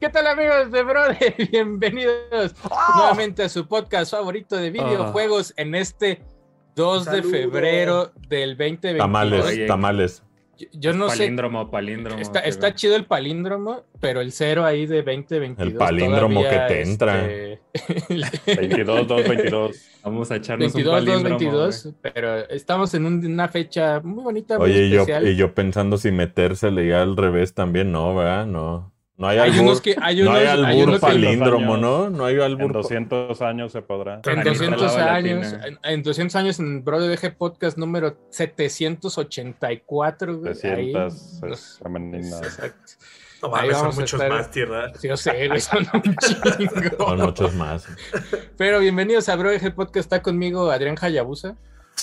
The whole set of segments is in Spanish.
¿Qué tal amigos de Brother? Bienvenidos nuevamente a su podcast favorito de videojuegos en este 2 de febrero del 2022. Tamales, tamales. Yo, yo no palíndromo, sé. palíndromo. Está, está chido el palíndromo, pero el cero ahí de 2022. El palíndromo que te entra. este, 22, 2, 22. Vamos a echarnos 22, un 2, palíndromo. 22, pero estamos en un- una fecha muy bonita, muy Oye, y yo, y yo pensando si metérsele ya al revés también, no, ¿verdad? No. No hay hay albur, unos que hay no unos, hay hay albur unos que- palíndromo, años. ¿no? No hay En albur. 200 años se podrá. En Canita 200 lava años, en, en 200 años en Brother DG Podcast número 784. güey, ahí. 300 Nos- es femenina. Exacto. No mames, son muchos estar- más, tierra. Sí, yo sé, güey, son un chingo. Son muchos más. Pero bienvenidos a Brother DG Podcast. Está conmigo Adrián Hayabusa.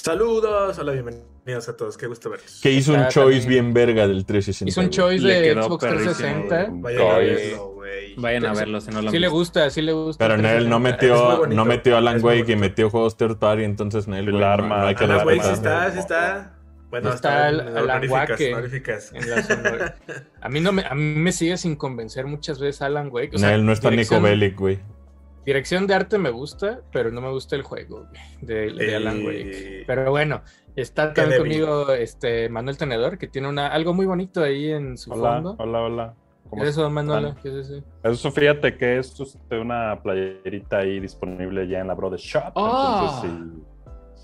Saludos, hola, bienvenidos a todos, qué gusto verlos. Que hizo un choice también- bien verga del 360. Hizo un choice de Xbox perrísimo, 360. güey. Vayan a verlo, güey. Vayan a verlo si no lo Sí le gusta, sí le gusta. Pero Nel no metió, bonito, no metió Alan Wake y metió juegos third party, entonces Nel, El arma. no hay que Alan Wake sí está, sí está. Bueno, Está está, el-. En las honor- a, mí no me, a mí me sigue sin convencer muchas veces Alan Wake. O sea, Nel no está Nico Bellic, güey. Dirección de arte me gusta, pero no me gusta el juego de, Alan Eh, Wake. Pero bueno, está también débil. conmigo este Manuel Tenedor, que tiene una, algo muy bonito ahí en su Hola, fondo. hola, hola. ¿Cómo ¿Qué es eso, están? Manuel? ¿Qué es eso? Eso, fíjate que esto es de una playerita ahí disponible ya en la Brother Shop. Ah. Entonces, si,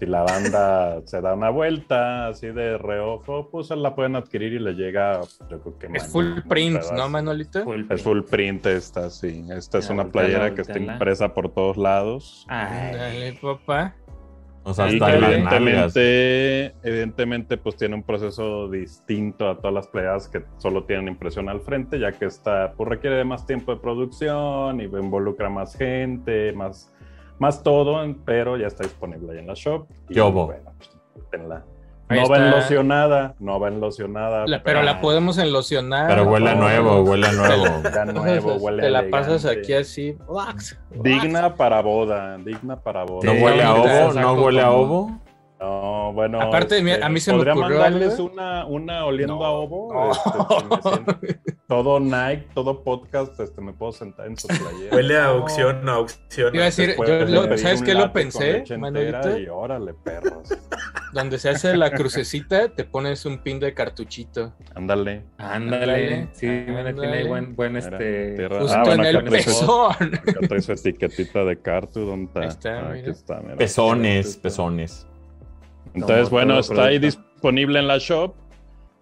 si la banda se da una vuelta así de reojo, pues la pueden adquirir y le llega, yo creo que Es mañana, full print, pedazo. ¿no, Manuelito? Full Es full print esta, sí. Esta es Ya, una playera que está impresa por todos lados. Ay, Dale, papá. O sea, Y hasta evidentemente, evidentemente, pues tiene un proceso distinto a todas las playeras que solo tienen impresión al frente, ya que esta pues, requiere de más tiempo de producción y involucra más gente, más, más todo, pero ya está disponible ahí en la shop. Y, ¿Qué hubo? bueno, pues. Ahí No va enlocionada, no va enlocionada. La- pero la podemos enlocionar. Pero huele nuevo, huele a nuevo. Ya nuevo, huele Te la pasas aquí así. Wax, wax. Digna para boda, digna para boda. ¿No huele a ovo? ¿No huele a ovo? No, bueno. Aparte, mira, este, a mí se me ¿podría ocurrió mandarles algo. una, una oliendo No. a ovo. No. Este, todo Nike, todo podcast, este, me puedo sentar en su playera. Huele a No. aucción, a aucción. Iba a decir, yo de lo- ¿sabes qué lo pensé, Manuelito? Y órale, perros. Donde se hace la crucecita, te pones un pin de cartuchito. Ándale. Ándale. Sí, mira, tiene ándale. ahí buen, buen Mira, este. tierra- Justo Ah, bueno, en el pezón. Acá trae su etiquetita de cartu. ¿Dónde está? Ahí está, Ah, mira. Aquí está, mira. Pezones, pezones. Entonces, bueno, está ahí disponible en la shop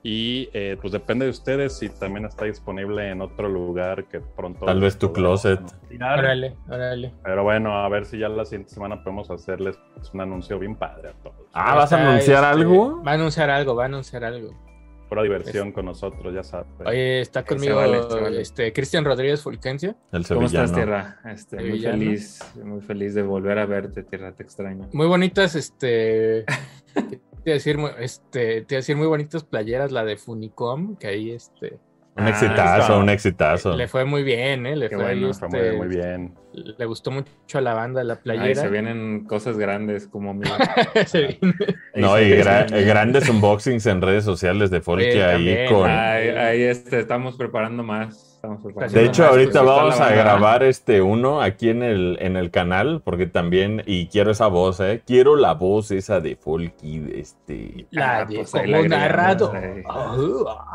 y eh, pues depende de ustedes si también está disponible en otro lugar que pronto... Tal vez tu closet. Órale, órale. Pero bueno, a ver si ya la siguiente semana podemos hacerles un anuncio bien padre a todos. Ah, ¿vas a anunciar este, algo? Va a anunciar algo, va a anunciar algo. Pura diversión con nosotros, ya sabes. Oye, está conmigo vale, este Cristian Rodríguez Fulgencio. El ¿Cómo estás. Tierra? Este, muy feliz, muy feliz de volver a verte, Tierra, te extraño. Muy bonitas, este. te iba a decir, este, te iba a decir muy bonitas playeras, la de Funicom, que ahí este. Un Ah, exitazo, está. un exitazo. Le fue muy bien, ¿eh? Le Qué fue, bueno, Fue este, muy, muy bien. Le gustó mucho a la banda la Ahí playera. se vienen cosas grandes como mi. Se viene. No, y gra- grandes unboxings en redes sociales de Folky Sí, ahí con... Ahí, ahí, este, estamos preparando más. Estamos De hecho, ahorita pues, vamos a grabar este uno aquí en el, en el canal, porque también, y quiero esa voz, ¿eh? Quiero la voz esa de Folky, este... La Ah, de pues como narrado. ahí. Ah.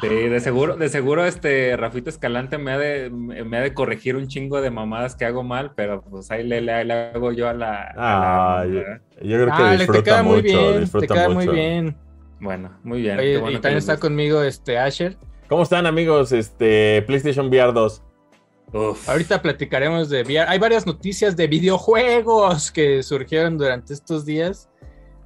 Sí, de seguro, de seguro este Rafito Escalante me ha de, me ha de corregir un chingo de mamadas que hago mal, pero pues ahí le, le- le hago yo a la. a la- Ay, yo creo que Ah, le- te disfruta queda muy mucho, bien, te disfruta queda mucho. muy bien. Bueno, muy bien. Oye, bueno y también está conmigo este Asher. ¿Cómo están, amigos? Este, PlayStation VR 2. Uf. Ahorita platicaremos de VR. Hay varias noticias de videojuegos que surgieron durante estos días.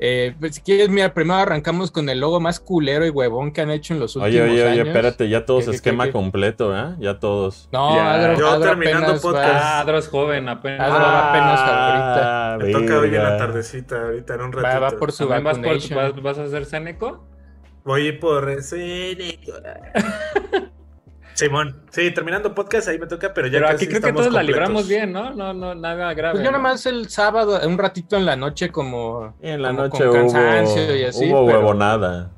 Eh, pues, si quieres, mira, primero arrancamos con el logo más culero y huevón que han hecho en los últimos Oye, oye, oye, años. espérate, ya todos ¿Qué, esquema qué, qué? completo, ¿eh? Ya todos. No, Ya. Adro, Yo Adro terminando apenas podcast. Ah, Adro es joven, apenas. Adro va apenas ahorita. Ah, Me toca hoy en la tardecita, ahorita en un ratito. va, va por su ¿También vas, por- vas- vas a ser Seneco? Voy por... Simón, sí, terminando podcast, ahí me toca, pero ya Pero casi aquí creo que todos la libramos bien, ¿no? No, no, nada grave. Pues yo ¿no? nomás el sábado, un ratito en la noche como... Y en la como noche con hubo, cansancio y así, hubo pero- huevonada.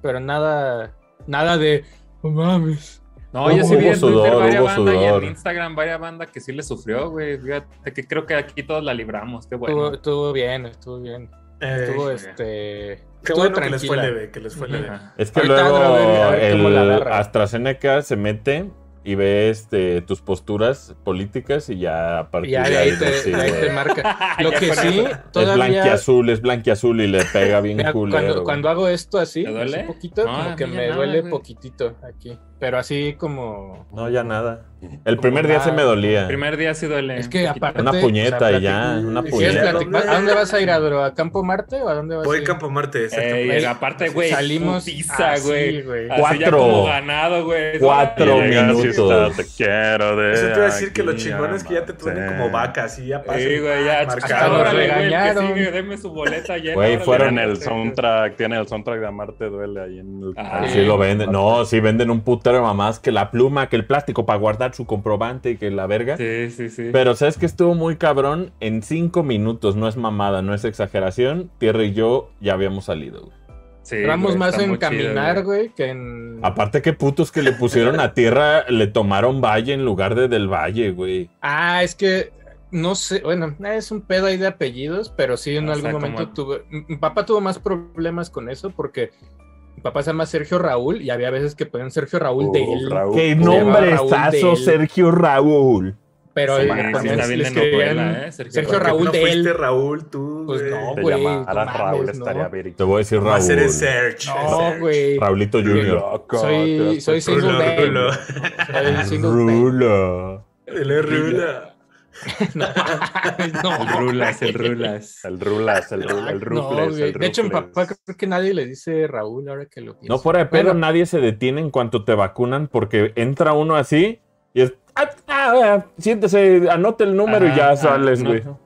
Pero nada, nada de... "Oh, mames, No, yo sí vi Hubo en Twitter sudor, varias hubo bandas y en Instagram varias bandas que sí le sufrió, güey. Fíjate que creo que aquí todos la libramos. Qué Estuvo, bueno. estuvo bien, estuvo bien. Eh, Estuvo este. Qué bueno que les fue tranquila. leve, que les fue leve. Es que Ahorita, luego a ver, a ver cómo la el. AstraZeneca se mete y ve este, tus posturas políticas y ya a partir ya de ahí te, de ahí te marca. Lo que sí, eso. Es todavía. blanquiazul, es blanquiazul y le pega bien Mira, culero. cuando, cuando hago esto así, así poquito, No, como que me nada, duele güey. poquitito aquí. Pero así como. No, ya nada. El primer día se me dolía. El primer día sí duele. Es que aparte. Una puñeta o sea, y ya, una ¿Quieres puñeta. ¿A dónde vas a ir, Adro? ¿A Campo Marte o a dónde vas a Voy ir? a Campo Marte, Ey, exactamente. aparte, güey, Salimos así, güey. Así Cuatro. como ganado, güey. Cuatro minutos. está, Te quiero de Eso te iba a decir que lo chingón es que ya te ponen como vacas y ya pasan. Sí, güey, ya. marcado. Regañaron. sigue, deme su boleta. Güey, fueron el soundtrack, tiene el soundtrack de Amarte Duele ahí en el. Ah, Sí, Sí. lo venden. No, sí venden un putero de mamás que la pluma, que el plástico para guardar su comprobante y que la verga. Sí, sí, sí. Pero sabes que estuvo muy cabrón. En cinco minutos, no es mamada, no es exageración. Tierra y yo ya habíamos salido. güey. Sí, más en chido, caminar, güey, que en. Aparte que putos que le pusieron a tierra, le tomaron valle en lugar de del valle, güey. Ah, es que no sé, bueno, es un pedo ahí de apellidos, pero sí en O algún sea, momento como- tuve. Mi papá tuvo más problemas con eso porque papá se llama Sergio Raúl y había veces que ponían Sergio Raúl de Uf, él, Raúl. ¡Qué Raúl nombrezazo, del- Sergio Raúl! pero Sí, eh, sí, está bien le de escribían novela, ¿eh? Sergio Sergio ¿Por qué Raúl no de fuiste él. Raúl tú, Pues no, Te güey, no Raúl, no. estaría bien. Te voy a decir Raúl. eres Serge. No, Serge. güey. Raulito Junior. Soy, soy single Rulo, man. Rulo. Soy single man. Rulo. Él es Rula. No, El. Rulas, el Rulas. El Rulas, el, Ru- el No, Rufles. güey. el De hecho, Rufles. papá creo que nadie le dice Raúl ahora que lo pienso. No fuera de pedo, Bueno. nadie se detiene en cuanto te vacunan porque entra uno así y es. "Ah, ah, ah, siéntese, anote el número y ya ah, sales, no.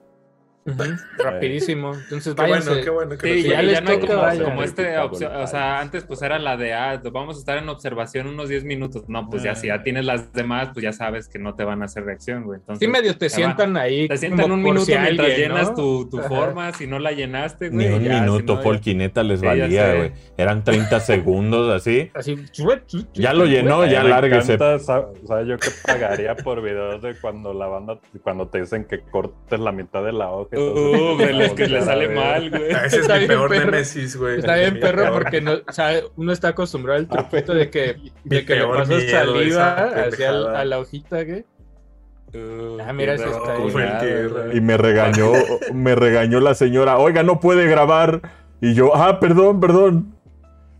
Rapidísimo. Entonces, Qué váyanse. bueno, qué bueno que Sí, ya no hay como, este opción, o sea, antes pues era la de, ah, vamos a estar en observación unos 10 minutos. No, pues ya si ya tienes las demás, pues ya sabes que no te van a hacer reacción, güey. Entonces, Sí, medio te sientan ahí. Te sientan un minuto si mientras alguien, llenas ¿no? tu, tu forma, si no la llenaste, Ni güey. un ya, minuto, si no, Polquineta les valía, güey. Eran 30 segundos así. Así. Ya lo llenó, ya lárguese. sa- ¿sabes yo que pagaría por videos de cuando la banda, cuando te dicen que cortes la mitad de la hoja? Eso? Uh, que le Voltear a sale mal, güey. Ah, Ese es Está mi bien, peor perro. némesis, güey. Está bien, perro, porque no, o sea, uno está acostumbrado al truquito de que, de que le pasas saliva hacia a la hojita, ¿qué? Uh, Ah, mira, ese está ahí. Güey. Y me regañó, me regañó la señora. Oiga, no puede grabar. Y yo, ah, perdón, perdón.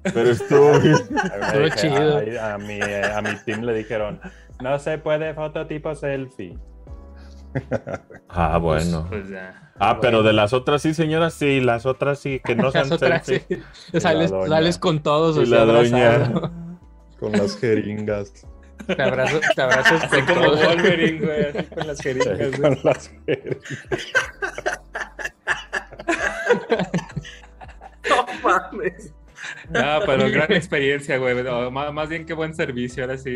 Pero estuvo bien. Estuvo chido. A, a mi, a mi team le dijeron, no se puede fototipo selfie. Ah, bueno. Pues ya. Ah, pero de las otras sí, señora, sí, las otras sí, que no sean Las otras, sí. Sales, doña. sales con todos, Y o sea, la doña. abrazado. Con las jeringas. Te abrazas, te abrazas con como todos. Wolverine, güey, así con las jeringas, güey. con las jeringas. No mames. Ah, pero gran experiencia, güey. No, Más, más bien que buen servicio, ahora sí.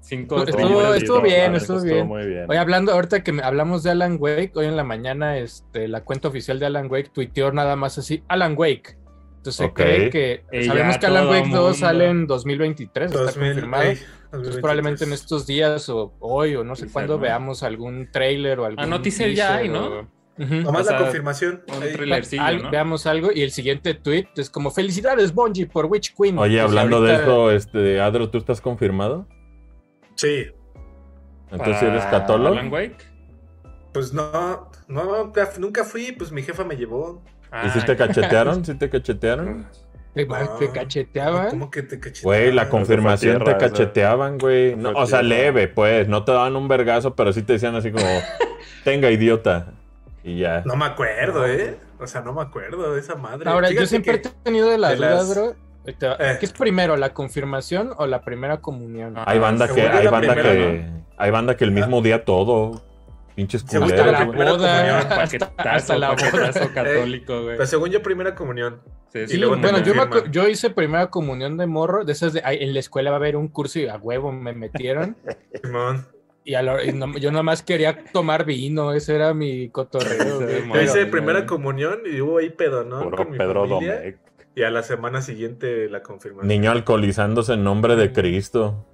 Cinco Estuvo- estuvo bien, la estuvo bien. muy bien. Hoy hablando, ahorita que hablamos de Alan Wake, hoy en la mañana este, la cuenta oficial de Alan Wake tuiteó nada más así, Alan Wake. Entonces se Ok. cree que sabemos ya que Alan Wake 2 mundo. sale en 2023, está 2000, confirmado. ey, Entonces 2023. probablemente en estos días o hoy o no sé cuándo ¿no? veamos algún trailer o algún Ah, no, teaser ya hay, ¿no? o- Ujú. Nomás O sea, la confirmación. un ahí. thrillercillo, Al- ¿no? Veamos algo y el siguiente tweet es como felicidades Bungie por Witch Queen. Oye, Pues hablando de eso, este, Adro, ¿tú estás confirmado? Sí. Entonces eres Para católico. Alan Wake. Pues no, no, nunca, nunca fui, pues mi jefa me llevó. ¿Y si te cachetearon? ¿Sí te cachetearon? Te, te No. cacheteaban. ¿Cómo que te cacheteaban? Güey, la confirmación tierra, te cacheteaban, güey. No, o sea, leve, pues. No te daban un vergazo, pero sí te decían así como, tenga idiota. Y ya. No me acuerdo, ¿eh? O sea, no me acuerdo de esa madre. Ahora, yo siempre que- he tenido la de duda, las- bro. Eh. ¿Qué es primero, la confirmación o la primera comunión? Ah, Hay banda que, hay la banda primera, que, hay banda que el mismo día todo. Pinches culeros, la güey. primera boda, comunión, hasta, hasta la boda. católico, güey. Pero según yo, primera comunión. Sí, y sí, luego te Bueno, yo, me yo hice primera comunión de morro, de esas de en la escuela va a haber un curso y a huevo me metieron. Y, a la- y no- yo nomás quería tomar vino, ese era mi cotorreo. Yo hice no, primera comunión y hubo ahí pedo, ¿no? Puro Con mi Pedro familia, Domecq. Y a la semana siguiente la confirmación. Niño alcoholizándose en nombre de Cristo.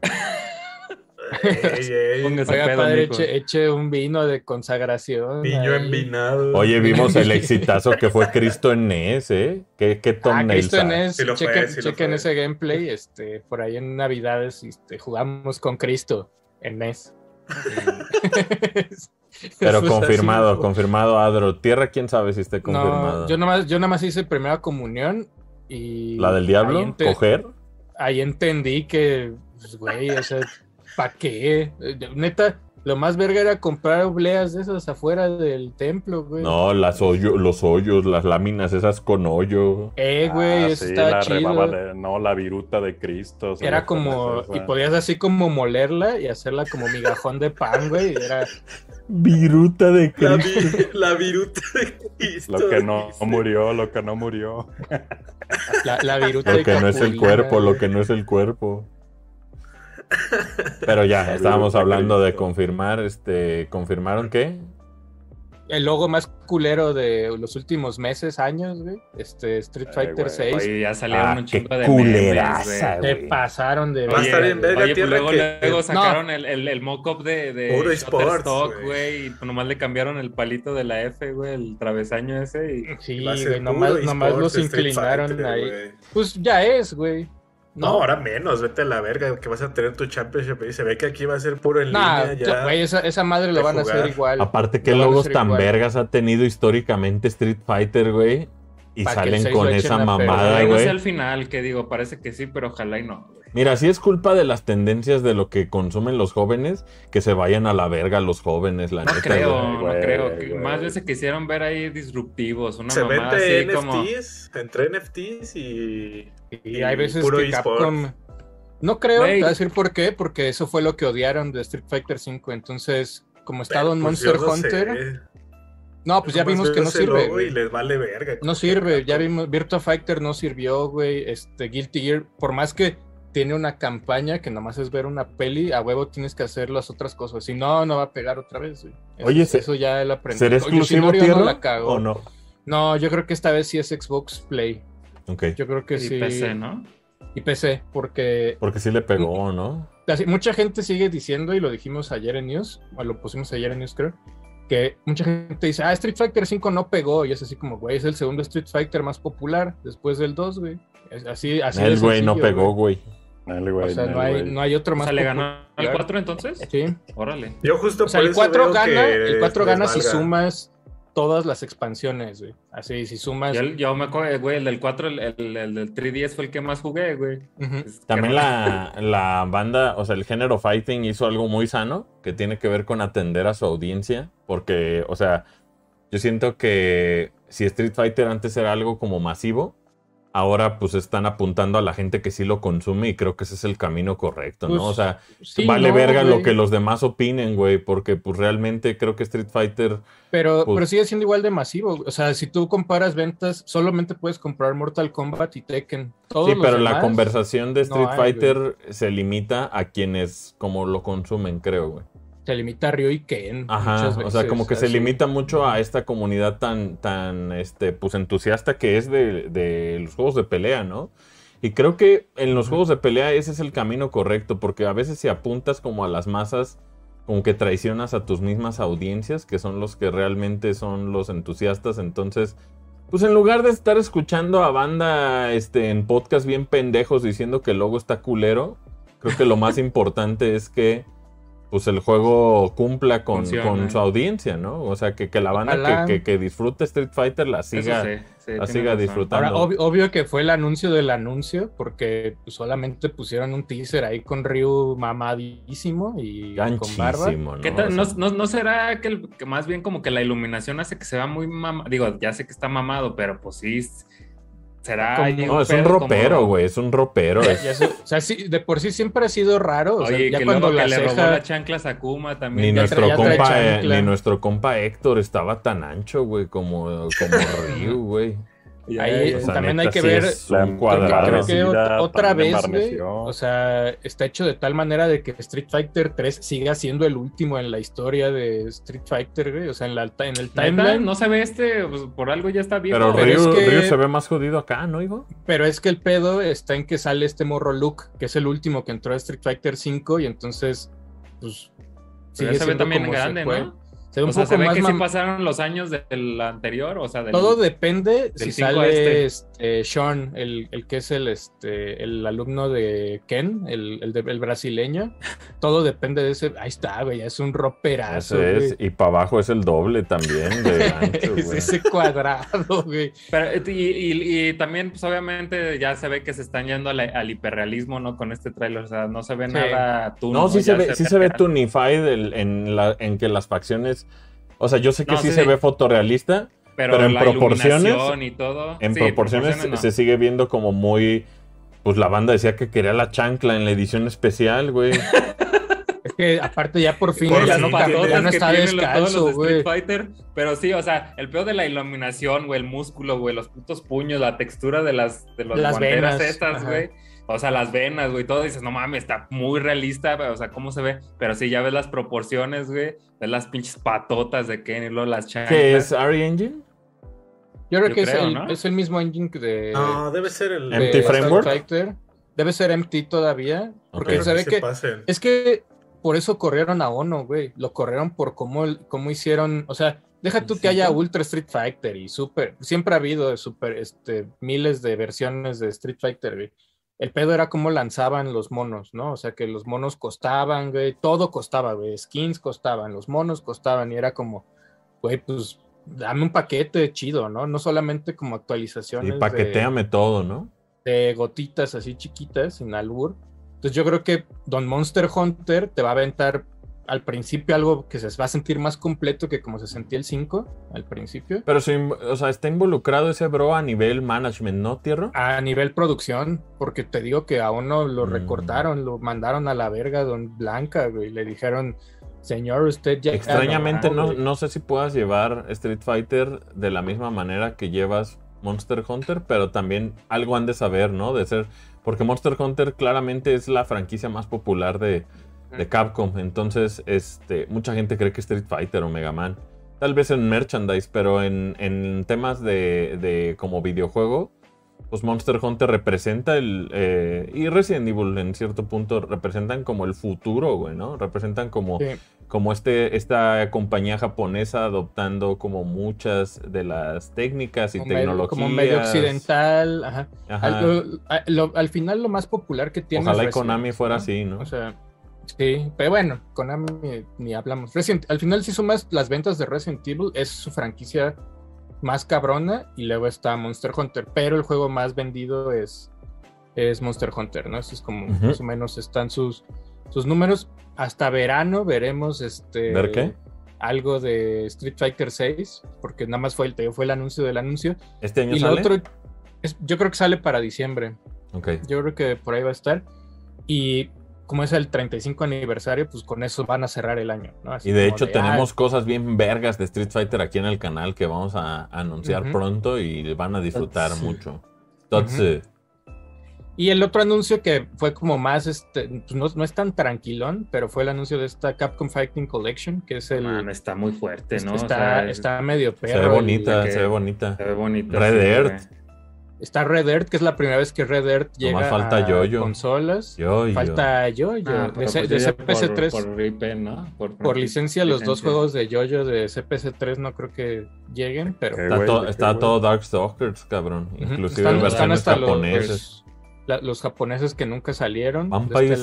Ey, ey, Póngase Oiga, pedo, padre, eche, eche un vino de consagración. Niño envinado. Oye, vimos el exitazo que fue Cristo en NES, ¿eh? ¿Qué, qué Ah, Cristo en hay? es, Sí chequen, sí chequen ese gameplay, este, por ahí en Navidades este, jugamos con Cristo en NES. Pero confirmado, así, confirmado, Adro. Tierra, quién sabe si esté confirmado. No, yo nomás, yo nomás hice primera comunión y... ¿La del ahí diablo? ¿Coger? Ahí entendí que, pues, güey, o sea, ¿para qué? Eh, Neta, lo más verga era comprar obleas de esas afuera del templo, güey. No, las hoyo- los hoyos, las láminas esas con hoyo. Eh, güey, Ah, eso sí, estaba la chido. de- no, la viruta de Cristo. Era como, y esa. podías así como molerla y hacerla como migajón de pan, güey. y Era, Viruta de La, Cristo. vi- la viruta de Cristo. Lo que no murió, lo que no murió. la, la viruta Lo de que no es el cuerpo, lo que no es el cuerpo. Pero ya, estábamos hablando de confirmar, este, ¿confirmaron qué? El logo más culero de los últimos meses, años, güey. Este, Street Fighter güey. 6. Oye, ya salieron Ah, un chingo de culeraza, memes, Te güey. pasaron de Va a Oye, estar bien verga, oye, pues tierra, luego, que- luego que- sacaron el, el, el mock-up de, de Shutterstock, güey, y nomás le cambiaron el palito de la F, güey, el travesaño ese, y Sí, güey, nomás, los inclinaron Fighter, ahí. Pues ya es, güey. No, ahora menos, vete a la verga, que vas a tener tu championship y se ve que aquí va a ser puro en Nah, línea ya. güey, esa, esa madre lo van a hacer igual. Aparte, ¿qué Lo logos tan igual. vergas ha tenido históricamente Street Fighter, güey? Y Pa' salen con esa mamada, ojalá y no sea güey. al final, que digo, parece que sí, pero ojalá y no, güey. Mira, si es culpa de las tendencias de lo que consumen los jóvenes, que se vayan a la verga los jóvenes, la No neta. creo, güey. no güey, creo. que güey. Más se quisieron ver ahí disruptivos, una se mamada como... NFTs, entre NFTs y, Y hay veces puro que. Capcom. No creo, te voy a decir por qué, porque eso fue lo que odiaron de Street Fighter V. Entonces, como está Don Pues Monster no Hunter. sé. No, pues ya vimos que no sirve. güey. Les vale verga. No sirve, ya vimos, Virtua Fighter no sirvió, güey. Este, Guilty Gear, por más que tiene una campaña que nomás es ver una peli, a huevo tienes que hacer las otras cosas. Si no, no va a pegar otra vez, güey. Eso- Oye, ¿se- eso ya lo aprendí. ¿Será Oye, tierra no la cagó. o no? No, yo creo que esta vez sí es Xbox Play. Ok. Yo creo que y sí. PC, ¿no? Y PC, porque Porque sí le pegó, ¿no? así, mucha gente sigue diciendo, y lo dijimos ayer en News, o lo pusimos ayer en News, creo, que mucha gente dice, ah, Street Fighter 5 no pegó, y es así como, güey, es el segundo Street Fighter más popular después del 2, güey. Así, así El güey no pegó, güey. Dale, O güey, sea, no hay, no hay otro O más sea, le ganó popular. el 4 entonces. Sí. Órale. Yo justo O sea, por el eso 4 veo gana, que el 4 les gana si valga. sumas todas las expansiones, güey. Así, si sumas... Yo, yo me acuerdo, güey, el del 4, el, el, el del 3DS fue el que más jugué, güey. También la, la banda, o sea, el género fighting hizo algo muy sano que tiene que ver con atender a su audiencia. Porque, o sea, yo siento que si Street Fighter antes era algo como masivo, ahora pues están apuntando a la gente que sí lo consume y creo que ese es el camino correcto, ¿no? Pues, o sea, Sí, vale no, verga lo que los demás opinen, güey, porque pues realmente creo que Street Fighter... Pero, Pues- pero sigue siendo igual de masivo. O sea, si tú comparas ventas, solamente puedes comprar Mortal Kombat y Tekken. Todos Sí, los pero la conversación de no Street hay, Fighter se limita a quienes como lo consumen, creo, güey. Se limita a Ryo y Ken. Ajá, muchas o sea, veces, como que se limita mucho a esta comunidad tan, tan, este, pues entusiasta que es de, de los juegos de pelea, ¿no? Y creo que en los juegos de pelea ese es el camino correcto, porque a veces si apuntas como a las masas, como que traicionas a tus mismas audiencias, que son los que realmente son los entusiastas, entonces... Pues en lugar de estar escuchando a banda este, en podcast bien pendejos diciendo que el logo está culero, creo que lo más importante es que pues el juego cumpla con, su audiencia, ¿no? O sea, que, que la banda que, que, que disfrute Street Fighter la siga, sí, sí, la siga razón. disfrutando. Ahora, obvio, obvio que fue el anuncio del anuncio, porque pues, solamente pusieron un teaser ahí con Ryu mamadísimo y con barba. Ganchísimo, ¿no? ¿Qué tal? O ¿No, sea, no, no será que, el- que más bien como que la iluminación hace que se vea muy mamado? Digo, ya sé que está mamado, pero pues sí, será... No, es un ropero, güey, es un ropero. Es- o sea, sí, de por sí siempre ha sido raro. O sea, Oye, ya que cuando la que le robó la chancla a Sakuma Ni también. ya nuestro, compa, eh, ni nuestro compa Héctor estaba tan ancho, güey, como, como Ryu, güey. Ya, ahí ya, O ya. sea, también neta, hay que sí ver-. Creo que otra vez, güey. O sea, está hecho de tal manera de que Street Fighter 3 siga siendo el último en la historia de Street Fighter, güey. O sea, en, la, en el timeline. No se ve este, pues, por algo ya está bien. Pero, pero Ryu, es que- Ryu se ve más jodido acá, ¿no, hijo? Pero es que el pedo está en que sale este morro Luke, que es el último que entró a Street Fighter 5 y entonces pues Pero ya se ve también grande, ¿no? Se ve un o sea, poco se ve más que sí pasaron los años del anterior, o sea, del... Todo depende si sale este. este, Sean, el, el que es el, este, el alumno de Ken, el, el, de- el brasileño. Todo depende de ese. Ahí está, güey, es un roperazo. Es. güey. Y para abajo es el doble también de ancho, es güey. ese cuadrado, güey. Pero, y, y- y también, pues obviamente, ya se ve que se están yendo al, al hiperrealismo, ¿no? Con este tráiler, o sea, no se ve Sí. nada tú, No, sí se ve, sí se ve tunified el- en, la, en que las facciones. O sea, yo sé que No, sí, sí, se ve fotorrealista. pero, pero en la proporciones- iluminación y todo. En sí, proporciones no. se sigue viendo como muy. Pues la banda decía que quería la chancla en la edición especial, güey. Es que aparte ya por fin Por ya fin, no, patotas ya no está descalzo, de güey. Fighter, pero sí, o sea, el peor de la iluminación, güey, el músculo, güey, los putos puños, la textura de las, de las, Las guanteras venas, estas, güey. O sea, las venas, güey, todo dices, no mames, está muy realista, o sea, cómo se ve. Pero sí, ya ves las proporciones, güey, ves las pinches patotas de Ken y luego las chanclas. ¿Qué es Ari Engine? Yo creo Yo que creo, es, el, ¿no? es el mismo engine que de, No, debe ser el. de Empty Street Framework. Fighter. Debe ser empty todavía. Porque se ve que. Es que por eso corrieron a Ono, güey. Lo corrieron por cómo, cómo hicieron. O sea, deja tú que haya Ultra Street Fighter y Super. Siempre ha habido super, este, miles de versiones de Street Fighter, güey. El pedo era cómo lanzaban los monos, ¿no? O sea, que los monos costaban, güey. Todo costaba, güey. Skins costaban, los monos costaban. Y era como, güey, pues dame un paquete chido, ¿no? No solamente como Y actualizaciones. de- paqueteame todo, ¿no? de gotitas así chiquitas, sin albur. Entonces yo creo que Don Monster Hunter te va a aventar al principio algo que se va a sentir más completo que como se sentía el 5 al principio. Pero sí, o sea, está involucrado ese bro a nivel management, ¿no, Tierra? A nivel producción, porque te digo que a uno lo Mm. recortaron, lo mandaron a la verga Don Blanca, güey. Le dijeron, señor, usted ya... Extrañamente no, güey". no sé si puedas llevar Street Fighter de la misma manera que llevas Monster Hunter, pero también algo han de saber, ¿no? De ser. Porque Monster Hunter claramente es la franquicia más popular de, de Capcom. Entonces, este, mucha gente cree que Street Fighter o Mega Man. Tal vez en merchandise, pero en, en temas de, de como videojuego, pues Monster Hunter representa el. eh, y Resident Evil en cierto punto representan como el futuro, güey, ¿no? Representan como Sí. como este, esta compañía japonesa adoptando como muchas de las técnicas y Como medio- tecnologías. como medio occidental, ajá. Ajá. Al, lo- a- lo- al final lo más popular que tiene Ojalá es Konami fuera así, ¿no? O sea, sí, pero bueno, Konami ni, ni hablamos. Resident- al final, si sumas las ventas de Resident Evil, es su franquicia más cabrona y luego está Monster Hunter, pero el juego más vendido es, es Monster Hunter, ¿no? Eso es como más o menos están sus, sus números. Hasta verano veremos este ¿Ver qué? algo de Street Fighter 6, porque nada más fue el, fue el anuncio del anuncio. ¿Este año Y lo sale? otro, es, yo creo que sale para diciembre. Ok. Yo creo que por ahí va a estar. Y como es el 35 aniversario, pues con eso van a cerrar el año. ¿no? Así Y de hecho ah, tenemos cosas bien vergas de Street Fighter aquí en el canal que vamos a anunciar pronto y van a disfrutar mucho. Tatsu. Y el otro anuncio que fue como más, este, pues no, no es tan tranquilón, pero fue el anuncio de esta Capcom Fighting Collection, que es el... Man, está muy fuerte, ¿no? O está, sea, está medio perro. Se ve bonita, se ve bonita. Se ve bonito. Red sí, Earth. Está Red Earth, que es la primera vez que Red Earth llega Nomás falta a Yo-Yo. consolas. Yo, yo. Falta Yo-Yo. Ah, de, pues de ya CPC3. Por, por IP, ¿no? Por licencia, los dos licencia. juegos de Yo-Yo de CPC3 no creo que lleguen, pero... Está, güey, to- está todo Darkstalkers, cabrón. Ujú. Inclusive Están- están hasta los- japonesas. la- los japoneses que nunca salieron. Vampire este.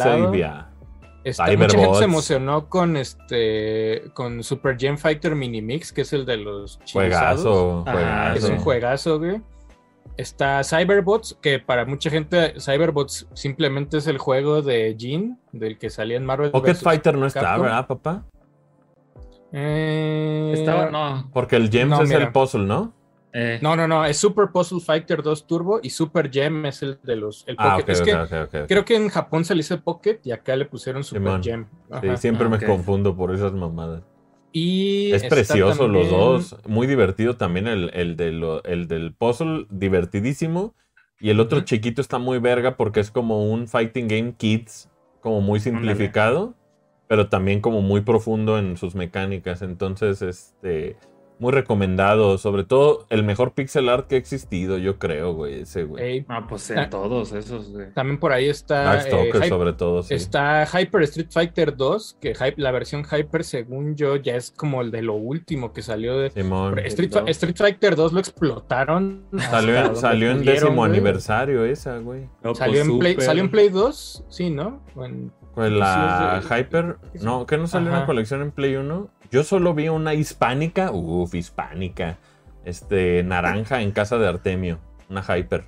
Está- Cyberbots. mucha gente se emocionó con este con Super Gem Fighter Mini Mix, que es el de los chilizados. Juegazo, juegazo. Es un juegazo, güey. Está Cyberbots, que para mucha gente Cyberbots simplemente es el juego de Jin, del que salía en Marvel. Pocket. Fighter no está. ¿verdad, papá? Eh, Estaba, no. Porque el Gems No, es mira. el puzzle, ¿no? eh, No, no, no, es Super Puzzle Fighter 2 Turbo y Super Gem es el de los el Ah, Pocket. ok, es ok, que creo que en Japón se le hizo Pocket y acá le pusieron Super. Gem. Sí, siempre Ah, me confundo por esas mamadas. Y Es precioso los dos. Muy divertido también el, el, de lo- el del puzzle, divertidísimo. Y el otro chiquito está muy verga porque es como un fighting game kids, como muy simplificado, pero también como muy profundo en sus mecánicas. Entonces, este, Muy recomendado. Sobre todo el mejor pixel art que ha existido, yo creo, güey. Ese, güey. Ey, Ah, pues en todos esos, güey. también por ahí está. Darkstalker, eh, Hype- sobre todo, sí. Está Hyper Street Fighter 2, que Hype- la versión Hyper, según yo, ya es como el de lo último que salió de. Simón. Street, Fighter 2 lo explotaron. Salió, en- donde salió en pudieron, décimo güey. aniversario esa, güey. No, Salió pues, en, Play, salió en Play 2, sí, ¿no? O en- Pues la Sí, Hyper, no, que no salió una Ajá. colección en Play 1. Yo solo vi una hispánica, uff, hispánica, este, naranja en casa de Artemio, una Hyper.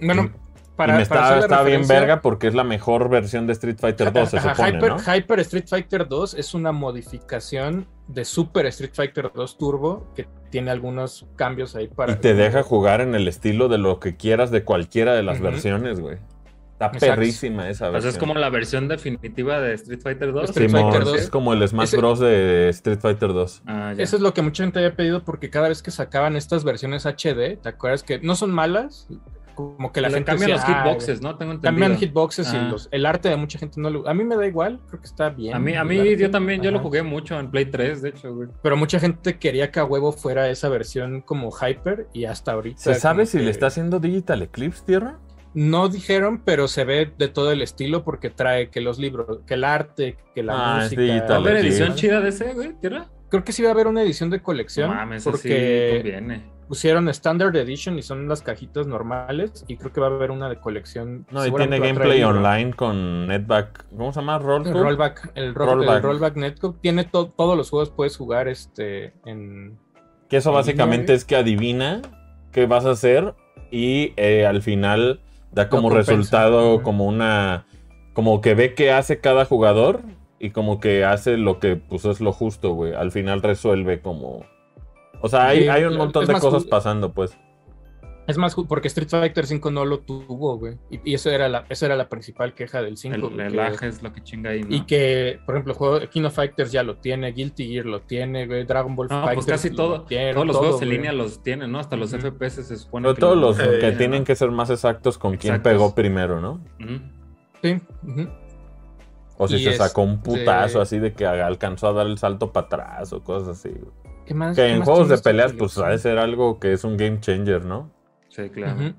Bueno, y para, me para está, bien verga porque es la mejor versión de Street Fighter 2, se supone, Hyper, ¿no? Hyper Street Fighter 2 es una modificación de Super Street Fighter 2 Turbo que tiene algunos cambios ahí para. Y te deja jugar en el estilo de lo que quieras de cualquiera de las versiones, güey. Está Exacto. perrísima esa Pues versión. es como la versión definitiva de Street Fighter 2. Street Simón, Fighter 2. es como el Smash Ese- Bros de Street Fighter 2. Ah. Eso es lo que mucha gente había pedido porque cada vez que sacaban estas versiones HD, ¿te acuerdas que no son malas? Como que la Le gente cambian los decía, "Ah, hitboxes, ¿no? Tengo entendido. Cambian hitboxes y Ah. los, el arte de mucha gente no le... A mí me da igual, creo que está bien. A mí, a mí arte. yo también, yo lo jugué mucho en Play 3, de hecho, güey. Pero mucha gente quería que a huevo fuera esa versión como Hyper y hasta ahorita... ¿Se sabe si que le está haciendo Digital Eclipse, Tierra? No dijeron, pero se ve de todo el estilo porque trae que los libros, que el arte, que la Ah, música... ¿Va a haber sí. edición chida de ese, güey, tierra? Creo que sí va a haber una edición de colección No mames, porque conviene. pusieron Standard Edition y son las cajitas normales y creo que va a haber una de colección. No, y tiene gameplay online con Netback. ¿Cómo se llama? Roll El rollback, el, ro- Rollback. el rollback netcode tiene to- todos los juegos puedes jugar este en Que eso en básicamente línea, es que adivina qué vas a hacer y eh, al final da como resultado como una... Como que ve qué hace cada jugador y como que hace lo que pues es lo justo, güey. Al final resuelve como... O sea, hay, Sí, hay un montón de cosas pasando, pues. Es más porque Street Fighter 5 no lo tuvo, güey. Y, y eso era la esa era la principal queja del 5. El, güey, el que- aje es lo que chinga ahí, ¿no? y que, por ejemplo, el juego King of Fighters ya lo tiene, Guilty Gear lo tiene, güey, Dragon Ball No, Fighters pues casi lo todo, tiene, todos los todo, juegos en güey. línea los tienen, ¿no? Hasta los. FPS se supone Pero que todos los que tienen, tienen ¿no? que ser más exactos con quién pegó primero, ¿no? Sí. O si Y se sacó un putazo así de que alcanzó a dar el salto para atrás o cosas así. güey. ¿Qué más? Que qué en más juegos de peleas, pues ha de ser algo que es un game changer, ¿no? Sí, claro.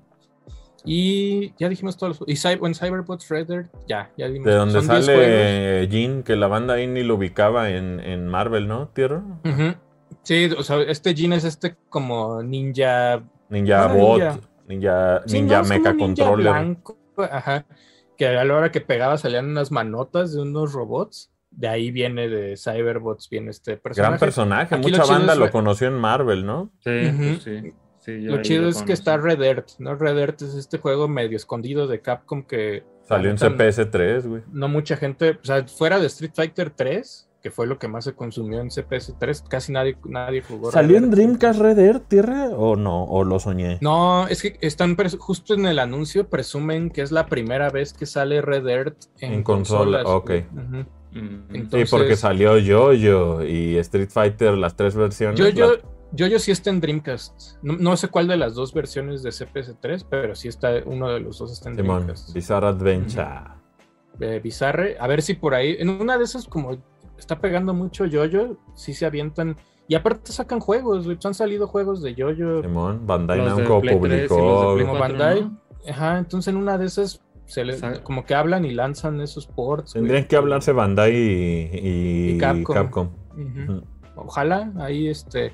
Y ya dijimos todos los Y Cy- en Cyberbots Red Dead, ya, ya dimos. De donde Son 10 juegos. sale Jin, que la banda ahí ni lo ubicaba en, en Marvel, ¿no? Tierra. Sí, o sea, este Jin es este como ninja. Ninja Ah, Bot, ninja. Ninja, Sí, ninja no, Mecha Controller. blanco, ajá. Que a la hora que pegaba salían unas manotas de unos robots. De ahí viene de Cyberbots, viene este personaje. Gran personaje, Aquí mucha banda es- lo conoció en Marvel, ¿no? Sí, pues sí. Sí, Lo chido lo es que está. Red Earth, ¿no? Red Earth es este juego medio escondido de Capcom que Salió en neta, CPS3, güey. no mucha gente, o sea, fuera de Street Fighter 3, que fue lo que más se consumió en CPS 3, casi nadie, nadie jugó. ¿Salió Red en. Dreamcast Red Earth, Tierra? ¿O no? ¿O lo soñé? No, es que están justo en el anuncio presumen que es la primera vez que sale Red Earth en, En consola, ok. güey. Ujú. Mm. Sí, Entonces- porque salió Yo-Yo y Street Fighter, las tres versiones. Yo, yo, la- yo, yo sí está en Dreamcast. No, no sé cuál de las dos versiones de CPS 3, pero sí está uno de los dos está en Simón, Dreamcast. Bizarre Adventure. eh, Bizarre. A ver si por ahí, en una de esas, como está pegando mucho Yoyo, sí se avientan. Y aparte sacan juegos, güey. Han salido juegos de Yoyo Simón, Bandai Namco Play 3 y los de publicó. Como 4, Bandai. ¿no? Ajá, entonces en una de esas se le- como que hablan y lanzan esos ports. güey. Tendrían que hablarse Bandai y, y Y Capcom. Ojalá ahí este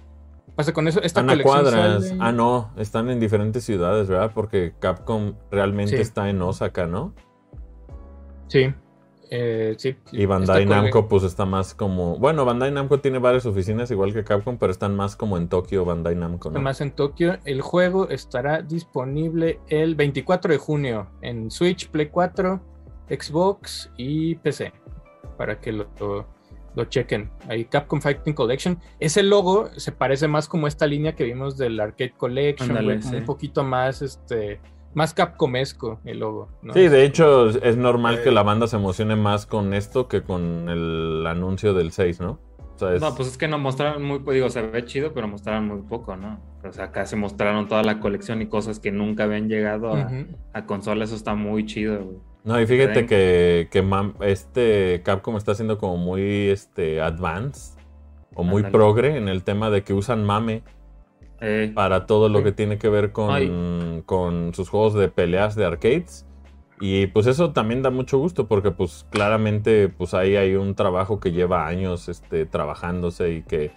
pase con eso. Esta Están a colección cuadras. sale- Ah, no, están en diferentes ciudades, ¿verdad? Porque Capcom realmente Sí. está en Osaka, ¿no? Sí. eh, sí. Y Bandai Namco, pues está más como. Bueno, Bandai Namco tiene varias oficinas, igual que Capcom, pero están más como en Tokio, Bandai Namco, ¿no? Más en Tokio. El juego estará disponible el 24 de junio en Switch, Play 4, Xbox y PC. Para que lo, lo, chequen. Ahí Capcom Fighting Collection. Ese logo se parece más como esta línea que vimos del Arcade Collection, sí. un poquito más este más Capcomesco el logo. ¿no? Sí, de hecho, es normal Eh. que la banda se emocione más con esto que con el anuncio del 6, ¿no? O sea, es- No, pues es que no mostraron muy, pues digo, se ve chido, pero mostraron muy poco, ¿no? O sea, acá se mostraron toda la colección y cosas que nunca habían llegado a, Ujú. a consola, eso está muy chido, güey. No, y fíjate que, que mam- este Capcom está haciendo como muy este advanced o muy progre en el tema de que usan mame Eh, para todo lo que tiene que ver con, con sus juegos de peleas de arcades. Y pues eso también da mucho gusto porque pues claramente pues ahí hay un trabajo que lleva años este, trabajándose y que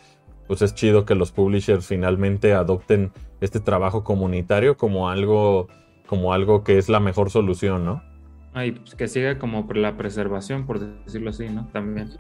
pues es chido que los publishers finalmente adopten este trabajo comunitario como algo, como algo que es la mejor solución, ¿no? Ay, pues que siga como por la preservación, por decirlo así, ¿no? También.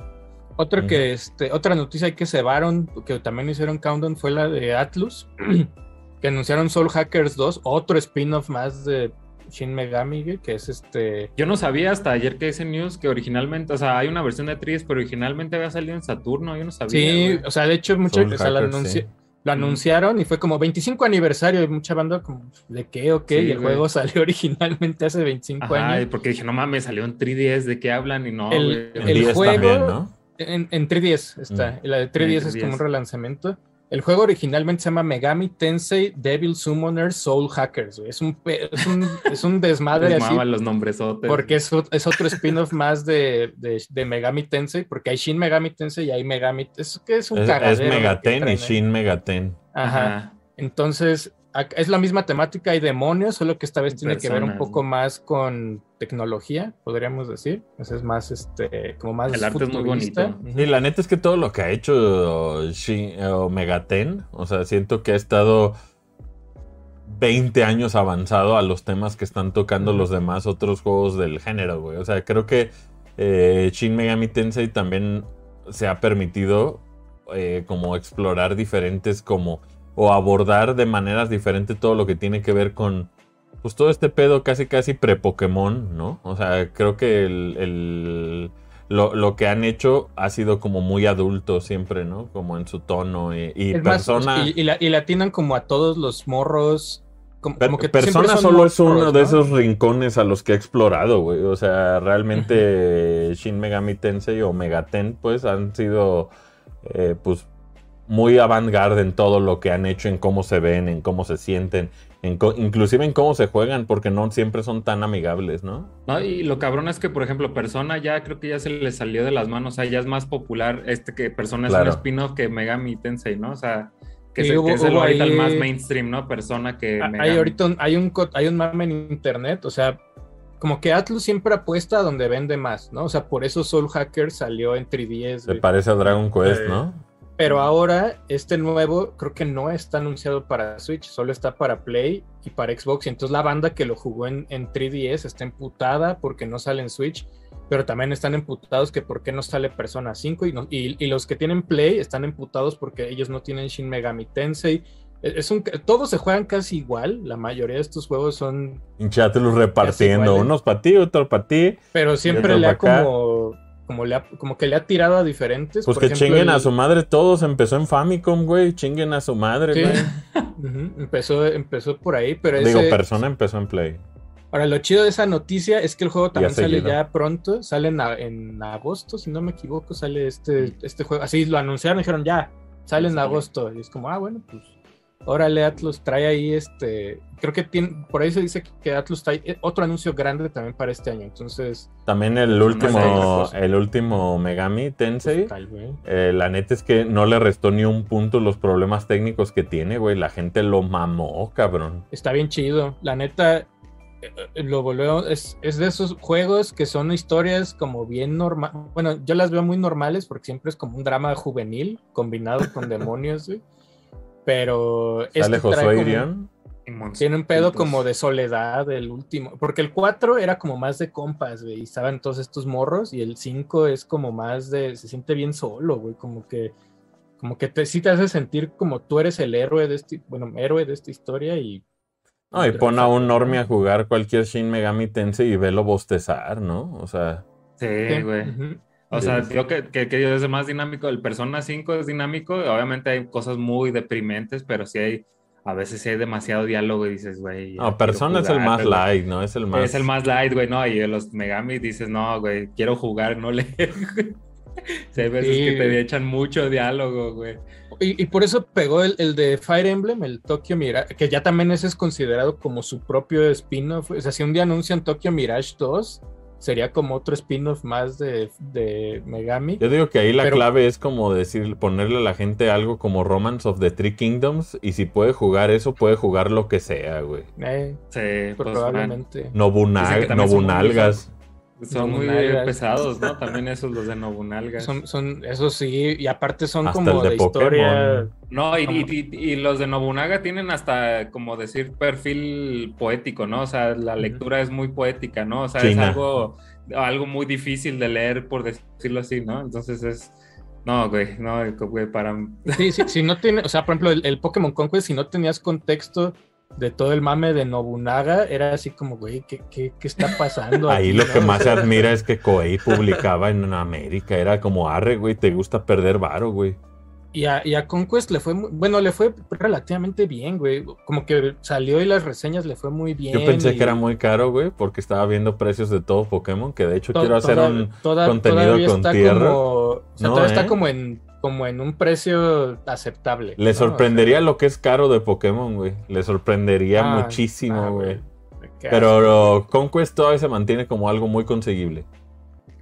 Otra que este, otra noticia que cebaron, que también hicieron countdown, fue la de Atlus, que anunciaron Soul Hackers 2, otro spin-off más de Shin Megami, que es este. Yo no sabía hasta ayer que hice news que originalmente, o sea, hay una versión de Tris, pero originalmente había salido en Saturno, yo no sabía. Sí, güey. o sea, de hecho, mucha, Soul o sea, la Hackers, anunci- sí. Lo anunciaron y fue como 25 aniversario y mucha banda como, ¿de qué o qué? Sí, y el güey. juego salió originalmente hace 25 Ajá, y años. porque dije, no mames, salió en 3DS, ¿de qué hablan? Y no, El- el 10 juego- también, ¿no? En, en 3DS está. Mm. Y la de 3DS es 3DS. como un relanzamiento. El juego originalmente se llama Megami Tensei Devil Summoner Soul Hackers. güey. Es un, es un, es un desmadre así. los nombresotes. Porque es, es otro spin-off más de, de, de Megami Tensei. Porque hay Shin Megami Tensei y hay Megami. Es que es un Es, es Megaten y. Shin Megaten. Ajá. Ajá. Entonces, es la misma temática, hay demonios, solo que esta vez tiene que ver un poco ¿no? más con tecnología, podríamos decir. Ese es más, este, como más El arte es muy bonito. Y la neta es que todo lo que ha hecho Shin, o Megaten, o sea, siento que ha estado 20 años avanzado a los temas que están tocando los demás otros juegos del género, güey. O sea, creo que eh, Shin Megami Tensei también se ha permitido eh, como explorar diferentes como o abordar de maneras diferentes todo lo que tiene que ver con pues todo este pedo casi casi pre-Pokémon, ¿no? O sea, creo que el, el- lo, lo que han hecho ha sido como muy adulto siempre, ¿no? Como en su tono y, y Es más, persona... y, y la, y como a todos los morros. Como, que persona solo es uno de esos rincones a los que he explorado, güey. O sea, realmente Shin Megami Tensei o Megaten, pues, han sido, eh, pues, muy avant-garde en todo lo que han hecho, en cómo se ven, en cómo se sienten, en co- inclusive en cómo se juegan, porque no siempre son tan amigables, ¿no? No, y lo cabrón es que, por ejemplo, Persona ya creo que ya se le salió de las manos, o sea, ya es más popular este que Persona es un spin-off que Megami Tensei, ¿no? O sea, que, el- hubo- que es el hubo ahorita el ahí- más mainstream, ¿no? Persona que Megami. Hay ahorita un, hay, un, co- hay un mame en internet, o sea, como que Atlus siempre apuesta a donde vende más, ¿no? O sea, por eso Soul Hacker salió en 3DS. Se parece a Dragon Quest, Eh, ¿no? Pero ahora, este nuevo creo que no está anunciado para Switch, solo está para Play y para Xbox. Y entonces la banda que lo jugó en, en 3DS está emputada porque no sale en Switch, pero también están emputados que por qué no sale Persona 5. Y, no- y, y los que tienen Play están emputados porque ellos no tienen Shin Megami Tensei. E, Es un, todos se juegan casi igual, la mayoría de estos juegos son, Hinchatelos repartiendo, unos para ti, otros para ti. pero siempre le acá. como, como, le ha- como que le ha tirado a diferentes. Pues Por que ejemplo, chinguen a su madre todos, empezó en Famicom, güey, chinguen a su madre, Sí. güey. Empezó, empezó por ahí, pero Digo, ese- Persona empezó en Play. Ahora, lo chido de esa noticia es que el juego también sale seguido. ya pronto, sale en, agosto, si no me equivoco, sale este, este juego. Así lo anunciaron, dijeron ya, sale en agosto. Y es como, ah, bueno, pues, órale, Atlus trae ahí este. Creo que tiene, por ahí se dice que Atlus trae eh, otro anuncio grande también para este año. Entonces, También el último, el último Megami Tensei. tal, güey. eh, la neta es que no le restó ni un punto los problemas técnicos que tiene, güey. La gente lo mamó, cabrón. Está bien chido. La neta, eh, lo volvió. Es, es de esos juegos que son historias como bien normal. Bueno, yo las veo muy normales porque siempre es como un drama juvenil combinado con demonios, güey. Pero Sale este Josué Irión. tiene un pedo como de soledad, el último. Porque el 4 era como más de compas, güey. Y estaban todos estos morros. Y el 5 es como más de. Se siente bien solo, güey. Como que. Como que te, sí te hace sentir como tú eres el héroe de este. Bueno, héroe de esta historia y. No, y pon a un normie a jugar cualquier Shin Megami Tensei y velo bostezar, ¿no? O sea, Sí, güey. Ujú. O Sí, sea, sí. yo que, que, que es el más dinámico. El Persona 5 es dinámico. Obviamente hay cosas muy deprimentes, pero sí hay. A veces sí hay demasiado diálogo y dices, güey. no, Persona es el jugar, más güey. light, ¿no? Es el más. Es el más light, güey, no, y los Megami dices, no, güey, quiero jugar, no leer. Sí, hay veces Sí, que te echan mucho diálogo, güey. Y, y por eso pegó el, el de Fire Emblem, el Tokyo Mirage, que ya también ese es considerado como su propio spin-off. O sea, si un día anuncian Tokyo Mirage 2, sería como otro spin-off más de, de Megami. Yo digo que ahí la Pero- clave es como decir, ponerle a la gente algo como Romance of the Three Kingdoms. Y si puede jugar eso, puede jugar lo que sea, güey. Eh, Sí, pues, man, probablemente. También son muy Nobunalgas. pesados, ¿no? También esos los de Nobunalgas. Son, son, eso sí, y aparte son Hasta como de de, historia. No, y, y- y- y los de Nobunaga tienen hasta, como decir, perfil poético, ¿no? O sea, la lectura es muy poética, ¿no? O sea, China. es algo, algo muy difícil de leer, por decirlo así, ¿no? Entonces es... No, güey, no, güey, para... Sí, sí, si no tiene, o sea, por ejemplo, el, el Pokémon Conquest, si no tenías contexto de todo el mame de Nobunaga, era así como, güey, ¿qué, qué, qué está pasando? Ahí aquí, lo no? que más se admira es que Koei publicaba en América. Era como, arre, güey, te gusta perder varo, güey. Y a, y a Conquest le fue, muy- bueno, le fue relativamente bien, güey. Como que salió y las reseñas le fue muy bien. Yo pensé y que era muy caro, güey, porque estaba viendo precios de todo Pokémon. Que de hecho to- quiero hacer un toda- contenido con tierra. Como, o sea, No, todavía ¿eh? está como en, como en un precio aceptable. Le ¿no? sorprendería lo que es caro de Pokémon, güey. Le sorprendería Ah, ah, muchísimo, güey. Sea, qué Pero lo- Conquest todavía se mantiene como algo muy conseguible.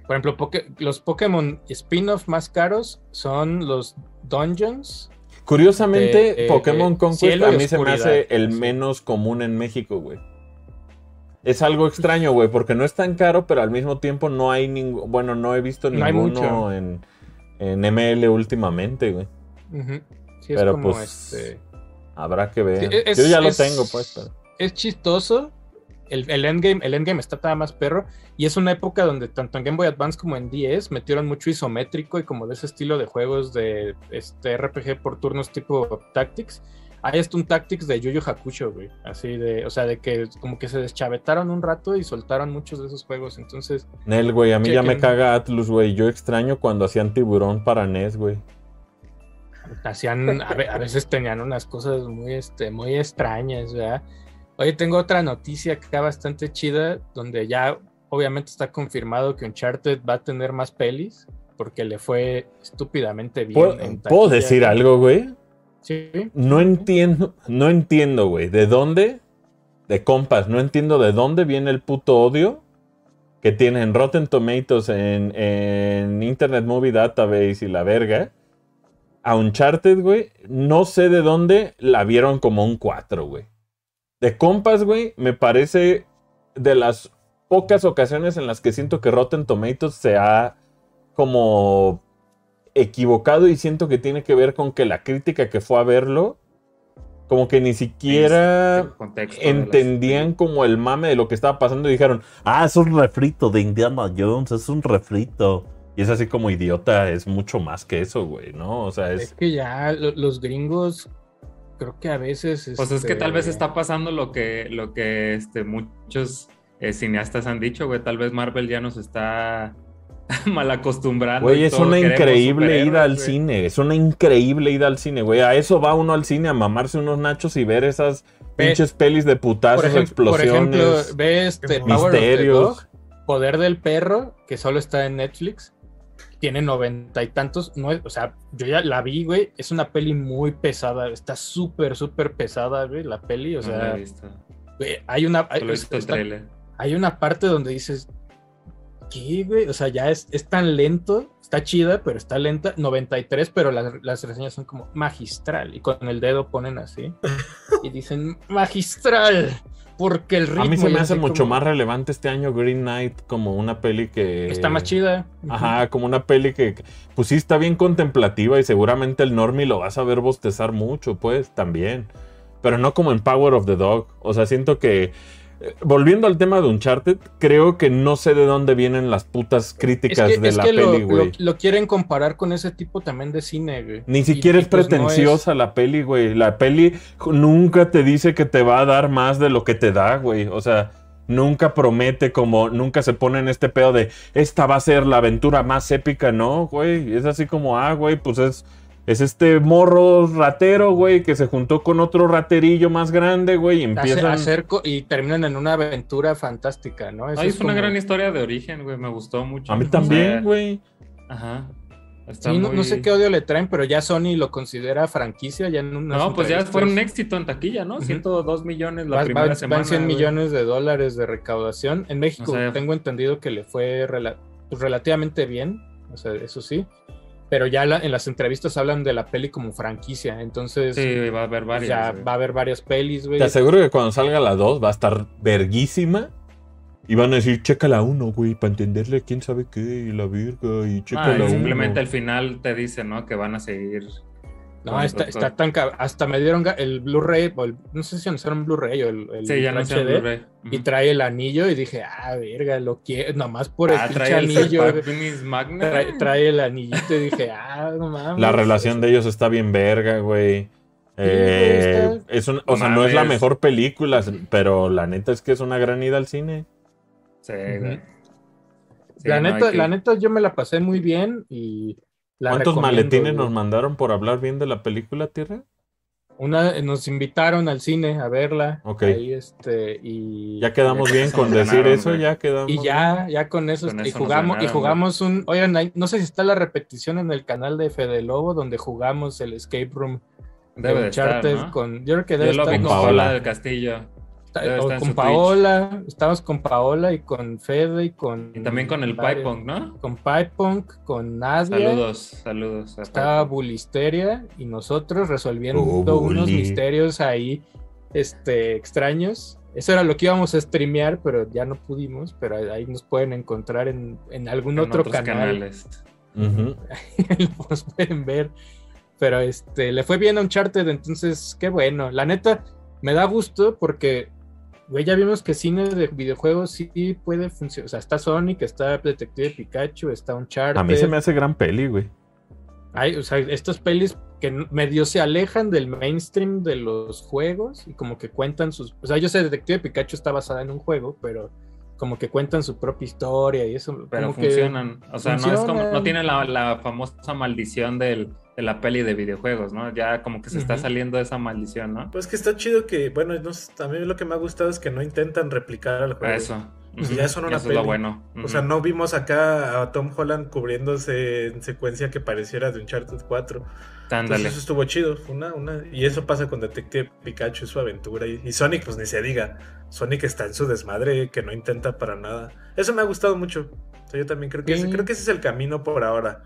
Por ejemplo, los Pokémon spin-off más caros son los Dungeons. Curiosamente, De, eh, Pokémon eh, Conquest a mí se me hace el menos común en México, güey. Es algo extraño, güey, porque no es tan caro, pero al mismo tiempo no hay ningún. Bueno, no he visto No ninguno en, en ML últimamente, güey. Sí, es Pero como pues. este. Habrá que ver. Sí, es- Yo ya lo tengo, pues. pero- Es chistoso. El, el endgame, el endgame está todavía más perro. Y es una época donde tanto en Game Boy Advance como en DS metieron mucho isométrico y como de ese estilo de juegos de este RPG por turnos tipo Tactics. Hay hasta un Tactics de Yu Yu Hakusho, güey. Así de, o sea, de que como que se deschavetaron un rato y soltaron muchos de esos juegos. Entonces, Nel, güey, a mí ya me caga Atlus, güey. Yo extraño cuando hacían tiburón para NES, güey. hacían, a, ve- a veces tenían unas cosas muy, este, muy extrañas, ¿verdad? Oye, tengo otra noticia acá bastante chida, donde ya obviamente está confirmado que Uncharted va a tener más pelis, porque le fue estúpidamente bien. ¿Puedo, en ¿puedo taquilla. decir algo, güey? No entiendo, no entiendo, güey. ¿De dónde? De compas, no entiendo de dónde viene el puto odio que tienen Rotten Tomatoes en, en Internet Movie Database y la verga. A Uncharted, güey. No sé de dónde la vieron como un 4, güey. De compas, güey, me parece de las pocas ocasiones en las que siento que Rotten Tomatoes se ha como equivocado y siento que tiene que ver con que la crítica que fue a verlo, como que ni siquiera las- entendían como el mame de lo que estaba pasando y dijeron, ah, es un refrito de Indiana Jones, es un refrito. Y es así como idiota, es mucho más que eso, güey, ¿no? O sea, Es es... que ya lo- los gringos, creo que a veces... Pues es que tal vez este, está pasando lo que, lo que este, muchos eh, cineastas han dicho, güey. Tal vez Marvel ya nos está mal acostumbrando. Güey, es todo una queremos increíble ida al güey. cine, es una increíble ida al cine, güey. A eso va uno al cine, a mamarse unos nachos y ver esas Ve- pinches pelis de putazos, Por ejemplo, por ejemplo, explosiones. ve este Misterios. Power of the Dog, Poder del Perro, que solo está en Netflix. Tiene noventa y tantos. No es- o sea, yo ya la vi, güey. Es una peli muy pesada. Está súper, súper pesada, güey, la peli. O No la he sea, visto. güey, hay una. hay- Solo he visto el está- trailer. hay una parte donde dices, ¿qué, güey? O sea, ya es, es tan lento, está chida, pero está lenta, 93, pero las, las reseñas son como magistral, y con el dedo ponen así, y dicen, magistral, porque el ritmo... A mí se me hace mucho como, más relevante este año Green Knight como una peli que... Está más chida. Ajá, como una peli que, pues sí está bien contemplativa y seguramente el normie lo vas a ver bostezar mucho, pues, también. Pero no como en Power of the Dog. O sea, siento que, volviendo al tema de Uncharted, creo que no sé de dónde vienen las putas Es críticas que, de es la que peli, güey. lo- lo quieren comparar con ese tipo también de cine, güey. Ni siquiera y es pues no pretenciosa la peli, güey. La peli nunca te dice que te va a dar más de lo que te da, güey. O sea, nunca promete como, nunca se pone en este pedo de, esta va a ser la aventura más épica, ¿no, güey? Es así como, ah, güey, pues es, es este morro ratero, güey, que se juntó con otro raterillo más grande, güey, y empiezan... hacer y terminan en una aventura fantástica, ¿no? Eso Ay, es una como- gran historia de origen, güey. Me gustó mucho. A mí O sea, también, güey. Ajá. Está Sí, no, muy- no sé qué odio le traen, pero ya Sony lo considera franquicia. Ya en No, pues ya fue un éxito en taquilla, ¿no? Ujú. 102 millones la Va- primera van, semana. van 100 güey. millones de dólares de recaudación. En México O sea, tengo entendido que le fue pues, relativamente bien, o sea, eso sí. Pero ya la- en las entrevistas hablan de la peli como franquicia, entonces Sí, va a haber varias. ya güey. va a haber varias pelis, güey. Te aseguro que cuando salga la 2 va a estar verguísima. Y van a decir, checa la 1, güey, para entenderle quién sabe qué, y la virga, y checa Ah, la y 1. simplemente al final te dice, ¿no? Que van a seguir. No, con- está, con- está tan Hasta me dieron el Blu-ray, el- no sé si anunciaron Blu-ray o el, el Sí, ya no HD, Blu-ray. y trae el anillo y dije, ah, verga, lo quiero, nomás por el Ah, trae el anillo. Magnet. Trae, trae el anillito y dije, ah, no mames. La relación de ellos está bien verga, güey. Eh, es un- No o sea, no es la mejor película, pero la neta es que es una gran ida al cine. Sí. Sí, la, no, neta, que- la neta, yo me la pasé muy bien y ¿Cuántos maletines nos mandaron por hablar bien de la película, Tierra? Una, nos invitaron al cine a verla. Ok. Ahí, este, y Ya quedamos bien con decir ganaron, eso, ya quedamos. Y ya, ya con eso, Con y eso jugamos, y jugamos un, oigan, no sé si está la repetición en el canal de Fede Lobo, donde jugamos el escape room de Debe de estar, Uncharted ¿no? con, yo creo que Yo debe lo estar vi con. Paola del Castillo. Está- con Paola, estamos con Paola y con Fede y con Y también con el varios- Pipe Punk, ¿no? con Pipe Punk, con Nadia, Saludos, saludos. estaba. Bulisteria y nosotros resolviendo Oh, unos misterios ahí este extraños. Eso era lo que íbamos a streamear, pero ya no pudimos, pero ahí nos pueden encontrar en, en algún En otro otros canal. canales. Ujú. Los pueden ver. Pero este, le fue bien a Uncharted, entonces qué bueno. La neta, me da gusto porque, güey, ya vimos que cine de videojuegos sí puede funcionar. O sea, está Sonic, está Detective Pikachu, está Uncharted. A mí se me hace gran peli, güey. Hay, o sea, estas pelis que medio se alejan del mainstream de los juegos y como que cuentan sus. O sea, yo sé, Detective Pikachu está basada en un juego, pero como que cuentan su propia historia y eso. Pero que- funcionan. O sea, no es como, no funcionan. tiene la, la famosa maldición del, de la peli de videojuegos, ¿no? Ya como que se está Ujú. saliendo de esa maldición, ¿no? Pues que está chido que, bueno, no sé, también lo que me ha gustado es que no intentan replicar al juego. Eso. Pues Ujú. ya son una Eso es lo peli. bueno. O sea, no vimos acá a Tom Holland cubriéndose en secuencia que pareciera de Uncharted 4. Ándale. Entonces eso estuvo chido. Una, una... Y eso pasa con Detective Pikachu y su aventura. Y, y Sonic, pues ni se diga. Sonic está en su desmadre que no intenta para nada. Eso me ha gustado mucho. O sea, yo también creo que, Sí. ese, creo que ese es el camino por ahora.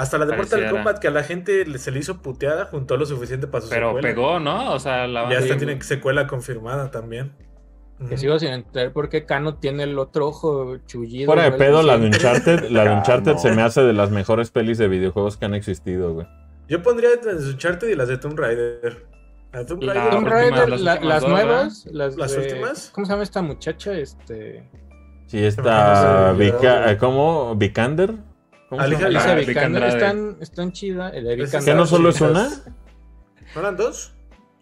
Hasta la de Mortal. Kombat que a la gente se le hizo puteada, juntó lo suficiente para su Pero secuela. pegó, ¿no? O sea, la Ya hasta tiene secuela confirmada también. Que sigo sin entender por qué Cano tiene el otro ojo chullido. Fuera de pedo, la de. Uncharted, la de Ah, Uncharted se me hace de las mejores pelis de videojuegos que han existido, güey. Yo pondría las de Uncharted y las de Tomb Raider. Las de Tomb La- Raider. Tomb Raider, las la- últimas las dos, nuevas, las, ¿Las de- últimas? ¿Cómo se llama esta muchacha? Este. Sí, Vika- ya. eh, ¿cómo? ¿Vikander? ¿Cómo se Alicia-? Alicia Vikander, están, están chidas. El ¿Que no solo es una? ¿No eran dos?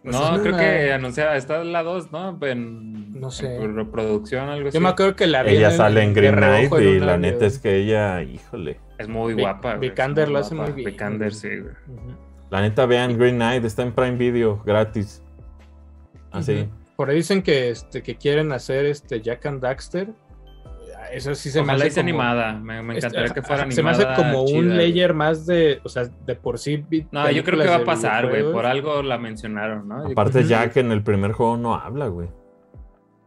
No, es creo una- que anunciaba, está la 2, ¿no? En, No sé. en reproducción, algo así. Yo me acuerdo que la vi Ella en- sale en Green Knight y la de- neta es que ella, híjole. Es muy Vic- guapa, güey. Vikander lo hace guapa. muy bien. Vikander, sí, güey. La neta, vean Green Knight, está en Prime Video, gratis. Así. Ujú. Por ahí dicen que, este, que quieren hacer este Jack and Daxter. Eso sí se me Ojalá hace hice como- animada. Me, me encantaría Este, que fuera ajá, Se animada. me hace como un chida, layer más de, o sea, de por sí. No, yo creo que va a pasar, güey. Por algo la mencionaron, ¿no? Aparte, creo que- Jack en el primer juego no habla, güey.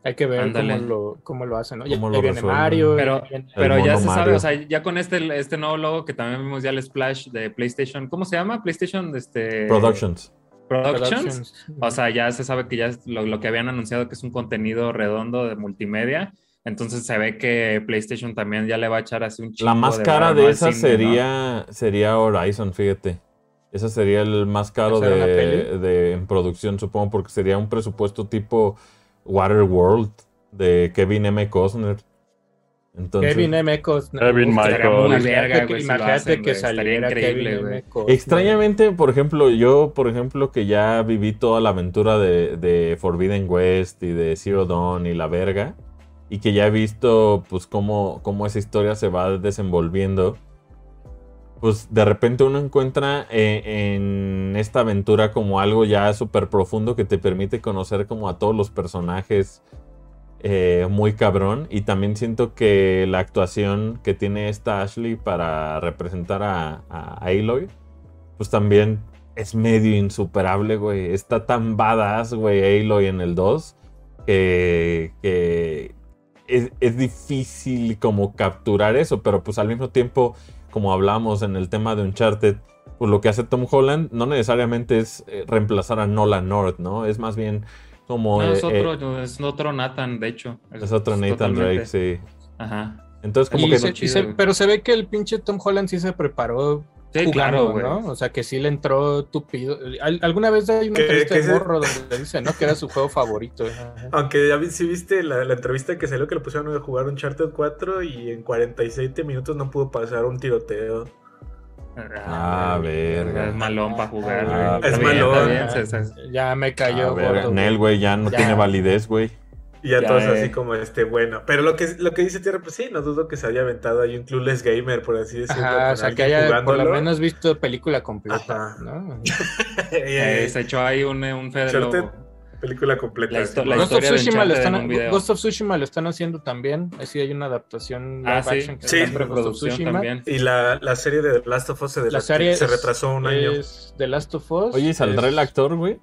Hay que ver Ándale. cómo lo, cómo lo hacen, ¿no? Ya, Cómo ya lo viene. Mario. Pero- ya viene- Pero ya se sabe, Mario. o sea, ya con este, este nuevo logo que también vimos ya el splash de PlayStation, ¿cómo se llama? PlayStation este, Productions. Productions. Productions. O sea, ya se sabe que ya es lo, lo que habían anunciado que es un contenido redondo de multimedia. Entonces se ve que PlayStation también ya le va a echar así un chingo La más de cara de esa cine, ¿no? sería, sería Horizon, fíjate. Esa sería el más caro ¿Hacer una de, de- en producción, supongo, porque sería un presupuesto tipo Waterworld de Kevin M. Costner. Entonces, Kevin M. Costner. Kevin Michael. muy Verga, verga, güey, Imagínate hacen, que saliera increíble, Kevin güey. M. Costner. Extrañamente, por ejemplo, yo, por ejemplo, que ya viví toda la aventura de, de Forbidden West y de Zero Dawn y la verga, y que ya he visto, pues, cómo, cómo esa historia se va desenvolviendo, pues, de repente uno encuentra eh, en esta aventura como algo ya súper profundo que te permite conocer como a todos los personajes eh, muy cabrón. Y también siento que la actuación que tiene esta Ashley para representar a, a Aloy, pues también es medio insuperable, güey. Está tan badass, güey, Aloy en el 2, que, que es, es difícil como capturar eso, pero pues al mismo tiempo, como hablamos en el tema de Uncharted, pues lo que hace Tom Holland no necesariamente es eh, reemplazar a Nolan North, ¿no? Es más bien como... No, es, eh, otro, eh, es otro Nathan, de hecho. es otro Nathan Drake, sí. Ajá. Entonces como Y que... se- pero se ve que el pinche Tom Holland sí se preparó Sí, jugando, claro, güey. ¿no? O sea, que sí le entró tupido. Al- alguna vez hay una entrevista de se- morro donde dice, ¿no? Que era su juego favorito. Ajá. Aunque ya vi- sí viste la, la entrevista que salió que le pusieron a jugar Uncharted 4 y en 47 minutos no pudo pasar un tiroteo. Ah, verga. Es malón para jugar, Ah, güey. es bien, malón. bien, se- se- Ya me cayó. Ah, gordo, Nel, güey, ya no Ya. tiene validez, güey. Y ya, Ya, todos eh. así como este, bueno. Pero lo que, lo que dice Tierra, pues sí, no dudo que se haya aventado ahí un clueless gamer, por así decirlo. Ajá, con o sea, que por lo menos visto película completa, Ajá. ¿no? eh, se echó ahí un, un fe película completa. La histo- sí. la Ghost of Tsushima lo están. Ghost of Tsushima lo están haciendo también. Así hay una adaptación live Ah, sí. action que Sí. está Ghost of Tsushima. también. Y la, la serie de The Last of Us se, La serie se retrasó un año. Es The Last of Us. Oye, ¿y ¿saldrá es- el actor, güey?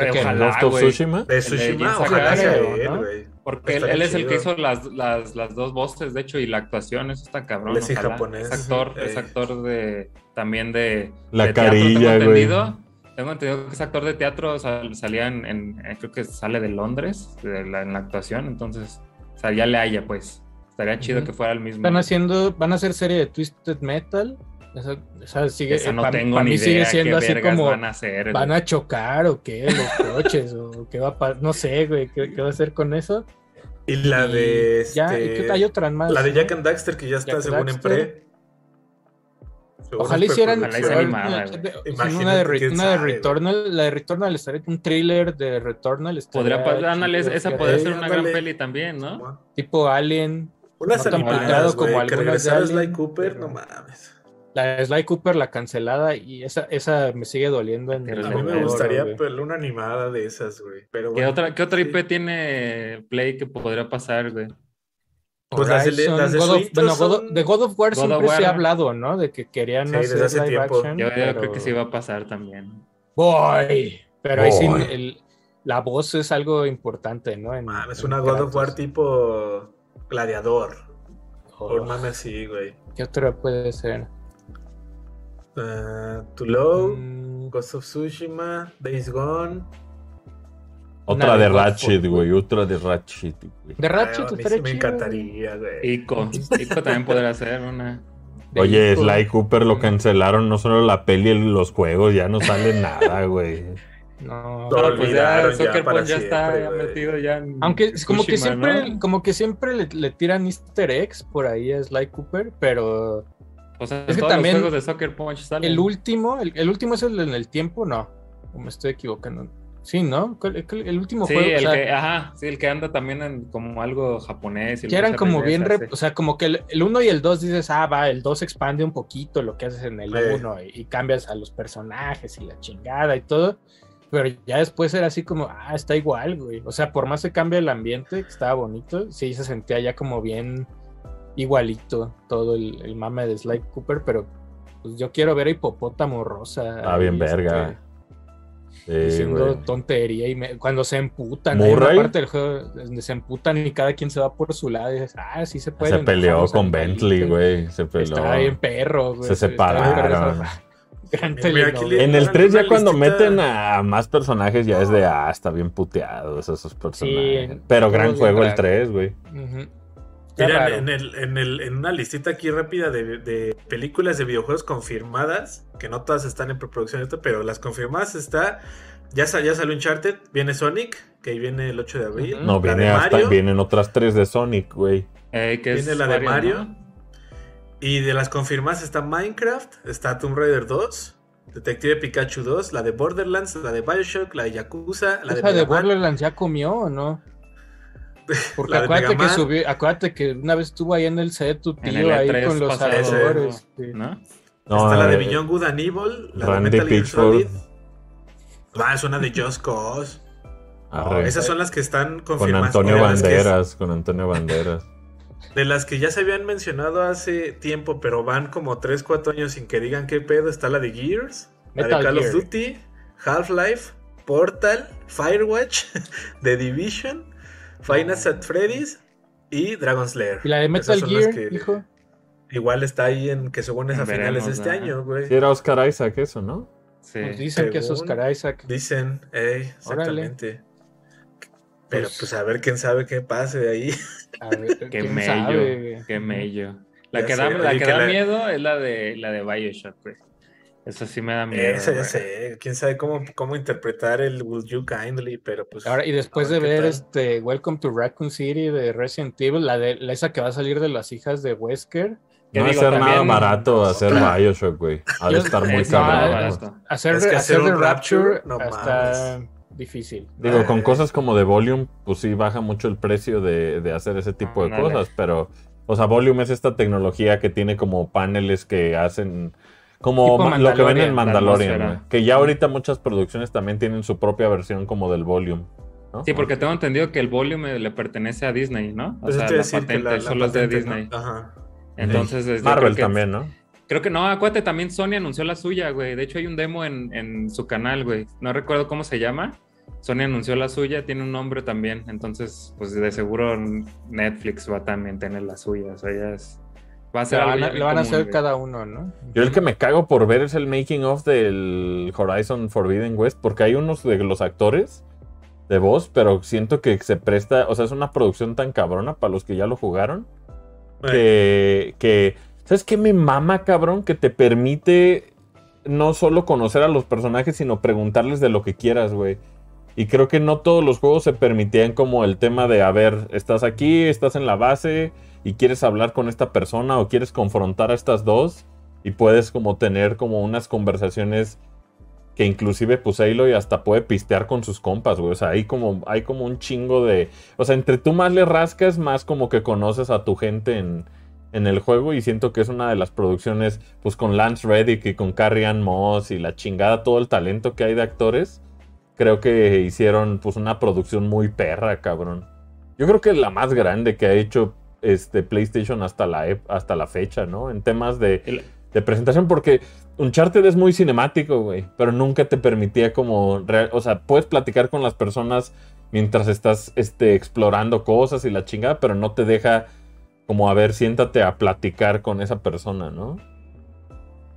¿De qué? ¿En Ojalá, Ghost of. Tsushima? De Tsushima, ojalá sea ¿no? güey. Porque él, es el que hizo las, las, las dos voces, de hecho, y la actuación, eso está cabrón. Es ojalá. japonés. Es actor, es Eh. actor de también de, La de teatro, carilla, tengo güey. entendido. Tengo entendido que es actor de teatro, sea, salía en, en- en- creo que sale de Londres, de la- en la actuación, entonces, o sea, ya le haya, pues. Estaría chido que fuera el mismo. Están haciendo, van a hacer serie de Twisted Metal. Esa, esa sigue, Esa no pa- tengo pa' ni mí idea sigue siendo qué así vergas como van a hacer. van a chocar o qué, los coches o qué va a pasar, no sé, güey, qué, qué va a hacer con eso. Y la Y de. ya, este, y creo que hay otra más. La de ¿no? Jack and Daxter, que ya está Jack según Daxter. en pre. Según Ojalá hicieran Imagínate una de, una de. Returnal, la de Returnal estaría un thriller de Returnal. estaría Podría pasar, ándale, esa podría Eh, ser una ándale. gran peli también, ¿no? Tipo Alien. Unas No tan como que algunas de regresara Sly Alien, Cooper, pero- no mames. La Sly Cooper, la cancelada, y esa, esa me sigue doliendo en Pero A mí me gustaría pero una animada de esas, güey. Pero ¿Qué otra, qué otra sí. IP tiene Play que podría pasar, güey? Pues las las de God of- bueno, God of- son- de God of War God of siempre se ha hablado, ¿no? De que querían Sí, hacer desde hace live tiempo. action. Yo, yo pero- creo que sí va a pasar también. Voy. Pero ahí sí, el- la voz es algo importante, ¿no? En- en una God of War tipo gladiador. Oh, Por mames así, güey. ¿Qué otra puede ser? Uh, Too Low, Mm, Ghost of Tsushima, Days Gone. Otra de Ratchet, güey. Otra de Ratchet, güey. de Ratchet a mí estaría sí me chido. encantaría, güey. Ico. Ico también podría ser una. De Oye, Ico. Sly Cooper lo cancelaron, no solo la peli y los juegos, ya no sale nada, güey. No. No, pues ya está ya metido ya en Aunque como que siempre, ¿no? como que siempre le, le tiran Easter eggs por ahí a Sly Cooper, pero O sea, Es que todos también los juegos de Soccer Punch salen. el último, el, el último es el en el tiempo, no. O me estoy equivocando. Sí, ¿no? ¿Cuál- cuál- El último Sí, juego, o el sea, que, ajá, sí, el que anda también en como algo japonés. y que eran como bien, o sea, como que el, el 1 y el 2 dices, ah, va, el 2 expande un poquito lo que haces en el Sí. 1 y, y cambias a los personajes y la chingada y todo, pero ya después era así como, ah, está igual, güey. O sea, por más se cambia el ambiente, que estaba bonito, sí se sentía ya como bien igualito todo el, el mame de Sly Cooper, pero pues yo quiero ver a Hipopótamo Rosa. Ah, bien verga. este, diciendo güey. tontería y me- cuando se emputan, hay una parte del juego donde se emputan y cada quien se va por su lado y dices, ah, sí se puede. Se peleó con animalitos". Bentley, güey. Se peleó. Está bien perro, güey. Se separaron. esa- Gran Mira, aquí telenovela. En el 3 ya cuando meten a más personajes ya es de, ah, está bien puteados esos personajes. Sí, Pero gran juego el raro. 3, güey. Está Mira, en, el, en, el, en una listita aquí rápida de, de películas de videojuegos confirmadas, que no todas están en preproducción, esto, pero las confirmadas está. Ya, ya salió Uncharted, viene Sonic, que ahí viene el 8 de abril. No, la viene de hasta, Mario, vienen otras tres de Sonic, güey. Eh, Viene es la de Mario. ¿no? Y de las confirmadas está Minecraft, está Tomb Raider 2, Detective Pikachu 2, la de Borderlands, la de Bioshock, la de Yakuza, la de, ¿Esa de. Borderlands ya comió o no? Porque acuérdate que subió, acuérdate que una vez estuvo ahí en el set tu tío ahí E3 con los. No, está la de eh, Beyond Good and Evil, la Randy de Metal Gear. Solid. Ah, es una de Just Cause. Esas son las que están Con confirmadas. Antonio las que- Banderas, con Antonio Banderas. De las que ya se habían mencionado hace tiempo, pero van como 3, 4 años sin que digan qué pedo, está la de Gears, la de Call Gear. of Duty, Half-Life, Portal, Firewatch, The Division, Five Nights at Freddy's y Dragon Slayer. Y la de Metal Gear, que hijo. Igual está ahí en que según es a Veremos, finales de este ajá. año, güey. Sí, era Oscar Isaac eso, ¿no? Sí. Pues dicen que es Oscar Isaac. Dicen, ey, Órale. exactamente. Pero Pues- pues a ver quién sabe qué pase ahí. A ver, Qué mello, sabe. qué mello. La Ya que sé, da, la oye, que que da la- miedo es la de la de Bioshock, güey. Eso sí me da miedo. Esa ya sé, quién sabe cómo, cómo interpretar el Will You Kindly, pero pues. Ahora, y después de ver tal. este Welcome to Raccoon City de Resident Evil, la de la esa que va a salir de las hijas de Wesker, ¿Qué No va a digo? ser nada También- barato hacer Bioshock, güey. Ha de estar muy barato. hacer, Es que hacer hacer un Rapture, Rapture, no está difícil. Digo, con Ay. cosas como de Volume, pues sí baja mucho el precio de, de hacer ese tipo de cosas, pero, o sea, Volume es esta tecnología que tiene como paneles que hacen como lo que ven en Mandalorian, que ya ahorita muchas producciones también tienen su propia versión como del Volume. ¿no? Sí, porque tengo entendido que el volume le pertenece a Disney, ¿no? O Pues sea, la a patente la- la solo es de. Disney. Ajá. Entonces, yo Marvel que- también, ¿no? Creo que no, acuérdate, también Sony anunció la suya, güey. De hecho, hay un demo en, en su canal, güey. No recuerdo cómo se llama. Sony anunció la suya, tiene un nombre también. Entonces, pues de seguro Netflix va a también tener la suya. O sea, ya es. Va a ser algo van a, le van a hacer cada uno, ¿no? Yo el que me cago por ver es el making of del Horizon Forbidden West, porque hay unos de los actores de voz, pero siento que se presta, o sea, es una producción tan cabrona para los que ya lo jugaron, que, que ¿sabes qué me mama, cabrón? Que te permite no solo conocer a los personajes, sino preguntarles de lo que quieras, güey. Y creo que no todos los juegos se permitían como el tema de, a ver, estás aquí, estás en la base y quieres hablar con esta persona o quieres confrontar a estas dos y puedes como tener como unas conversaciones que inclusive pues Aloy hasta puede pistear con sus compas, güey. O sea, hay como, hay como un chingo de... O sea, entre tú más le rascas, más como que conoces a tu gente en, en el juego y siento que es una de las producciones pues con Lance Reddick y con Carrie Ann Moss y la chingada, todo el talento que hay de actores. Creo que hicieron pues una producción muy perra, cabrón. Yo creo que la más grande que ha hecho este PlayStation hasta la, hasta la fecha, ¿no? En temas de, El- de presentación, porque Uncharted es muy cinemático, güey, pero nunca te permitía como, real- o sea, puedes platicar con las personas mientras estás este, explorando cosas y la chingada, pero no te deja como, a ver, siéntate a platicar con esa persona, ¿no?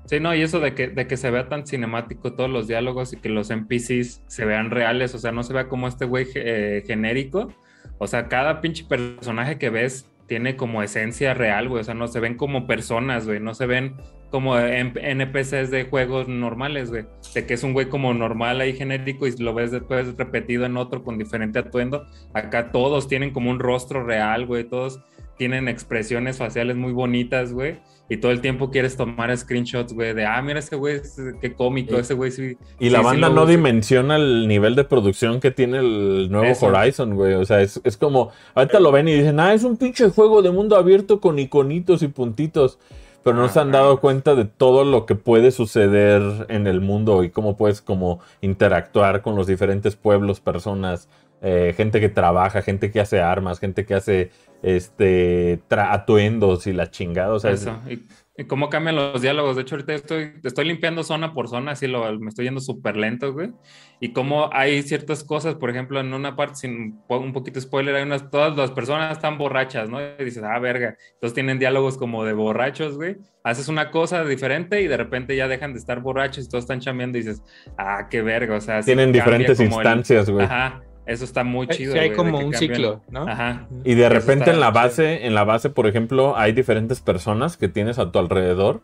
Sí, no, y eso de que, de que se vea tan cinemático todos los diálogos y que los NPCs se vean reales, o sea, no se vea como este güey eh, genérico. O sea, cada pinche personaje que ves tiene como esencia real, güey. O sea, no se ven como personas, güey. No se ven como NPCs de juegos normales, güey. De que es un güey como normal ahí genérico y lo ves después repetido en otro con diferente atuendo. Acá todos tienen como un rostro real, güey. Todos tienen expresiones faciales muy bonitas, güey. Y todo el tiempo quieres tomar screenshots, güey, de, ah, mira ese güey, qué cómico, Sí. ese güey sí. Y la sí, banda no dimensiona el nivel de producción que tiene el nuevo Eso. Horizon, güey. O sea, es, es como, ahorita lo ven y dicen, ah, es un pinche juego de mundo abierto con iconitos y puntitos. Pero no se han dado cuenta de todo lo que puede suceder en el mundo y cómo puedes como interactuar con los diferentes pueblos, personas, eh, gente que trabaja, gente que hace armas, gente que hace este atuendos y la chingada. O sea, es- Eso. Y, y cómo cambian los diálogos. De hecho, ahorita estoy, estoy limpiando zona por zona, así lo, me estoy yendo súper lento, güey. Y cómo hay ciertas cosas, por ejemplo, en una parte, sin un poquito spoiler, hay unas, todas las personas están borrachas, ¿no? Y dices, ah, verga. Entonces tienen diálogos como de borrachos, güey. Haces una cosa diferente y de repente ya dejan de estar borrachos y todos están chambeando y dices, ah, qué verga. O sea, tienen diferentes como el- instancias, güey. Ajá. Eso está muy chido. sí hay güey, como un cambian- ciclo, ¿no? Ajá. Y de repente en la chido. base, en la base, por ejemplo, hay diferentes personas que tienes a tu alrededor.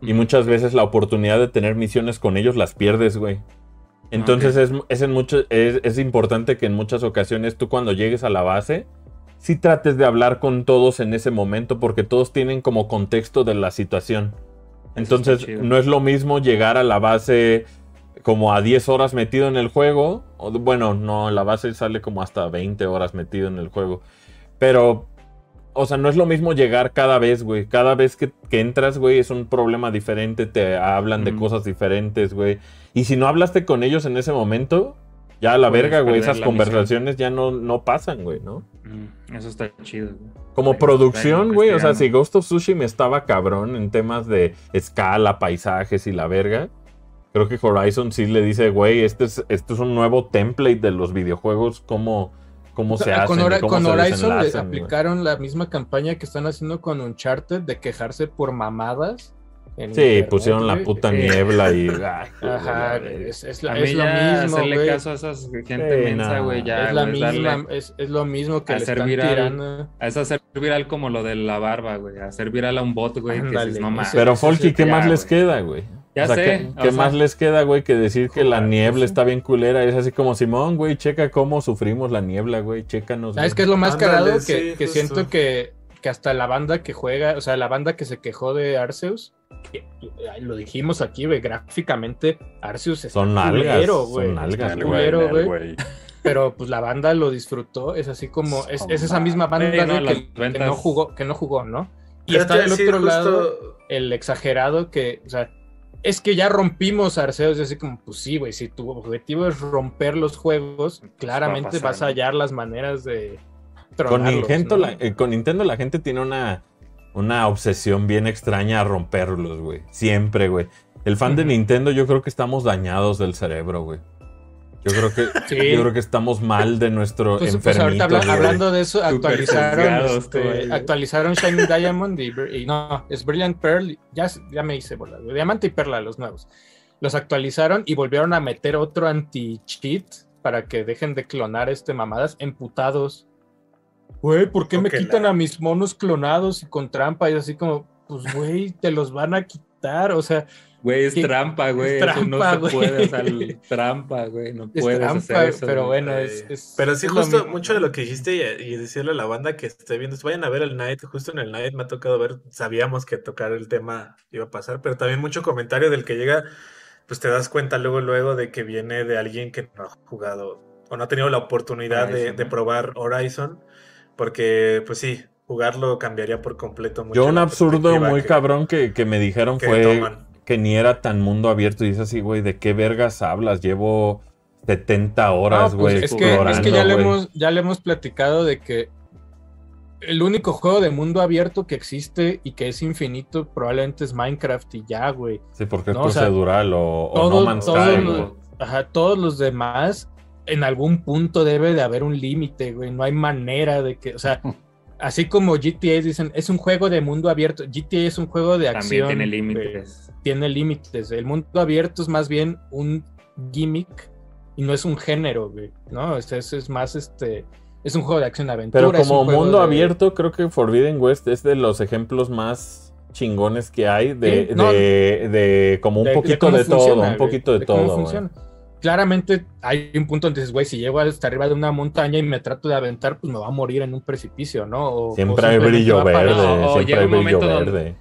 Y muchas veces la oportunidad de tener misiones con ellos las pierdes, güey. Entonces es, es, en mucho, es, es importante que en muchas ocasiones tú cuando llegues a la base, sí trates de hablar con todos en ese momento porque todos tienen como contexto de la situación. Entonces no es lo mismo llegar a la base como a 10 horas metido en el juego. O, bueno, no, la base sale como hasta 20 horas metido en el juego. Pero, o sea, no es lo mismo llegar cada vez, güey. Cada vez que, que entras, güey, es un problema diferente. Te hablan de cosas diferentes, güey. Y si no hablaste con ellos en ese momento, Ya a la Puedes verga, güey, esas conversaciones ya no, no pasan, güey, ¿no? Mm, eso está chido, güey. Como producción, güey, o sea, si. Ghost of Tsushima estaba cabrón en temas de escala, paisajes y la verga, creo que Horizon sí le dice, güey, este es, este es un nuevo template de los videojuegos, cómo, cómo O sea, se hacen, con, y Hora- cómo con se Horizon le desenlazan, güey. aplicaron la misma campaña que están haciendo con Uncharted de quejarse por mamadas. en Sí, internet, pusieron la puta Sí. niebla y... ay, Ajá, es, es, A la- mí es lo mismo, hacerle güey. caso a esas gente Sí, mensa, no. güey, ya, es la es misma, darle- es, es lo mismo que le hacer viral. tirando. a eso hacer viral como lo de la barba, güey. Hacer viral a un bot, güey, no Pero Folky, ¿qué ya, más les queda, güey? Ya o sea, sé, ¿qué, o qué sea- más les queda, güey, que decir que la niebla sí. está bien culera? Es así como, Simón, güey, checa cómo sufrimos la niebla, güey, chécanos. ¿Sabes güey". qué es lo más sí, que, siento que, que hasta la banda que juega, o sea, la banda que se quejó de Arceus, que- lo dijimos aquí, güey, gráficamente Arceus es Son culero, son güey. culero, Nel, güey. Pero pues la banda lo disfrutó, es así como, es, es esa misma banda Sí, no, que, no jugó, que no jugó, ¿no? Y Pero está del otro justo- lado el exagerado que, o sea, es que ya rompimos Arceus, y así como, pues sí, güey, si tu objetivo es romper los juegos, claramente pasar, vas a ¿no? hallar las maneras de Con Nintendo, ¿no? la, eh, con Nintendo la gente tiene una, una obsesión bien extraña a romperlos, güey. Siempre, güey. El fan de. Nintendo yo creo que estamos dañados del cerebro, güey. Yo creo que, Sí. yo creo que estamos mal de nuestro Pues, pues ahorita habla- hablando de eso, actualizaron, este, actualizaron Shining Diamond y, no, es Brilliant Pearl, ya, ya me hice bola, Diamante y Perla, los nuevos. Los actualizaron y volvieron a meter otro anti-cheat para que dejen de clonar este mamadas emputados. Güey, ¿por qué me quitan la- a mis monos clonados y con trampa? Y así como, pues güey, te los van a quitar, o sea, Güey, es ¿Qué? trampa, güey. Es eso no trampa, se güey. puede, o sea, trampa, güey. No es puedes trampa, hacer eso. pero güey. bueno, es, es- Pero sí, justo mismo. mucho de lo que dijiste y, y decirle a la banda que esté viendo, vayan a ver el Night, justo en el Night me ha tocado ver, sabíamos que tocar el tema iba a pasar, pero también mucho comentario del que llega, pues te das cuenta luego, luego de que viene de alguien que no ha jugado o no ha tenido la oportunidad de, Horizon, de ¿no? probar Horizon, porque pues sí, jugarlo cambiaría por completo mucho Yo un absurdo muy que- cabrón que, que me dijeron que fue toman. Que ni era tan mundo abierto. Y es así, güey, ¿de qué vergas hablas? Llevo 70 horas, No, pues, güey, es, que, es explorando, que ya le güey. hemos, ya le hemos platicado de que el único juego de mundo abierto que existe y que es infinito probablemente es Minecraft y ya, güey. Sí, porque es No, o sea, procedural o, o todo- No Man's todo Sky, lo- güey. Ajá, todos los demás, en algún punto debe de haber un límite, güey. No hay manera de que, o sea, así como GTA dicen, es un juego de mundo abierto. GTA es un juego de acción. También tiene güey. límites. tiene límites. El mundo abierto es más bien un gimmick y no es un género, güey, ¿no? Es, es, es más este. Es un juego de acción aventura. Pero es un como mundo de- abierto, creo que Forbidden West es de los ejemplos más chingones que hay de, Sí, no. de, de como un de- de poquito cómo de, todo, funciona, un poquito de, de cómo todo. güey. Claramente hay un punto donde dices, güey, si llego hasta arriba de una montaña y me trato de aventar, pues me va a morir en un precipicio, ¿no? O- Siempre o hay brillo verde, o- siempre llega hay un brillo momento verde. Donde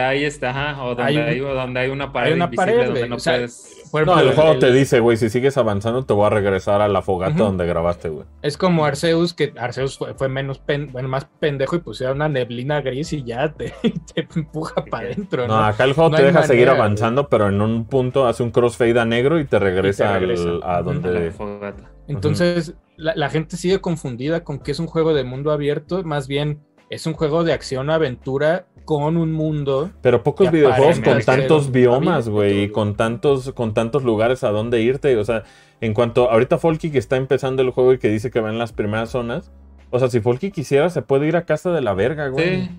hay este, ajá, o donde Hay hay, un- donde hay una pared una invisible pared, donde güey, no o sea, puedes. Por No, ejemplo, el juego el- te dice, güey, si sigues avanzando te voy a regresar a la fogata donde grabaste, güey. Es como Arceus, que Arceus fue, fue menos pen- bueno, más pendejo y pusieron una neblina gris y ya te, te empuja para adentro, No, ¿no? acá el juego No te deja seguir avanzando, pero en un punto hace un crossfade a negro y te regresa, a Ujú. a la donde... fogata. Entonces, la, la gente sigue confundida con que es un juego de mundo abierto, más bien es un juego de acción-aventura con un mundo. Pero pocos videojuegos con tantos biomas, güey, y con tantos, con tantos lugares a donde irte. O sea, en cuanto ahorita Folky que está empezando el juego y que dice que va en las primeras zonas. O sea, si Folky quisiera, se puede ir a casa de la verga, güey. Sí,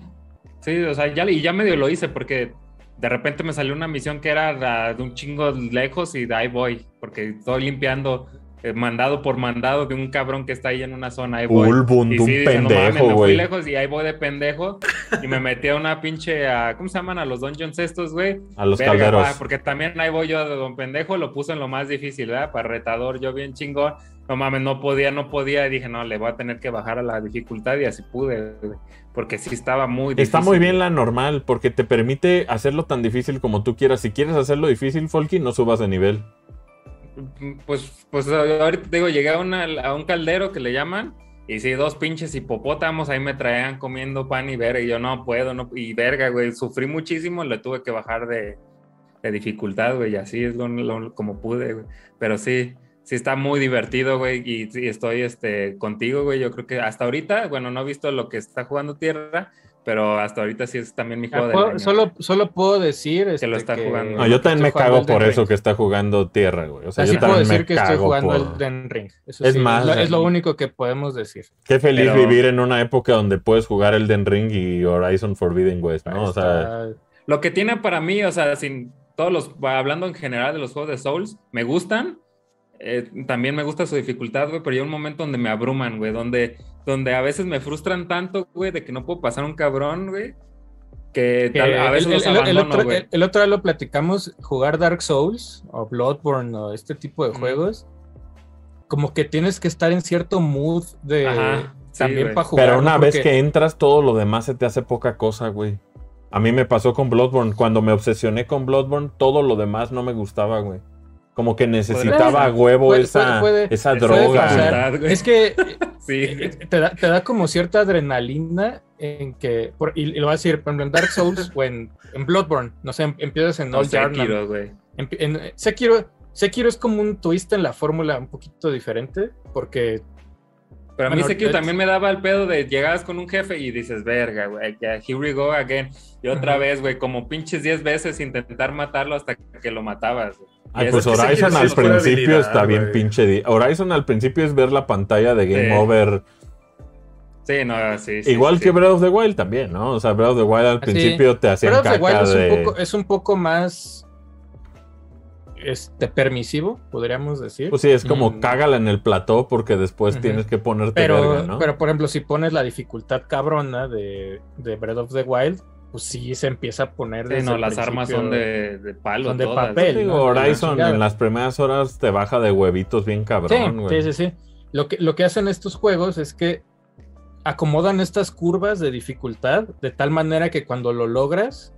sí, o sea, ya, y ya medio lo hice porque de repente me salió una misión que era de un chingo lejos y de ahí voy, porque estoy limpiando eh, mandado por mandado de un cabrón que está ahí en una zona. Ahí voy. Ulbun, Y tú un sí, dice, no mames, pendejo, me fui lejos y ahí voy de pendejo y me metí a una pinche, a- ¿cómo se llaman? A los dungeons estos, güey. A los Verga, calderos. va, porque también ahí voy yo de don pendejo, lo puse en lo más difícil, ¿verdad? Para retador, yo bien chingón. No mames, no podía, no podía. Y dije, no, le voy a tener que bajar a la dificultad y así pude, güey. Porque sí estaba muy difícil. Está muy bien la normal, porque te permite hacerlo tan difícil como tú quieras. Si quieres hacerlo difícil, Folky, no subas de nivel. Pues, pues ahorita digo, llegué a, una- a un caldero que le llaman. Y sí, dos pinches hipopótamos ahí me traían comiendo pan y verga. Y yo no puedo, no. Y verga, güey. Sufrí muchísimo, le tuve que bajar de, de dificultad, güey. Y así es lo, lo- como pude, güey. Pero sí, sí está muy divertido, güey, y, y estoy este, contigo, güey. Yo creo que hasta ahorita, bueno, no he visto lo que está jugando Tierra, pero hasta ahorita sí es también mi juego Ah, del puedo- año, solo, solo puedo decir Que este, lo está jugando. No, yo también me cago por eso Ring. que está jugando Tierra, güey. O sea, Así yo puedo también decir me que estoy jugando por... Elden Ring. Eso Es sí, más, es, lo, es lo único que podemos decir. Qué feliz Pero- vivir en una época donde puedes jugar Elden Ring y Horizon Forbidden West, ¿no? O sea, Lo que tiene para mí, o sea, sin todos los, hablando en general de los juegos de Souls, me gustan. Eh, también me gusta su dificultad, güey, pero hay un momento donde me abruman, güey, donde, donde a veces me frustran tanto, güey, de que no puedo pasar un cabrón, güey, que, tal- a veces el, los el- el abandono, otro, güey. el- el otro día lo platicamos, jugar Dark Souls o Bloodborne o este tipo de juegos, como que tienes que estar en cierto mood de Ajá, también para jugar. pero una ¿no? vez Porque- que entras, todo lo demás se te hace poca cosa, güey. A mí me pasó con Bloodborne. Cuando me obsesioné con Bloodborne, todo lo demás no me gustaba, güey. Como que necesitaba a huevo Puede- esa, puede- esa puede droga. Es que Sí, eh, te da, te da como cierta adrenalina en que, por- y, y lo voy a decir, por ejemplo, en Dark Souls o en, en Bloodborne, no sé, em- empiezas en no Old sé, Jarnam, Kiro, güey. En, en- Sekiro, Sekiro es como un twist en la fórmula un poquito diferente, porque Pero a mí Bueno, Sekiro es- también me daba el pedo de llegabas con un jefe y dices, verga, güey, ya, here we go again. Y otra vez, güey, como pinches 10 veces intentar matarlo hasta que lo matabas. güey. Ay, pues Horizon al principio está bien pinche. di- Horizon al principio es ver la pantalla de Game Sí. Over. Sí, no, sí. sí, Igual sí. que Breath of the Wild también, ¿no? O sea, Breath of the Wild al Ah, sí. principio te hacían Breath of the Wild es un, poco, es un poco más este, permisivo, podríamos decir. Pues sí, es como Mm. cágala en el plató porque después tienes que ponerte pero, verga, ¿no? pero, por ejemplo, si pones la dificultad cabrona de, de Breath of the Wild, pues sí se empieza a poner Sí, no, las armas son de, de palo. son de todas. papel. Digo, ¿no? Horizon en las primeras horas te baja de huevitos bien Sí, cabrón, güey. sí, sí, sí. Lo que, lo que hacen estos juegos es que acomodan estas curvas de dificultad de tal manera que cuando lo logras,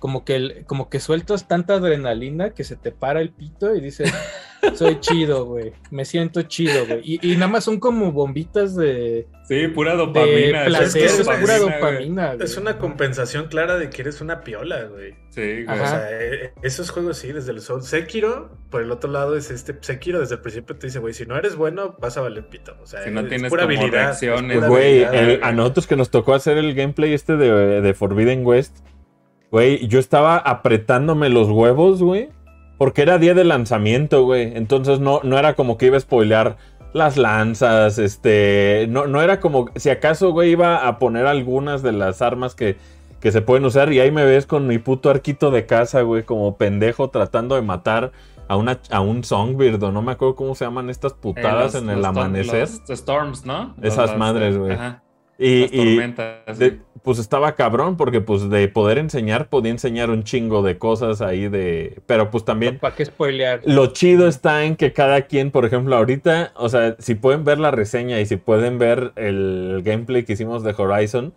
como que, el- como que sueltas tanta adrenalina que se te para el pito y dices, soy chido, güey, me siento chido, güey. Y, y nada más son como bombitas de, Sí, pura de dopamina. placer, es pura dopamina. güey. Es una compensación clara de que eres una piola, güey. Sí, güey. O sea, eh, esos juegos sí, desde los Souls. Sekiro, por el otro lado, es este. Sekiro desde el principio te dice, güey, si no eres bueno, vas a valer pito. O sea, Si no es tienes pura habilidad. reacciones, es pura Pues, Güey, habilidad, el- güey. a nosotros que nos tocó hacer el gameplay este de, de Forbidden West, güey, yo estaba apretándome los huevos, güey, porque era día de lanzamiento, güey. Entonces no, no era como que iba a spoilear las lanzas, este, no, no era como, si acaso, güey, iba a poner algunas de las armas que, que se pueden usar y ahí me ves con mi puto arquito de casa, güey, como pendejo tratando de matar a, una, a un Songbird, o no me acuerdo cómo se llaman estas Eh, putadas los- en el los amanecer. Los storms, ¿no? Esas madres, güey. Ajá. Y, Las y tormentas. de- güey. Pues estaba cabrón porque pues de poder enseñar podía enseñar un chingo de cosas ahí de... Pero pues también ¿Para qué spoilear? lo chido está en que cada quien, por ejemplo, ahorita, o sea, si pueden ver la reseña y si pueden ver el gameplay que hicimos de Horizon,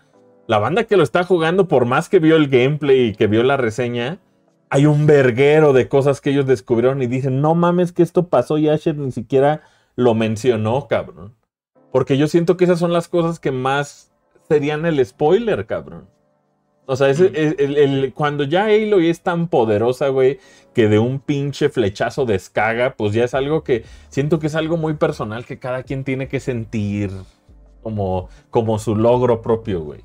la banda que lo está jugando, por más que vio el gameplay y que vio la reseña, hay un verguero de cosas que ellos descubrieron y dicen, no mames que esto pasó y Asher ni siquiera lo mencionó, cabrón. Porque yo siento que esas son las cosas que más serían el spoiler, cabrón. O sea, ese- Mm. el- el- el- cuando ya Aloy es tan poderosa, güey, que de un pinche flechazo descaga, pues ya es algo que siento que es algo muy personal que cada quien tiene que sentir como, como su logro propio, güey.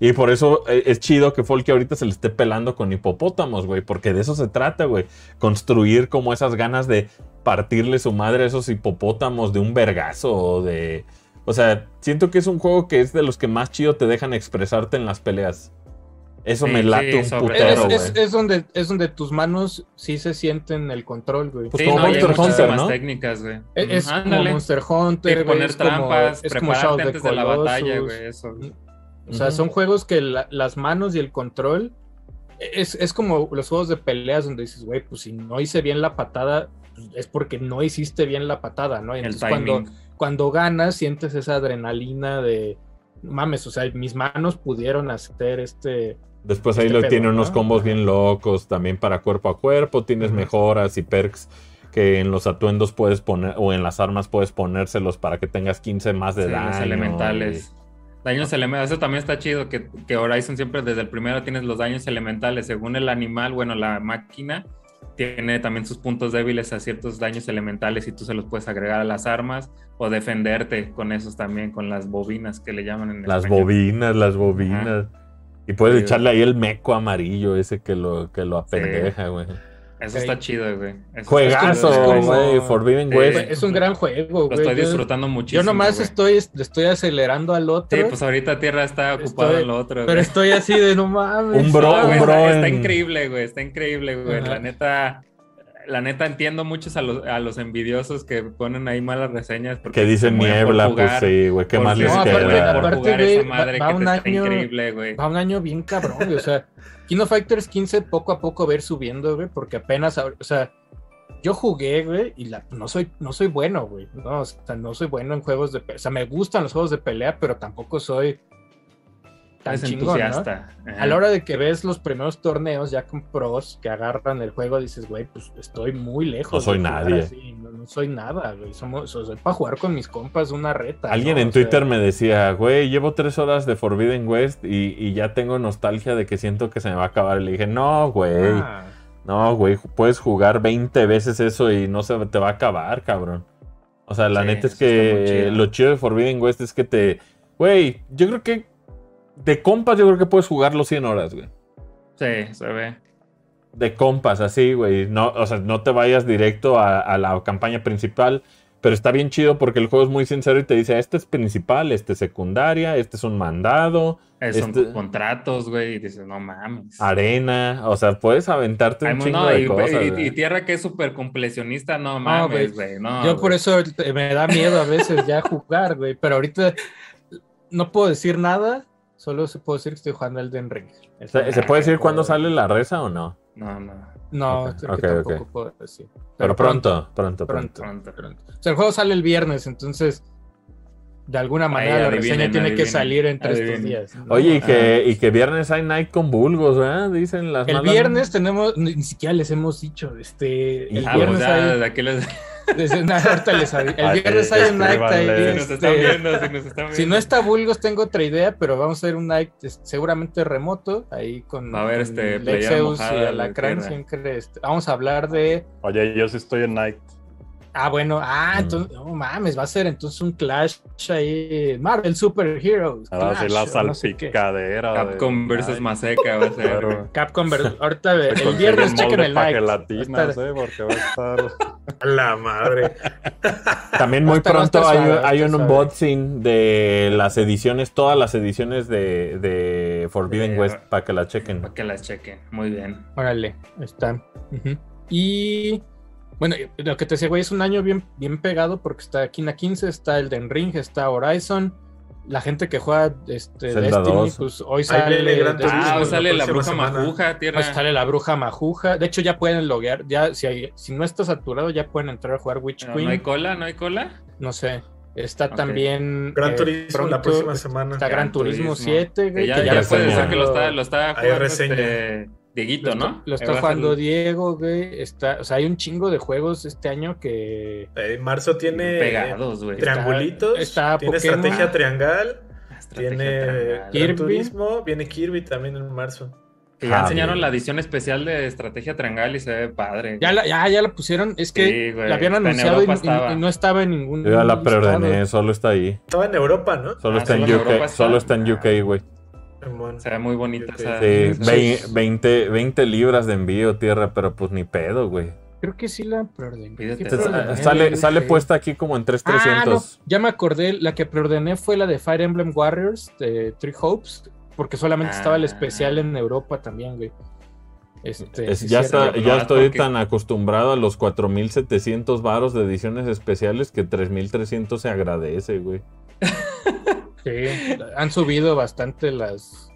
Y por eso eh, es chido que Folky ahorita se le esté pelando con hipopótamos, güey, porque de eso se trata, güey. Construir como esas ganas de partirle su madre a esos hipopótamos de un vergazo o de... O sea, siento que es un juego que es de los que más chido te dejan expresarte en las peleas. Eso Sí, me late sí, un sobre putero. Es, es- es donde, es donde tus manos sí se sienten el control, güey. Pues Sí, como no, y hay Monster Hunter, ¿no? técnicas, güey. Es, es Ujú, como. Monster Hunter, güey, poner es trampas, es como prepararte antes de la batalla, güey, eso. O sea, son juegos que la- las manos y el control es, es como los juegos de peleas donde dices, güey, pues si no hice bien la patada, es porque no hiciste bien la patada, ¿no? Y El entonces cuando, cuando ganas sientes esa adrenalina de, mames, o sea, mis manos pudieron hacer este... Después ahí este lo pedo, tiene ¿no? unos combos Ajá. bien locos, también para cuerpo a cuerpo, tienes mejoras y perks que en los atuendos puedes poner, o en las armas puedes ponérselos para que tengas 15 más de Sí, daño. los elementales. Daños elementales, eso también está chido, que, que Horizon siempre desde el primero tienes los daños elementales, según el animal, bueno, la máquina, tiene también sus puntos débiles a ciertos daños elementales y tú se los puedes agregar a las armas o defenderte con esos también, con las bobinas que le llaman en Las español. bobinas, las bobinas. Y puedes Sí, echarle ahí el meco amarillo ese que lo, que lo apendeja, güey. Eso está chido, güey. Eso Juegazo, güey. Forbidden. West. Es un gran juego, Lo güey. estoy Yo- disfrutando muchísimo. Yo nomás güey. estoy, le estoy acelerando al otro. Sí, pues ahorita Tierra está ocupado Estoy- en lo otro. pero güey. estoy así de no mames. Un bro- No, un bro está, increíble, güey. Está increíble, güey. Ajá. La neta, la neta entiendo muchos a los, a los envidiosos que ponen ahí malas reseñas. porque Que dicen niebla, pues jugar, sí, güey. ¿Qué más les No, por aparte- queda? aparte, güey, madre va- va que un año- increíble, güey. Va un año bien cabrón, güey. O sea, Kino Fighters 15 poco a poco ir subiendo, güey, porque apenas, o sea, yo jugué, güey, y la, no soy, no soy bueno, güey. No, o sea, no soy bueno en juegos de pelea. O sea, me gustan los juegos de pelea, pero tampoco soy tan Es chingón, ¿no? entusiasta. A la hora de que ves los primeros torneos ya con pros que agarran el juego, dices, güey, pues estoy muy lejos. No soy nadie. así, No, no soy nada, güey. Somos, sea, para jugar con mis compas una reta. Alguien ¿no? en O sea, Twitter me decía, güey, llevo tres horas de Forbidden West y, y ya tengo nostalgia de que siento que se me va a acabar. Y le dije, no, güey, ah, no, güey, puedes jugar 20 veces eso y no se te va a acabar, cabrón. O sea, la Sí, neta es que chido. lo chido de Forbidden West es que te... Güey, yo creo que de compas yo creo que puedes jugarlo 100 horas, güey. Sí, se ve. De compas, así, güey. No, o sea, no te vayas directo a, a la campaña principal. Pero está bien chido porque el juego es muy sincero y te dice, este es principal, este es secundaria, este es un mandado, Son Este- contratos, güey, y dices, no mames. arena. O sea, puedes aventarte Ay, un no, chingo de y, cosas. y- Tierra que es súper completionista, no mames, güey. No, yo por eso me da miedo a veces ya jugar, güey. Pero ahorita no puedo decir nada. Solo se puedo decir que estoy jugando Elden Ring. ¿Se, se puede decir cuándo sale la reza o no? No, no. No, Ok, es que ok, tampoco puedo decir. Pero pronto, pronto, pronto. Pronto. Pronto. pronto. O sea, el juego sale el viernes, entonces de alguna manera la adivinen, reseña tiene que salir entre estos adivinen. días. ¿no? Oye, y Ah. que, y que viernes hay night con vulgos, ¿verdad? Dicen las El malas- viernes tenemos, ni, siquiera les hemos dicho, este, el Ah, viernes pues ya, hay, de aquí les... desde una ahorita les el viernes hay un night. Si nos este, están viendo, si nos están viendo. si no está Bulgos tengo otra idea, pero vamos a hacer un night seguramente remoto, ahí con, a con este, Lexeus y Alacrán siempre, este, vamos a hablar de, Oye, yo sí estoy en Night. Ah bueno, ah, Mm. entonces, no mames, va a ser entonces un clash ahí, Marvel Super Heroes, Ahora sí Clash, la o no sé salpicadera. de Capcom versus. Maseca va a ser. Claro. Capcom, ver- ahorita el viernes chequen el like. Va a estar- ¿eh? Porque va a estar... A la madre. También muy Va a va a pronto hay, va a un unboxing de las ediciones, todas las ediciones de, de Forbidden Eh, West para que la chequen. Para que las chequen. Muy bien. Órale, está. Ujú. Y bueno, lo que te decía, güey, es un año bien, bien pegado porque está Kina 15, está Elden Ring, está Horizon. La gente que juega este, Zelda Destiny, 2. pues hoy sale, Gran Turismo. Ah, hoy sale la bruja semana. majuja, Tierra. hoy sale la bruja majuja. De hecho, ya pueden loguear. Ya, si, hay- si no está saturado, ya pueden entrar a jugar Witch No, Queen. ¿No hay No, cola? ¿No hay cola? sé. Está también. Gran eh, Turismo la pronto próxima semana. Está Gran Turismo 7, güey. Que ya, que ya ya puede ser que lo está, lo está Hay jugando reseña. este Dieguito, ¿no? lo está jugando Diego, güey. Está, o sea, hay un chingo de juegos este año que. Eh, marzo tiene pegados, güey. Triangulitos, está tiene Pokémon. estrategia triangal, Estrategia tiene Kirby. Turismo, viene Kirby también en marzo. Que ya Ah, enseñaron la edición especial de Estrategia Triangal y se ve padre. Ya la, ya, ya la pusieron. Es que Sí, güey. la habían anunciado y, no estaba en ningún. Yo ya la preordené, solo está ahí. Estaba en Europa, ¿no? Solo Ah, está en solo en UK, solo está en UK, güey. Ve muy bonita esa. Sí, esa- vei- 20, 20 libras de envío, tierra, pero pues ni pedo, güey. Creo que sí la preordené. Pídete. ¿Qué Entonces, preordené? Sale, puesta aquí como en Ah, no, 3300. ya me acordé. La que preordené fue la de Fire Emblem Warriors de Three Hopes. Porque solamente estaba el Ah. especial en Europa también, güey. Este, Es- ya está, estoy porque- tan acostumbrado a los 4700 varos de ediciones especiales que 3300 se agradece, güey. Sí, han subido bastante las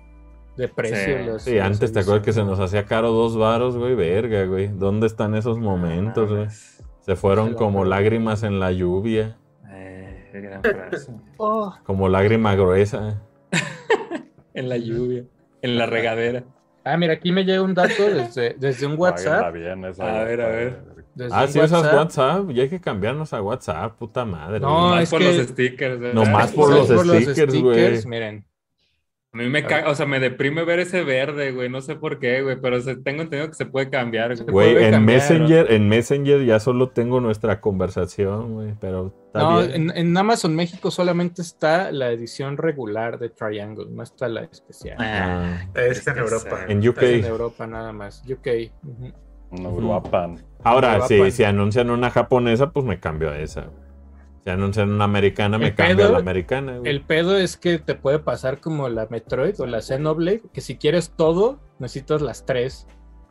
de precio. Sí. las- Sí, las antes te acuerdas que se nos hacía caro dos varos, güey, verga, güey. ¿Dónde están esos momentos, güey? Se fueron como lágrimas en la lluvia, Eh, qué gran frase. Oh, como lágrima gruesa. en la lluvia. En la regadera. Ah, mira, aquí me llega un dato desde, desde un WhatsApp. bien A ver, a ver. Desde Ah, sí, usas WhatsApp. Ya hay que cambiarnos a WhatsApp, puta madre. No. Más es por que- los stickers. ¿verdad? Nomás Sí, por los por stickers, güey. Miren, A mí me caga, o sea, me deprime ver ese verde, güey. No sé por qué, güey, pero se- tengo entendido que se puede cambiar, güey. Güey, puede en cambiar, Messenger, en Messenger ya solo tengo nuestra conversación, güey, pero está No, bien. en, en Amazon México solamente está la edición regular de Triangle, no está la especial. Ah, Ah, Está en Europa. en UK. Está en Europa nada más. UK. No, Ujú. guapa. Ahora, si, pues. si anuncian una japonesa, pues me cambio a esa. Si anuncian una americana, me cambio a la americana. güey. El pedo es que te puede pasar como la Metroid o la Xenoblade, que si quieres todo, necesitas las tres.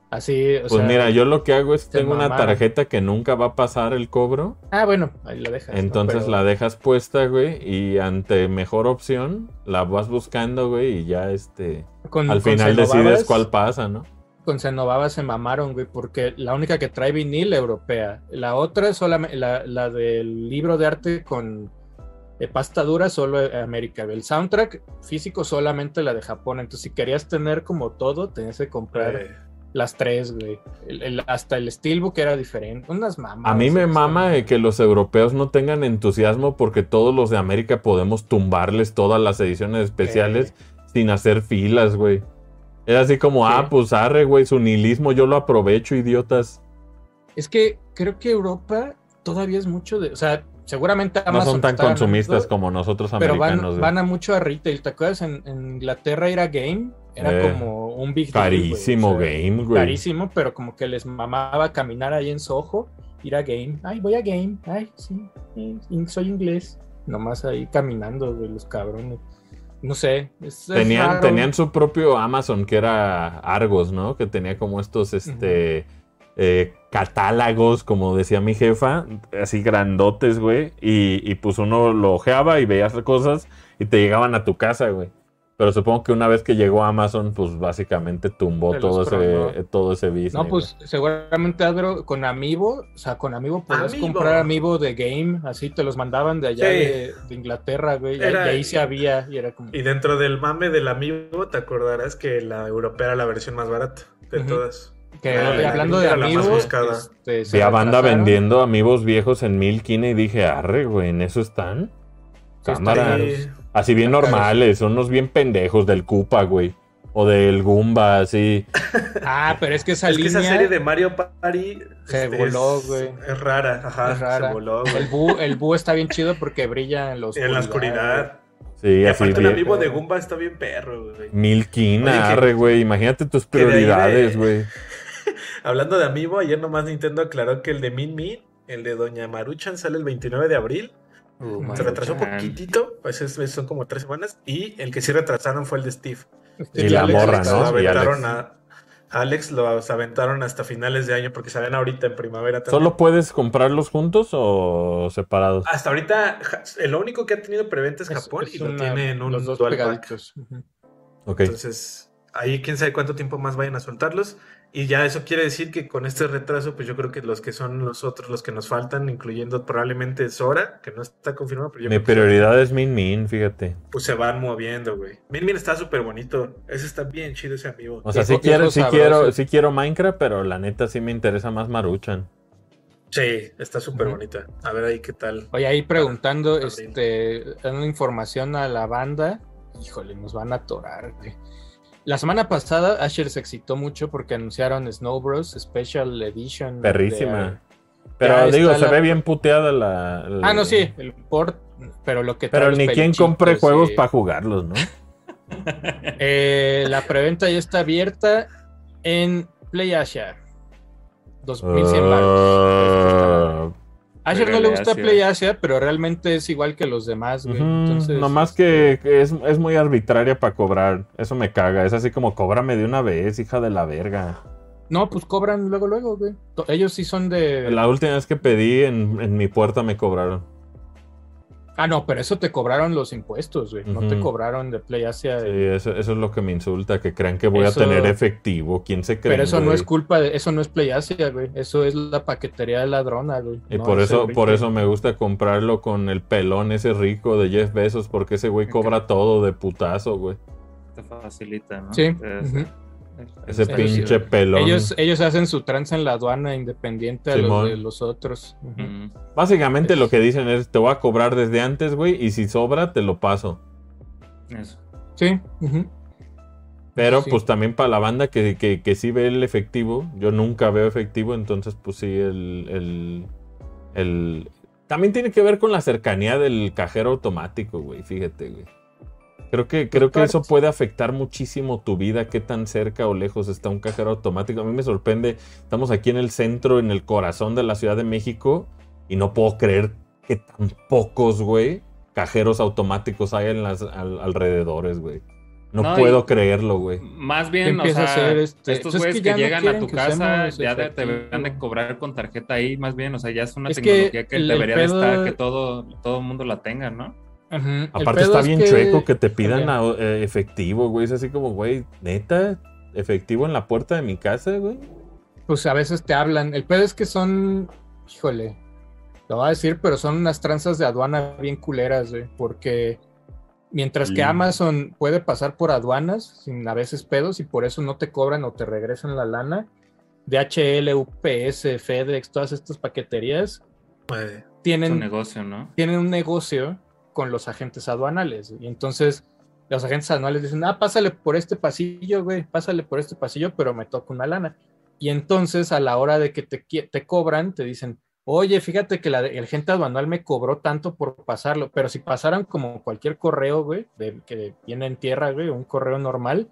Así, o Pues sea, mira, yo lo que hago es tengo una tarjeta que nunca va a pasar el cobro. Ah, bueno, ahí la dejas. ¿no? Entonces Pero la dejas puesta, güey, y ante mejor opción la vas buscando, güey, y ya este con- al con final decides cuál pasa, ¿no? Con Xenobaba se mamaron, güey, porque la única que trae vinil europea. La otra es solamente la, la del libro de arte con eh, pasta dura, solo eh, América. El soundtrack físico solamente la de Japón. Entonces, si querías tener como todo, tenías que comprar Eh, las tres, güey. El- el- hasta el steelbook era diferente. Unas mamadas. A mí me mama eh, que los europeos no tengan entusiasmo porque todos los de América podemos tumbarles todas las ediciones especiales sin hacer filas, güey. Es así como, Sí. ah, pues arre, güey, su nihilismo yo lo aprovecho, idiotas. Es que creo que Europa todavía es mucho de. O sea, seguramente No Amazon son tan consumistas como nosotros Pero americanos. van, a mucho a retail. ¿Te acuerdas? En, en Inglaterra ir a Game era Eh, como un big deal, güey, Carísimo o sea, game, güey. Carísimo, pero como que les mamaba caminar ahí en Soho, ir a Game. Ay, voy a Game. Ay, sí, sí, soy inglés. Nomás ahí caminando, güey, los cabrones. No sé. es- Tenían, tenían su propio Amazon que era Argos, ¿no? Que tenía como estos este eh, catálogos, como decía mi jefa, así grandotes, güey. Y, y pues uno lo ojeaba y veías cosas y te llegaban a tu casa, güey. Pero supongo que una vez que llegó Amazon, pues básicamente tumbó Se todo ese, tronó. todo ese business. No, pues seguramente Adro con Amiibo, o sea, con Amiibo podías Amiibo. comprar Amiibo de Game, así te los mandaban de allá Sí. de, de Inglaterra, güey, y ahí- Era- y ahí sí había, y era como... Y dentro del mame del amigo, te acordarás que la europea era la versión más barata de todas. Que la hablando de era la más Amiibo, buscada. este, se Vi a banda vendiendo amigos viejos en mil quine y dije, arre, güey, ¿en eso están? Cámara. Sí. Así bien normales, son unos bien pendejos del Koopa, güey. O del Goomba, así. Ah, pero es que esa Es que esa serie de Mario Party Se este, voló, es- güey. Es rara, ajá. Es rara. Se voló, güey. El búho, el búho está bien chido porque brilla en la oscuridad. En la oscuridad. Sí, Y así aparte el amigo de Goomba está bien perro, güey. Mil Oye, quina, que- arre, güey. Imagínate tus prioridades, güey. Hablando de Amiibo, ayer nomás Nintendo aclaró que el de Min Min, el de Doña Maruchan, sale el 29 de abril. Uh, Se retrasó un poquitito, pues es- son como tres semanas. Y el que sí retrasaron fue el de Steve. Y la Alex morra. Lo Y aventaron Alex. a Alex, lo aventaron hasta finales de año porque salen ahorita en primavera también. ¿Solo puedes comprarlos juntos o separados? Hasta ahorita, el único que ha tenido preventa es Japón es y lo tiene en un los dos dual pack. Entonces, ahí quién sabe cuánto tiempo más vayan a soltarlos. Y ya eso quiere decir que con este retraso, pues yo creo que los que son los otros, los que nos faltan, incluyendo probablemente Sora, que no está confirmado, pero yo Mi que prioridad es Min Min, fíjate. pues se van moviendo, güey. Min Min está súper bonito. Ese está bien chido ese amigo. O sea, sí quiero, sí sabroso. quiero, sí quiero Minecraft, pero la neta sí me interesa más Maruchan. Sí, está súper bonita. A ver ahí qué tal. Oye, ahí preguntando, este, dando información a la banda, híjole, nos van a atorar, güey. La semana pasada Asher se excitó mucho porque anunciaron Snow Bros. Special Edition. Perrísima. de- Pero digo, se la- ve bien puteada la. la- Ah, no, sí, el port, pero lo que Pero ni quien compre juegos y- para jugarlos, ¿no? Eh, la preventa ya está abierta en Play Asia. 2100 baros. Asher no le gusta Asia. Play Asia, pero realmente es igual que los demás, güey. Entonces, Nomás que, que es, es muy arbitraria para cobrar. Eso me caga. Es así como cóbrame de una vez, hija de la verga. No, pues cobran luego, luego, güey. Ellos sí son de. La última vez que pedí en, en mi puerta me cobraron. Ah, no, pero eso te cobraron los impuestos, güey. No te cobraron de Play Asia. Sí, eso, eso es lo que me insulta, que crean que voy Eso- a tener efectivo. ¿Quién se cree? pero eso no es culpa de. Eso no es Play Asia, güey. Eso es la paquetería de ladrona, güey. Y No, por eso, rico. por eso me gusta comprarlo con el pelón ese rico de Jeff Bezos, porque ese güey cobra todo de putazo, güey. Te facilita, ¿no? Sí, Es-. Ese es- pinche pelón. Ellos, ellos hacen su tranza en la aduana independiente a los de los otros. Mm. Básicamente Es- lo que dicen es, te voy a cobrar desde antes, güey, y si sobra, te lo paso. Eso. Sí. Pero Sí. pues también para la banda que, que, que sí ve el efectivo, yo nunca veo efectivo, entonces pues sí, el, el, el- También tiene que ver con la cercanía del cajero automático, güey, fíjate, güey. Creo que, creo que eso puede afectar muchísimo tu vida, qué tan cerca o lejos está un cajero automático. A mí me sorprende, estamos aquí en el centro, en el corazón de la Ciudad de México, y no puedo creer que tan pocos, güey, cajeros automáticos hay en las al- alrededores, güey. No, No, puedo creerlo, güey. Más ¿Qué bien, o a sea, hacer este? estos es güeyes que que, ya no llegan a tu casa ya de- te deberían de cobrar con tarjeta ahí, más bien, o sea, ya es una Es tecnología que, debería de estar, que todo, todo el mundo la tenga, ¿no? Aparte está es bien que- chueco que te pidan a- eh, efectivo, güey. Es así como, güey, neta, efectivo en la puerta de mi casa, güey. Pues a veces te hablan. El pedo es que son, híjole, lo voy a decir, pero son unas tranzas de aduana bien culeras, güey. Porque mientras que. Amazon puede pasar por aduanas sin a veces pedos y por eso no te cobran o te regresan la lana, DHL, UPS, FedEx, todas estas paqueterías. Es un tienen, negocio, ¿no? tienen un negocio con los agentes aduanales. Y entonces los agentes aduanales dicen, ah, pásale por este pasillo, güey, pásale por este pasillo, pero me toca una lana. Y entonces a la hora de que te, te cobran, te dicen, oye, fíjate que la, el agente aduanal me cobró tanto por pasarlo, pero si pasaran como cualquier correo, güey, de, que viene en tierra, güey, un correo normal,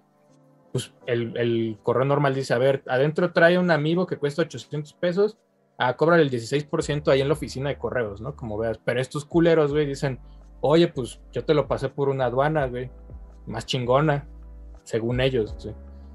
pues el, el correo normal dice, a ver, adentro trae un amigo que cuesta 800 pesos, a cobrar el 16% ahí en la oficina de correos, ¿no? Como veas. Pero estos culeros, güey, dicen, oye, pues yo te lo pasé por una aduana, güey, más chingona, según ellos, sí.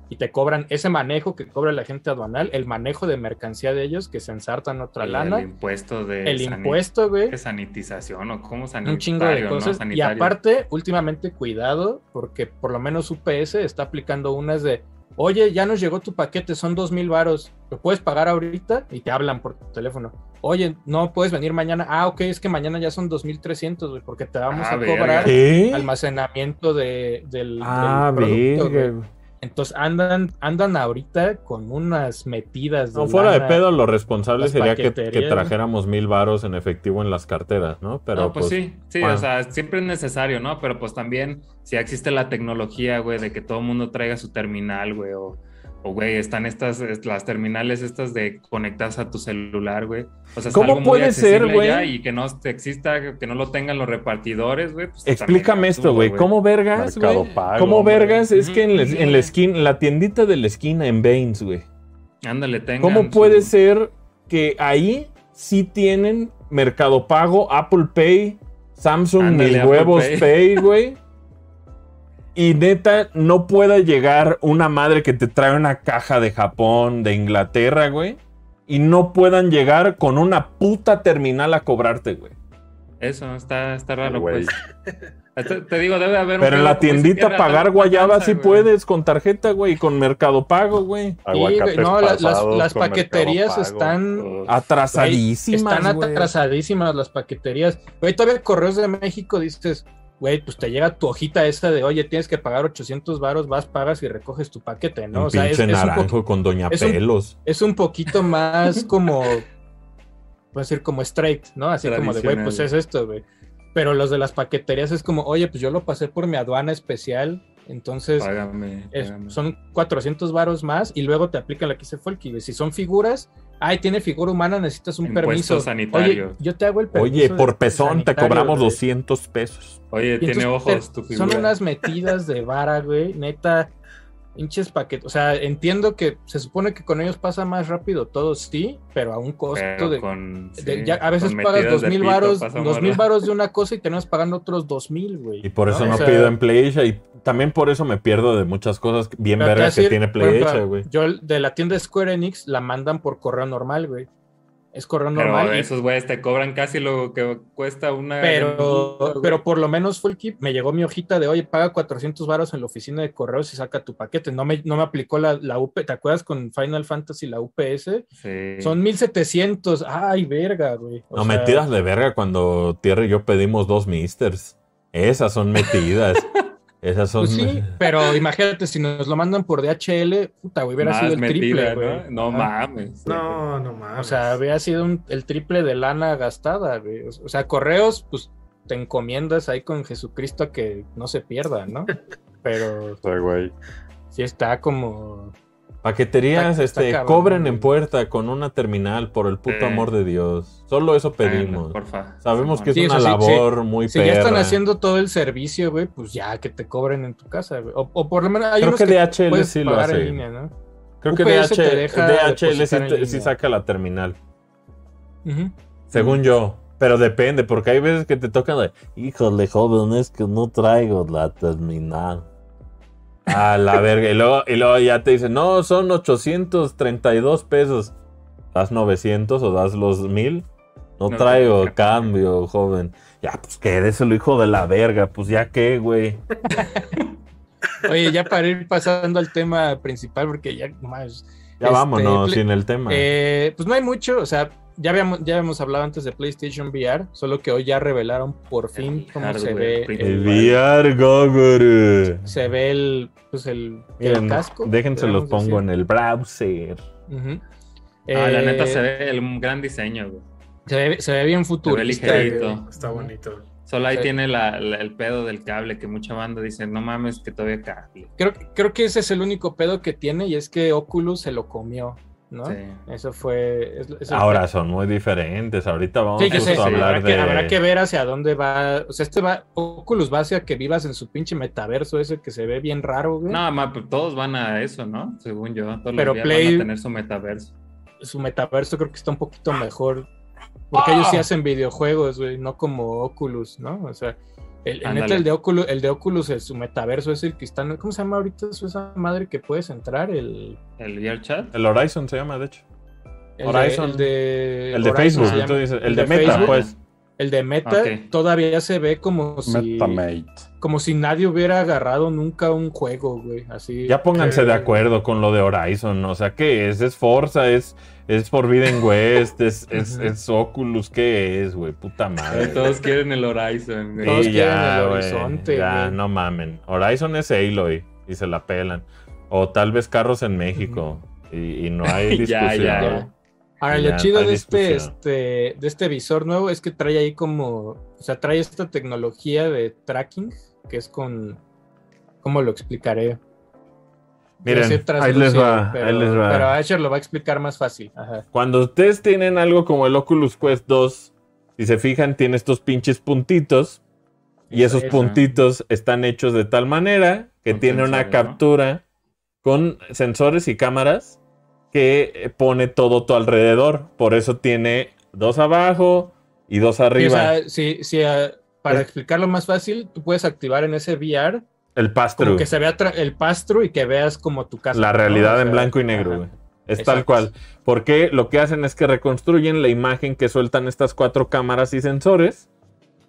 Y te cobran ese manejo que cobra la gente aduanal, el manejo de mercancía de ellos, que se ensartan otra El, lana, el impuesto de el impuesto, güey, de sanitización o como sanitario, un chingo de ¿no? cosas. Y aparte, últimamente, cuidado, porque por lo menos UPS está aplicando unas de, oye, ya nos llegó tu paquete, son dos mil varos, ¿lo puedes pagar ahorita? Y te hablan por teléfono. Oye, no puedes venir mañana. Ah, ok, es que mañana ya son dos mil trescientos, güey, porque te vamos Ah, a verga. cobrar ¿Qué? almacenamiento de, del, Ah, del producto. Entonces andan, andan ahorita con unas metidas. No, fuera de lana. pedo, lo responsable sería que, que trajéramos mil varos en efectivo en las carteras, ¿no? Pero no, pues, sí, sí, bueno. o sea, siempre es necesario, ¿no? Pero pues también, si existe la tecnología, güey, de que todo el mundo traiga su terminal, güey, o, o, güey, están estas, es- las terminales estas de conectarse a tu celular, güey. O sea, es ¿Cómo algo muy puede ser, accesible güey? Y que no exista, que no lo tengan los repartidores, güey. pues, Explícame es esto, güey. ¿Cómo vergas, güey? ¿Cómo hombre. vergas? Es que en la, en la esquina, la tiendita de la esquina en Baines, güey. Ándale, tengan ¿Cómo su- puede ser que ahí sí tienen Mercado Pago, Apple Pay, Samsung, Ándale, mis Apple huevos Pay. Pay, güey? Y neta, no pueda llegar una madre que te trae una caja de Japón, de Inglaterra, güey. Y no puedan llegar con una puta terminal a cobrarte, güey. Eso, está, está raro, Güey. pues. Te, te digo, debe haber un Pero en la tiendita pagar guayaba ratanza, sí puedes con tarjeta, güey, y con Mercado Pago, güey. Sí, no, la- las, las paqueterías están. Atrasadísimas, Están güey. atrasadísimas las paqueterías. Güey, todavía Correos de México dices, güey, pues te llega tu hojita esa de, oye, tienes que pagar 800 varos, vas, pagas y recoges tu paquete, ¿no? Un O sea, es, pinche es un, naranjo po- con Doña es un- Pelos. es un poquito más como, voy a decir, como straight, ¿no? Así como de, güey, pues es esto, güey. Pero los de las paqueterías es como, oye, pues yo lo pasé por mi aduana especial, entonces Págame, es- págame. son 400 varos más y luego te aplican la que se fue el Si son figuras, ay, tiene figura humana, necesitas un Impuesto permiso. sanitario. Oye, yo te hago el permiso. Oye, por pezón te cobramos güey. 200 pesos. Oye, Y tiene entonces, ojos tu figura. Son unas metidas de vara, güey, neta. Hinches paquetes. O sea, entiendo que se supone que con ellos pasa más rápido todo, sí, pero a un costo Pero de. con, de- sí, ya a veces con pagas dos mil varos, dos mil varos de una cosa y tenemos pagando otros dos mil, güey. Y por eso no, O sea, pido en PlayAsia. Y también por eso me pierdo de muchas cosas bien vergas que tiene PlayAsia, güey. Yo de la tienda Square Enix la mandan por correo normal, güey. Es correo Pero normal. y- esos güeyes te cobran casi lo que cuesta una. Pero, pero por lo menos fue el kit. Me llegó mi hojita de, oye, paga 400 varos en la oficina de correos y saca tu paquete. No me, no me aplicó la, la UP. ¿Te acuerdas con Final Fantasy, la UPS? Sí. Son 1700. Ay, verga, güey. O No, sea, metidas de verga cuando Tierra y yo pedimos dos misters. Esas son metidas. Esas son. Pues sí, pero imagínate, si nos lo mandan por DHL, puta, güey, hubiera Más sido el triple, güey. ¿no? Mames. No, no mames. O sea, había sido un- el triple de lana gastada, güey. O sea, correos, pues te encomiendas ahí con Jesucristo a que no se pierda, ¿no? pero O sea, güey. sí está como... Paqueterías, Está- está este, cabrón, cobren güey. en puerta con una terminal, por el puto Sí. amor de Dios. Solo eso pedimos. Porfa. Sabemos que es Sí, una sí, labor muy Si ya están haciendo todo el servicio, güey, pues ya que te cobren en tu casa, güey. O, o por lo menos hay Creo unos que DHL puedes sí lo pagar en hace. línea, ¿no? Creo que UPS DH te deja DHL sí, saca la terminal. Según yo. Pero depende, porque hay veces que te tocan de, híjole, joven, es que no traigo la terminal. A la verga. Y luego, y luego ya te dicen, no, son 832 pesos. ¿Das 900 o das los 1000? No, No traigo cambio, joven. Ya, pues quédeselo, hijo de la verga. Pues ya qué, güey. Oye, ya para ir pasando al tema principal, porque ya más. Ya Este, vámonos sin el tema. Eh, pues no hay mucho, o sea, ya habíamos, ya habíamos hablado antes de PlayStation VR, solo que hoy ya revelaron por fin El cómo se ve el el, VR Gogoro. se ve el, pues el, casco. déjense los pongo en el browser. Ah, la Eh, neta se ve el, un gran diseño, güey. se ve, se ve bien futurista. ligerito. Está bonito. Solo ahí Sí. tiene la- la- el pedo del cable que mucha banda dice, no mames, que todavía cable. Creo, creo que ese es el único pedo que tiene y es que Oculus se lo comió, ¿no? Sí. Eso fue... Ahora son muy diferentes. Ahorita vamos Sí, sé, a sí, hablar habrá, que, de. habrá que ver hacia dónde va. O sea, este va. Oculus va hacia que vivas en su pinche metaverso ese que se ve bien raro, güey. No, ma, pues todos van a eso, ¿no? Según yo. Todos Pero los días Play- van a tener su metaverso. Su metaverso creo que está un poquito mejor. Porque ellos sí hacen videojuegos, güey, no como Oculus, ¿no? O sea, el, el neta, el de Oculus, el de Oculus, es su metaverso es el que está. ¿Cómo se llama ahorita eso, esa madre que puedes entrar? El. El VR chat. El Horizon se llama, de hecho. El Horizon. De, el de, El de Horizon Facebook, el, El de, de Meta, Facebook. pues. El de Meta todavía se ve como si. Metamate. Como si nadie hubiera agarrado nunca un juego, güey. Así. Ya pónganse que- de acuerdo con lo de Horizon. O sea, ¿qué es? ¿Es Forza? ¿Es, es Forbidden West? ¿Es, es, es Oculus? ¿Qué es, güey? Puta madre. Todos quieren el Horizon, güey. Todos quieren el güey, horizonte, Ya, güey. no mamen. Horizon es Aloy y se la pelan. O tal vez carros en México. y, y no hay discusión. ya. Ya. Ahora, lo chido de este, este, de este visor nuevo es que trae ahí como, o sea, trae esta tecnología de tracking, que es con, ¿cómo lo explicaré? Miren, ahí les va, pero, ahí les va. Pero Asher lo va a explicar más fácil. Ajá. Cuando ustedes tienen algo como el Oculus Quest 2, si se fijan, tiene estos pinches puntitos. Y Eso, esos eso. puntitos están hechos de tal manera que Con tiene una captura con sensores y cámaras que eh, pone todo tu alrededor. Por eso tiene dos abajo y dos Sí, o arriba. sea, sí, sí, ah, para explicarlo más fácil, tú puedes activar en ese VR el pass como through. que se vea el pastro y que veas como tu casa. La realidad en blanco y negro, güey. Es Exacto. tal cual. Porque lo que hacen es que reconstruyen la imagen que sueltan estas cuatro cámaras y sensores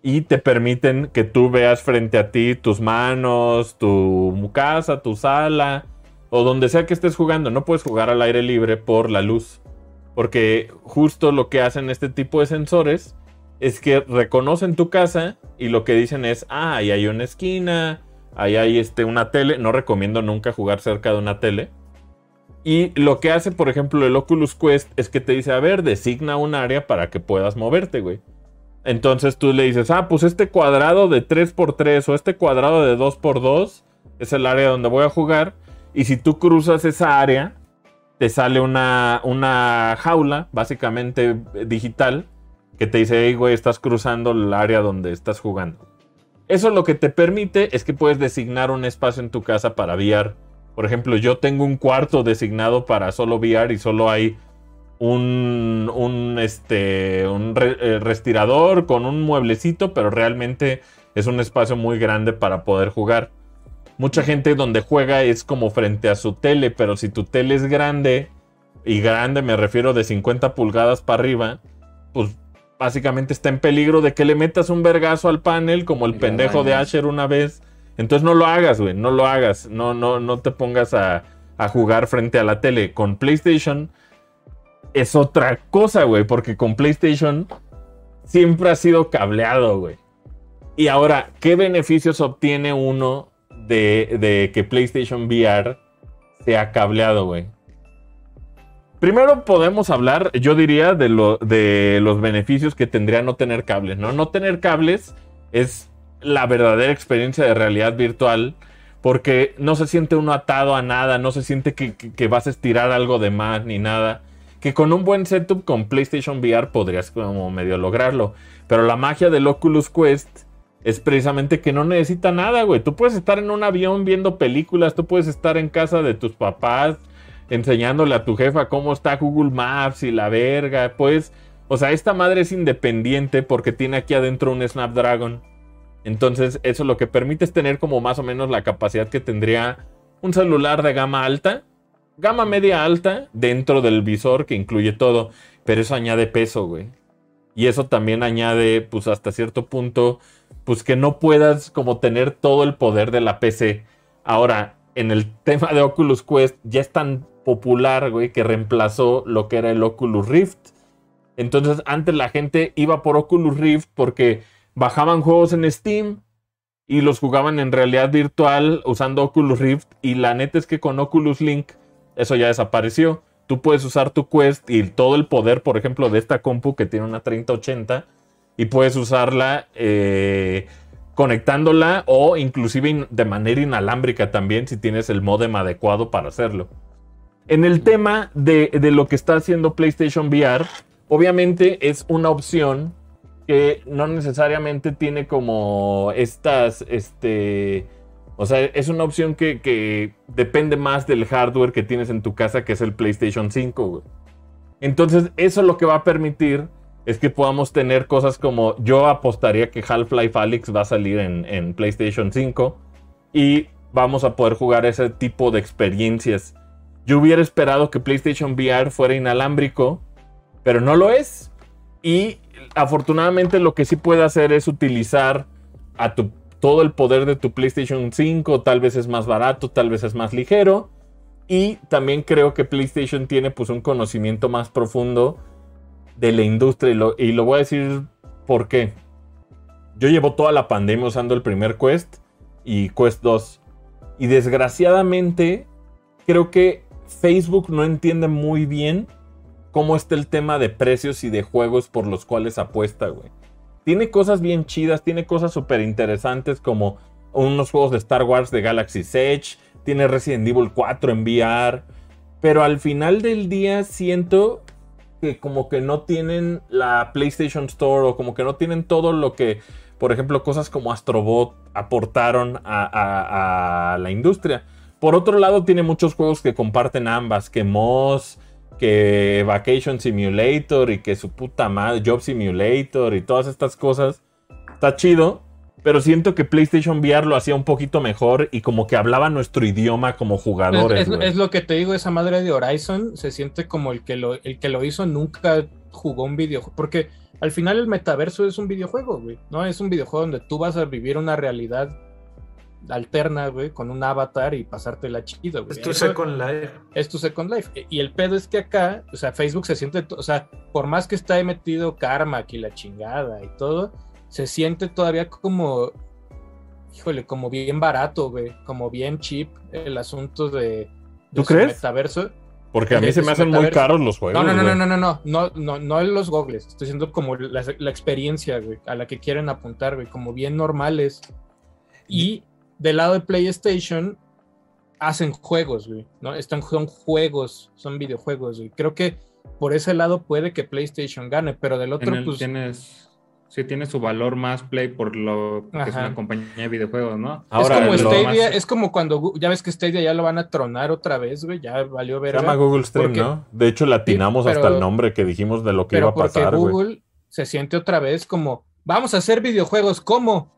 y te permiten que tú veas frente a ti tus manos, tu casa, tu sala o donde sea que estés jugando. No puedes jugar al aire libre por la luz. Porque justo lo que hacen este tipo de sensores es que reconocen tu casa y lo que dicen es, ah, ahí hay una esquina, ahí hay este, una tele. No recomiendo nunca jugar cerca de una tele. Y lo que hace, por ejemplo, el Oculus Quest es que te dice, a ver, designa un área para que puedas moverte, güey. Entonces tú le dices, ah, pues este cuadrado de 3x3 o este cuadrado de 2x2 es el área donde voy a jugar. Y si tú cruzas esa área, te sale una, una jaula, básicamente eh, digital, que te dice, hey, güey, estás cruzando el área donde estás jugando. Eso lo que te permite es que puedes designar un espacio en tu casa para VR. Por ejemplo, yo tengo un cuarto designado para solo VR y solo hay un, un, este, un re- eh, con un mueblecito, pero realmente es un espacio muy grande para poder jugar. Mucha gente donde juega es como frente a su tele, pero si tu tele es grande, y grande me refiero de 50 pulgadas para arriba, pues básicamente está en peligro de que le metas un vergazo al panel como el pendejo de. Asher una vez. Entonces no lo hagas, güey, no lo hagas, no, no, no te pongas a, a jugar frente a la tele. Con PlayStation es otra cosa, güey, porque con PlayStation siempre ha sido cableado, güey. Y ahora, ¿qué beneficios obtiene uno de, de que PlayStation VR sea cableado, güey? Primero podemos hablar, yo diría, de, lo, de los beneficios que tendría no tener cables, ¿no? No tener cables es la verdadera experiencia de realidad virtual porque no se siente uno atado a nada, no se siente que, que- que vas a estirar algo de más ni nada. Que con un buen setup con PlayStation VR podrías como medio lograrlo. Pero la magia del Oculus Quest es precisamente que no necesita nada, güey. Tú puedes estar en un avión viendo películas, tú puedes estar en casa de tus papás enseñándole a tu jefa cómo está Google Maps y la verga. Pues, o sea, esta madre es independiente porque tiene aquí adentro un Snapdragon. Entonces, eso lo que permite es tener como más o menos la capacidad que tendría un celular de gama alta, gama media alta, dentro del visor que incluye todo. Pero eso añade peso, güey. Y eso también añade, pues hasta cierto punto, pues que no puedas como tener todo el poder de la PC. Ahora, en el tema de Oculus Quest, ya es tan popular, güey, que reemplazó lo que era el Oculus Rift. Entonces, antes la gente iba por Oculus Rift porque bajaban juegos en Steam y los jugaban en realidad virtual usando Oculus Rift. Y la neta es que con Oculus Link eso ya desapareció. Tú puedes usar tu Quest y todo el poder, por ejemplo, de esta compu que tiene una 3080 y puedes usarla eh, conectándola o inclusive in- de manera inalámbrica también si tienes el modem adecuado para hacerlo. En el tema de, de lo que está haciendo PlayStation VR, obviamente es una opción que no necesariamente tiene como estas, este, o sea, es una opción que, que depende más del hardware que tienes en tu casa, que es el PlayStation 5, güey. Entonces, eso lo que va a permitir es que podamos tener cosas como, yo apostaría que Half-Life Alyx va a salir en, en PlayStation 5 y vamos a poder jugar ese tipo de experiencias. Yo hubiera esperado que PlayStation VR fuera inalámbrico, pero no lo es. Y afortunadamente lo que sí puede hacer es utilizar todo el poder de tu PlayStation 5. Tal vez es más barato, tal vez es más ligero. Y también creo que PlayStation tiene pues un conocimiento más profundo de la industria. Y lo, y lo voy a decir por qué. Yo llevo toda la pandemia usando el primer Quest y Quest 2. Y desgraciadamente creo que Facebook no entiende muy bien cómo está el tema de precios y de juegos por los cuales apuesta, güey. Tiene cosas bien chidas, tiene cosas súper interesantes como unos juegos de Star Wars de Galaxy's Edge, tiene Resident Evil 4 en VR, pero al final del día siento que como que no tienen la PlayStation Store o como que no tienen todo lo que, por ejemplo, cosas como Astrobot aportaron a la industria. Por otro lado, tiene muchos juegos que comparten ambas, que Moss, que Vacation Simulator y que su puta madre, Job Simulator y todas estas cosas. Está chido, pero siento que PlayStation VR lo hacía un poquito mejor y como que hablaba nuestro idioma como jugadores. Es, es- güey. es lo que te digo, esa madre de Horizon se siente como el que lo, el que lo hizo nunca jugó un videojuego. Porque al final el metaverso es un videojuego, güey. ¿no? Es un videojuego donde tú vas a vivir una realidad alterna, güey, con un avatar y pasártela chido, güey. Es tu Second Life. es tu Second Life. Y el pedo es que acá, o sea, Facebook se siente, to- o sea, por más que está metido Karma y la chingada y todo, se siente todavía como, híjole, como bien barato, güey, como bien cheap el asunto de, de ¿Tú crees? metaverso. Porque a mí se me hacen muy caros los juegos. No, no, no, no, no, no, no, no, no, no en los gogles, estoy diciendo como la, la experiencia, güey, a la que quieren apuntar, güey, como bien normales. Y del lado de PlayStation hacen juegos, güey, ¿no? Están, son juegos, son videojuegos, güey. Creo que por ese lado puede que PlayStation gane, pero del otro, Tiene- pues... tienes, sí tiene su valor más Play por lo que es una compañía de videojuegos, ¿no? Ahora, es como Stadia, más- es como cuando, ya ves que Stadia ya lo van a tronar otra vez, güey, ya valió Se ver. llama Google Stream, Porque- ¿no? De hecho, latinamos pero- hasta el nombre que dijimos de lo que iba a porque pasar, güey. Google se siente otra vez como, vamos a hacer videojuegos, ¿cómo?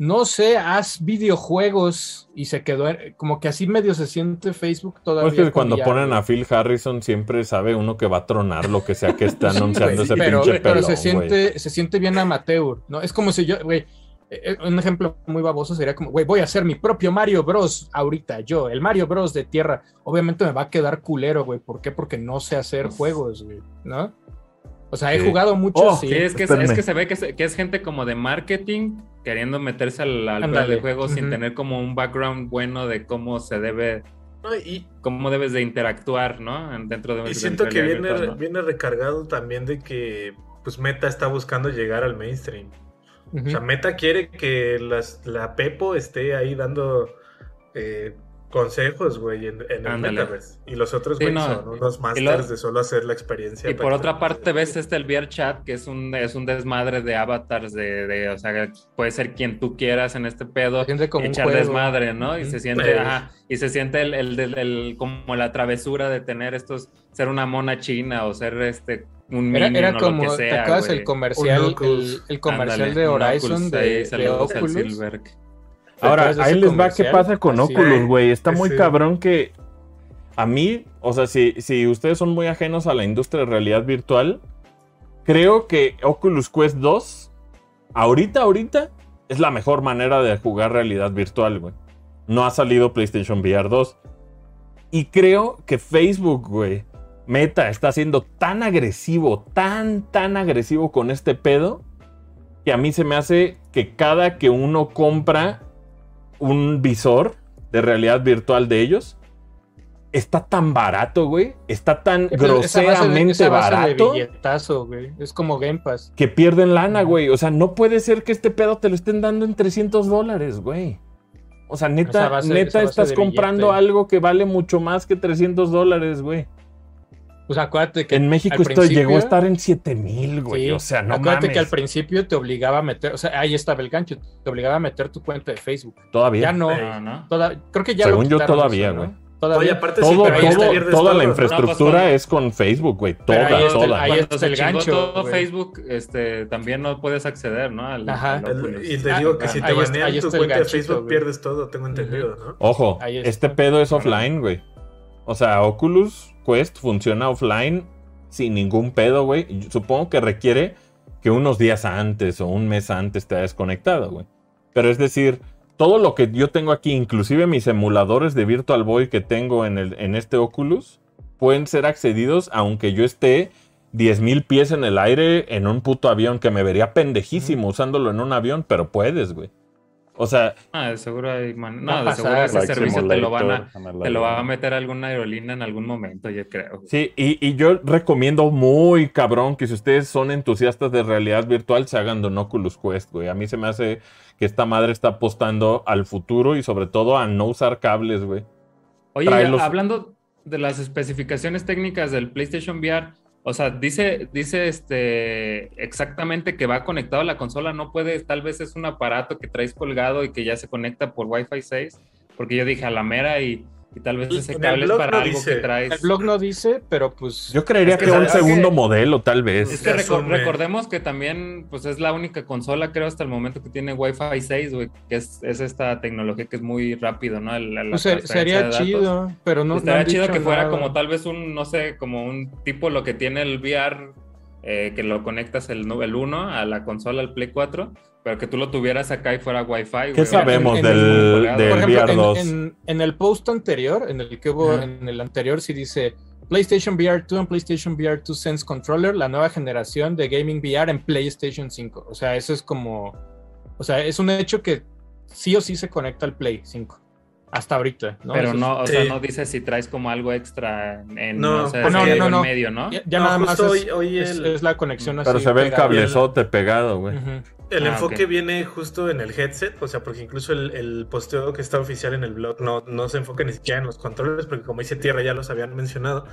No sé, haz videojuegos y se quedó, como que así medio se siente Facebook todavía. es que cuando ya, ponen a Phil Harrison siempre sabe uno que va a tronar lo que sea que está anunciando ese pero, pinche pero se siente, se siente bien amateur, ¿no? Es como si yo, güey, eh, un ejemplo muy baboso sería como, güey, voy a hacer mi propio Mario Bros. ahorita, yo, el Mario Bros. de tierra. Obviamente me va a quedar culero, güey. ¿Por qué? Porque no sé hacer juegos, güey, ¿no? O sea, he Sí. jugado mucho, Oh, sí. Sí, es que, es, espérame. que se ve que es, que es gente como de marketing queriendo meterse al, juego sin tener como un background bueno de cómo se debe, No, y, cómo debes de interactuar, ¿no? En- Dentro de y de- siento que viene, virtual, ¿no? viene recargado también de que pues Meta está buscando llegar al mainstream. O sea, Meta quiere que las, la Pepo esté ahí dando eh, consejos, güey, en, en el Ándale. metaverse. Y los otros, Sí, güey, no. son unos masters lo- de solo hacer la experiencia. Y por otra te- parte ves este el VR chat, que es un, es un desmadre de avatars, de, de, o sea, puede ser quien tú quieras en este pedo, como echar desmadre, ¿no? Y se siente, ajá, y se siente el, el, el- el- como la travesura de tener estos, ser una mona china o ser este un Era, minion era como, ¿te sea, acuerdas güey. el comercial, el, comercial de Horizon Oculus, de, de al Oculus? Ahora, ahí les va qué pasa con Así. Oculus, güey. Está muy Sí. cabrón que a mí, o sea, si, si ustedes son muy ajenos a la industria de realidad virtual, creo que Oculus Quest 2, ahorita, ahorita, es la mejor manera de jugar realidad virtual, güey. No ha salido PlayStation VR 2. Y creo que Facebook, güey, Meta, está siendo tan agresivo, tan, tan agresivo con este pedo, que a mí se me hace que cada que uno compra un visor de realidad virtual de ellos, está tan barato, güey. Está tan Sí, pero esa base de- groseramente esa base de barato billetazo, güey. Es como Game Pass. que pierden lana, güey. O sea, no puede ser que este pedo te lo estén dando en 300 dólares, güey. O sea, neta, base- neta estás comprando billete. algo que vale mucho más que 300 dólares, güey. O sea, acuérdate que En México esto llegó a estar en 7 mil, güey. Sí, O sea, no acuérdate mames. que al principio te obligaba a meter, o sea, ahí estaba el gancho, te obligaba a meter tu cuenta de Facebook. Todavía. Ya no, No, no. toda- creo que ya Según lo yo, todavía, güey. Todavía. Oye, aparte Todo, sí, pero todo- toda todo, la infraestructura No, pues, es con Facebook, güey. Toda, ahí está el- toda. ahí está el gancho, todo. Facebook, este, también no puedes acceder, ¿no? Al, Ajá. al y te digo que ah, si te banean tu cuenta de Facebook, pierdes todo, tengo entendido, ¿no? Ojo, este pedo es offline, güey. O sea, Oculus Quest funciona offline sin ningún pedo, güey. Supongo que requiere que unos días antes o un mes antes te hayas conectado, güey. Pero es decir, todo lo que yo tengo aquí, inclusive mis emuladores de Virtual Boy que tengo en, el, en este Oculus, pueden ser accedidos aunque yo esté 10.000 pies en el aire en un puto avión que me vería pendejísimo usándolo en un avión, pero puedes, güey. O sea, Ah, de seguro hay man- No, de seguro ese servicio te lo van a, te lo va a meter alguna aerolínea en algún momento, yo creo. Sí, y, y yo recomiendo muy cabrón que si ustedes son entusiastas de realidad virtual, se hagan de un Oculus Quest, güey. A mí se me hace que esta madre está apostando al futuro y sobre todo a no usar cables, güey. Oye, Trae ya los- hablando de las especificaciones técnicas del PlayStation VR, o sea, dice, dice este exactamente que va conectado a la consola, no puede, tal vez es un aparato que traes colgado y que ya se conecta por Wi-Fi 6, porque yo dije a la mera y, y tal vez ese En el cable es para no algo dice. que traes. El blog no dice, pero pues. Yo creería Es que que, un segundo que- modelo, tal vez. Es que Se recor- asume. recordemos que también pues es la única consola, creo, hasta el momento que tiene Wi-Fi 6, güey, que es, es esta tecnología que es muy rápido, ¿no? La- la pues, sería chido, pero no. no Estaría han chido que fuera nada. como tal vez un, no sé, como un tipo lo que tiene el VR, eh, que lo conectas el, el 1 a la consola, al Play 4, pero que tú lo tuvieras acá y fuera Wi-Fi. güey. sabemos en- del, del Por ejemplo, VR en, 2? en- en el post anterior, en el que hubo, Ajá. en el anterior, sí dice PlayStation VR 2 and PlayStation VR 2 Sense Controller, la nueva generación de gaming VR en PlayStation 5. O sea, eso es como. O sea, es un hecho que sí o sí se conecta al Play 5. Hasta ahorita, ¿no? Pero es- no, o sea, Sí. no dice si traes como algo extra en, No, pues algo no, no, en no. medio, ¿no? Ya, ya No, nada más es, hoy- hoy es- el- es la conexión así. Pero se ve el cablezote pegado, güey. Ujú. El Ah, enfoque ok. viene justo en el headset, o sea, porque incluso el, el posteo que está oficial en el blog no, no se enfoca ni siquiera en los controles, porque como dice Tierra ya los habían mencionado.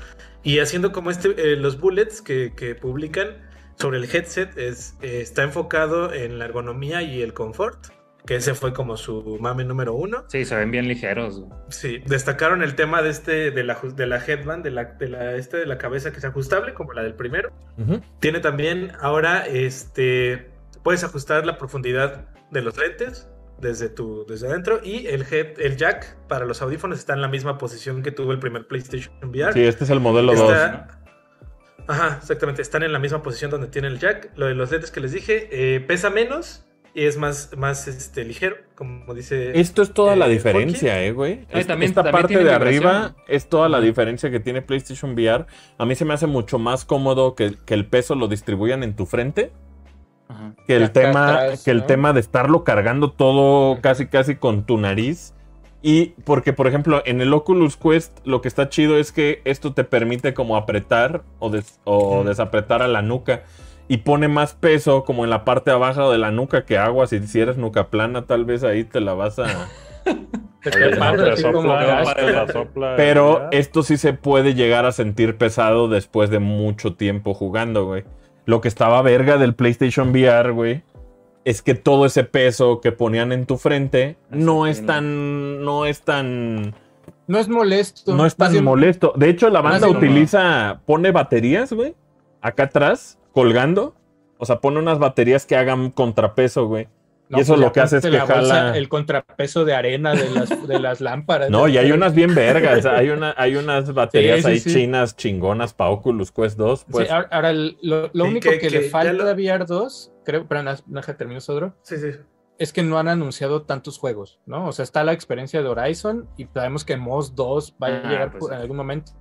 Y haciendo como este, eh, los bullets que, que publican sobre el headset es, eh, está enfocado en la ergonomía y el confort, que ese fue como su mame número uno. Sí, se ven bien ligeros. güey. Sí, destacaron el tema de este, de la, de la headband, de la, de la, este de la cabeza que es ajustable, como la del primero. Tiene también ahora, este, puedes ajustar la profundidad de los lentes desde tu, desde adentro y el head, el jack para los audífonos está en la misma posición que tuvo el primer PlayStation VR. Sí, este es el modelo 2. Está- Ajá, exactamente, están en la misma posición donde tiene el jack. Lo de los lentes que les dije, eh, pesa menos es más, más este, ligero, como dice. Esto es toda la Eh, diferencia, eh, güey. Ay, Es- también- Esta también parte de vibración. arriba es toda la diferencia que tiene PlayStation VR. A mí se me hace mucho más cómodo que, que el peso lo distribuyan en tu frente. Ajá. Que el tema, atrás, que el ¿no? tema de estarlo cargando todo casi casi con tu nariz. Y porque, por ejemplo, en el Oculus Quest lo que está chido es que esto te permite como apretar o, des- o Ujú. desapretar a la nuca. Y pone más peso como en la parte abajo de la nuca que agua. Si, si eres nuca plana, tal vez ahí te la vas a... Pero esto sí se puede llegar a sentir pesado después de mucho tiempo jugando, güey. Lo que estaba verga del PlayStation VR, güey, es que todo ese peso que ponían en tu frente no es tan. No es tan. No es molesto. No es tan molesto. De hecho, la banda utiliza. Pone baterías, güey. Acá atrás, colgando. O sea, pone unas baterías que hagan contrapeso, güey. No, y eso pues, lo que hace es que la bolsa, jala- El contrapeso de arena de las, de las lámparas. No, y hay unas bien vergas. Hay, una, hay unas baterías sí, ahí sí. chinas chingonas para Oculus Quest 2. Sí, Pues ahora, el- lo, lo Sí, único que- que, que le falta lo- a VR 2, creo, pero deja termino Sodro, Sí, sí. es que no han anunciado tantos juegos, ¿no? O sea, está la experiencia de Horizon y sabemos que Moss 2 va a Ah, llegar pues en algún momento.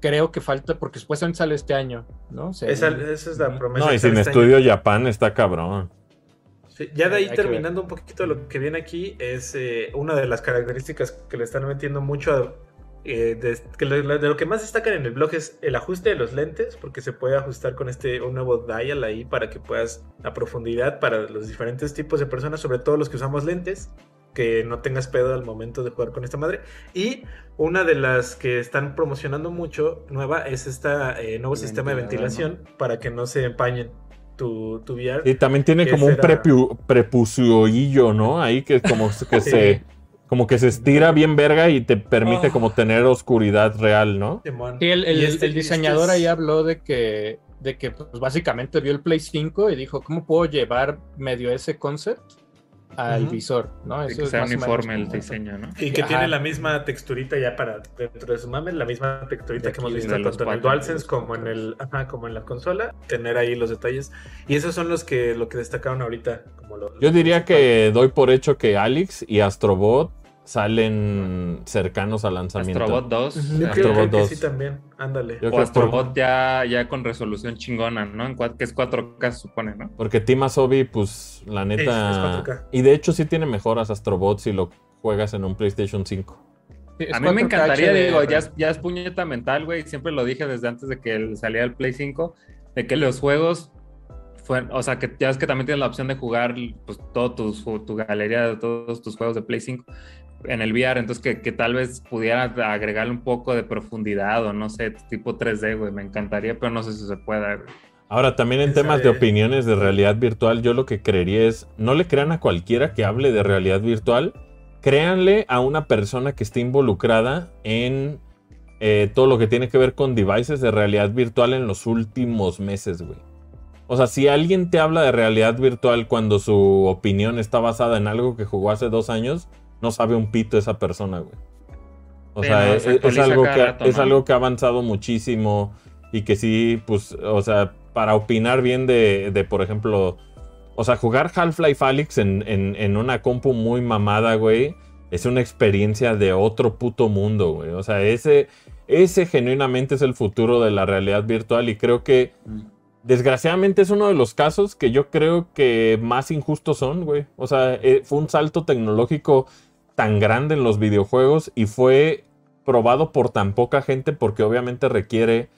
Creo que falta, porque supuestamente sale este año, ¿no? Según- Esa, esa es la promesa. no, y sin este año. estudio Japan está cabrón. Sí, ya de ahí Hay terminando un poquito de lo que viene aquí, es eh, una de las características que le están metiendo mucho a- eh, de, que lo- de lo que más destacan en el blog es el ajuste de los lentes, porque se puede ajustar con este un nuevo dial ahí para que puedas a profundidad para los diferentes tipos de personas, sobre todo los que usamos lentes, que no tengas pedo al momento de jugar con esta madre. Y una de las que están promocionando mucho nueva es este nuevo El sistema de ventilación para que no se empañen tu, tu VR. Y también tiene como un prepu- prepucioillo, ¿no? Ahí que como que Sí. se como que se estira bien verga y te permite Oh. como tener oscuridad real, ¿no? Sí, el, el- Y este- el diseñador este es- ahí habló de que, de que pues, básicamente vio el Play 5 y dijo, ¿cómo puedo llevar medio ese concept al visor? ¿no? Eso que es sea más uniforme el diseño, ¿no? Y que Ajá. tiene la misma texturita ya para dentro de su mame, la misma texturita que hemos visto de los tanto en el DualSense como en el ajá, como en la consola, tener ahí los detalles. Y esos son los que lo que destacaron ahorita como lo- Yo diría que doy por hecho que Alex y Astrobot salen cercanos al lanzamiento. Astrobot 2. Ujú. yo sea, creo, Astrobot que 2. sí también, ándale. Yo o Astrobot ya, ya con resolución chingona, ¿no? En que es 4K se supone, ¿no? Porque Team Asobi, pues la neta. es 4K. y de hecho sí tiene mejoras Astrobot si lo juegas en un PlayStation 5. Sí, es A mí me 4K encantaría, HDR. digo, ya, es- ya es puñeta mental, güey. Siempre lo dije desde antes de que saliera el Play 5, de que los juegos fueron, o sea, que ya es que también tienes la opción de jugar pues todo tus, tu galería de todos tus juegos de Play 5 en el VR, entonces que, que tal vez pudiera agregarle un poco de profundidad o no sé, tipo 3D, güey. Me encantaría, pero no sé si se pueda, güey. Ahora, también en temas de de- opiniones de realidad virtual, yo lo que creería es, no le crean a cualquiera que hable de realidad virtual, créanle a una persona que esté involucrada en eh, todo lo que tiene que ver con devices de realidad virtual en los últimos meses, güey. O sea, si alguien te habla de realidad virtual cuando su opinión está basada en algo que jugó hace dos años, no sabe un pito esa persona, güey. O Sí, sea, no, es, se es algo que, rato, es ¿no? algo que ha avanzado muchísimo y que sí, pues, o sea, para opinar bien de, de, por ejemplo, o sea, jugar Half-Life Alyx en, en, en una compu muy mamada, güey, es una experiencia de otro puto mundo, güey. O sea, ese, ese genuinamente es el futuro de la realidad virtual y creo que desgraciadamente es uno de los casos que yo creo que más injustos son, güey. O sea, eh, fue un salto tecnológico tan grande en los videojuegos y fue probado por tan poca gente porque obviamente requiere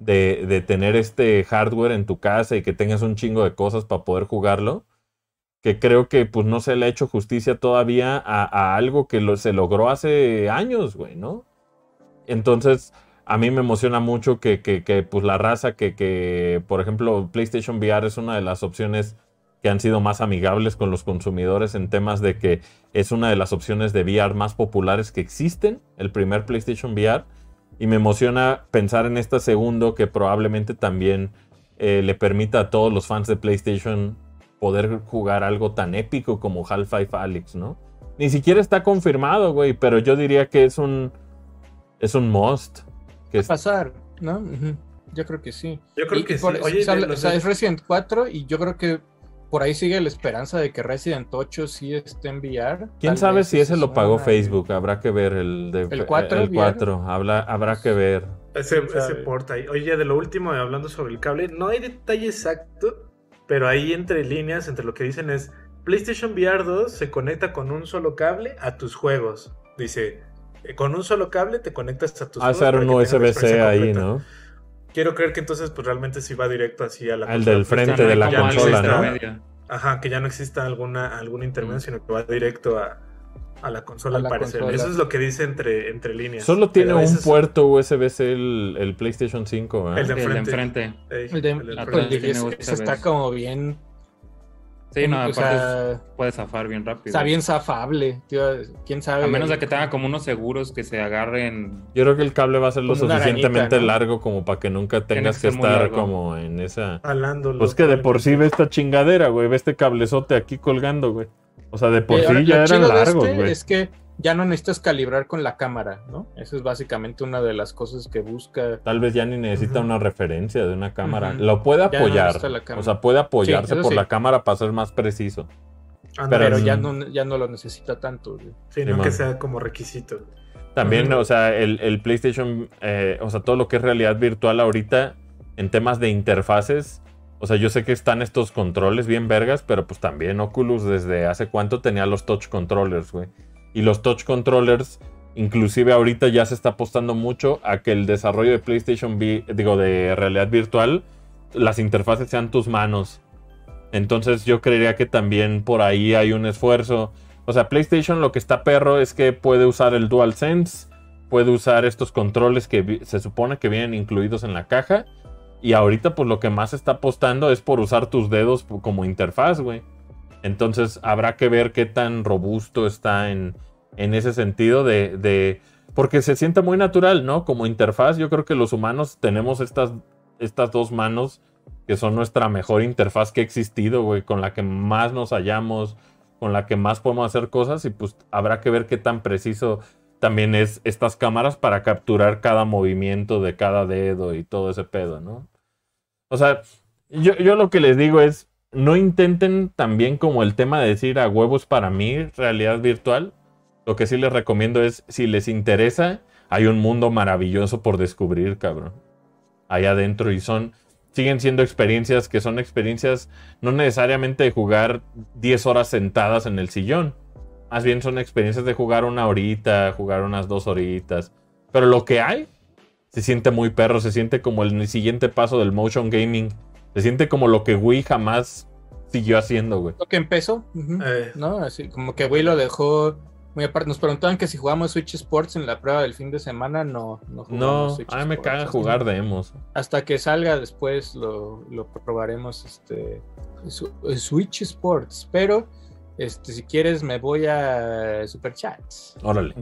de, tener este hardware en tu casa y que tengas un chingo de cosas para poder jugarlo. Que creo que pues no se le ha hecho justicia todavía a, algo que se logró hace años, güey, ¿no? Entonces, a mí me emociona mucho que, pues la raza que, por ejemplo, PlayStation VR es una de las opciones que han sido más amigables con los consumidores en temas de que es una de las opciones de VR más populares que existen, el primer PlayStation VR. Y me emociona pensar en este segundo que probablemente también eh, le permita a todos los fans de PlayStation poder jugar algo tan épico como Half-Life Alyx, ¿no? Ni siquiera está confirmado, güey, pero yo diría que es un es un must. Que es- pasar, ¿no? Yo creo que sí. Yo creo Y- que sí. por- Oye, se habla- de o sea, es Resident 4 y yo creo que por ahí sigue la esperanza de que Resident 8 sí esté en VR. ¿Quién sabe si ese es lo pagó una- Facebook? Habrá que ver el de ¿El 4 el VR? 4, habla- habrá que ver. Ese, ese port ahí. Oye, de lo último, hablando sobre el cable, no hay detalle exacto, pero ahí entre líneas, entre lo que dicen es, PlayStation VR 2 se conecta con un solo cable a tus juegos. Dice, eh, con un solo cable te conectas a tus Ah, juegos. la USB-C experiencia ahí. ¿no? Quiero creer que entonces pues realmente sí va directo así a la Al del frente de la consola, ¿no? Ajá, que ya no exista alguna, algún intermedio, Mm. sino que va directo a, a la consola A al parecer. consola. Eso es lo que dice entre, entre líneas. Solo tiene un es- puerto USB-C el, el PlayStation 5, ¿verdad? El de Sí, el de enfrente. enfrente. Ey, El de- el de Ah, enfrente. pues, ese- ese está como bien. Sí, no, o aparte sea, es- puede zafar bien rápido. está bien zafable. tío, ¿Quién sabe? A menos de que tenga como unos seguros que se agarren. Yo creo que el cable va a ser lo suficientemente arañita, ¿no? largo como para que nunca tengas que estar largo. como en esa... Jalándolo. Pues que de por sí ve esta chingadera, güey. Ve este cablezote aquí colgando, güey. O sea, de por Eh, ahora, sí ya lo eran largos, este güey. Es que ya no necesitas calibrar con la cámara, ¿no? Eso es básicamente una de las cosas que busca. Tal vez ya ni necesita una referencia de una cámara. Lo puede no apoyar. la o sea, puede apoyarse Sí, por sí. la cámara para ser más preciso. Ándale. Pero ya no, ya no lo necesita tanto. güey. Sí, Sí, no que sea como requisito. También, o sea, el, el PlayStation, eh, o sea, todo lo que es realidad virtual ahorita en temas de interfaces. O sea, yo sé que están estos controles bien vergas, pero pues también Oculus desde hace cuánto tenía los touch controllers, güey. Y los touch controllers, inclusive ahorita ya se está apostando mucho a que el desarrollo de PlayStation, vi- digo, de realidad virtual, las interfaces sean tus manos. Entonces yo creería que también por ahí hay un esfuerzo. O sea, PlayStation lo que está perro es que puede usar el DualSense, puede usar estos controles que se supone que vienen incluidos en la caja. Y ahorita pues lo que más está apostando es por usar tus dedos como interfaz, güey. Entonces habrá que ver qué tan robusto está en, en ese sentido de, de- Porque se siente muy natural, ¿no? Como interfaz yo creo que los humanos tenemos estas, estas dos manos que son nuestra mejor interfaz que ha existido, güey, con la que más nos hallamos, con la que más podemos hacer cosas y pues habrá que ver qué tan preciso también es estas cámaras para capturar cada movimiento de cada dedo y todo ese pedo, ¿no? O sea, yo, yo lo que les digo es, no intenten también como el tema de decir a huevos para mí, realidad virtual. Lo que sí les recomiendo es, si les interesa, hay un mundo maravilloso por descubrir, cabrón. Ahí adentro y son, siguen siendo experiencias que son experiencias no necesariamente de jugar 10 horas sentadas en el sillón. Más bien son experiencias de jugar una horita, jugar unas dos horitas. Pero lo que hay se siente muy perro, se siente como el siguiente paso del motion gaming. Se siente como lo que Wii jamás siguió haciendo, güey. Lo que empezó, Eh. ¿no? Así como que güey lo dejó muy aparte. Nos preguntaban que si jugamos Switch Sports en la prueba del fin de semana, no. No, jugamos No, Switch a mí me Sports. caga jugar demos. Hasta que salga después lo, lo probaremos este su- Switch Sports. Pero este, si quieres me voy a Super Chats. Órale.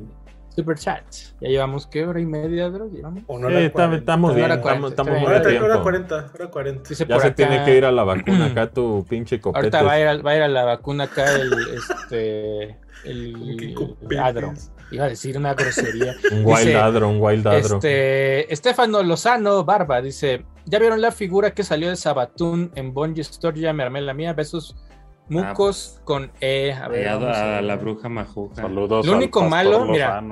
Super Chats. Ya llevamos qué hora y media, Dro? ¿Llevamos? O no 40. estamos Una bien, estamos, cuarenta, estamos bien. Hora, tiempo. hora 40, hora 40. Dice Ya se acá- tiene que ir a la vacuna acá tu pinche copete. Ahorita va a ir a, va a ir a la vacuna acá el este el copetes. Adro. Iba a decir una grosería. Un wild Dice, adro, un wild adro. Este, Estefano Lozano Barba dice: ¿Ya vieron la figura que salió de Sabatún en Bungie Store? Ya me armé la mía. Besos mucos con E. A ver, a a, la bruja majuca. Saludos. Lo único malo, mira.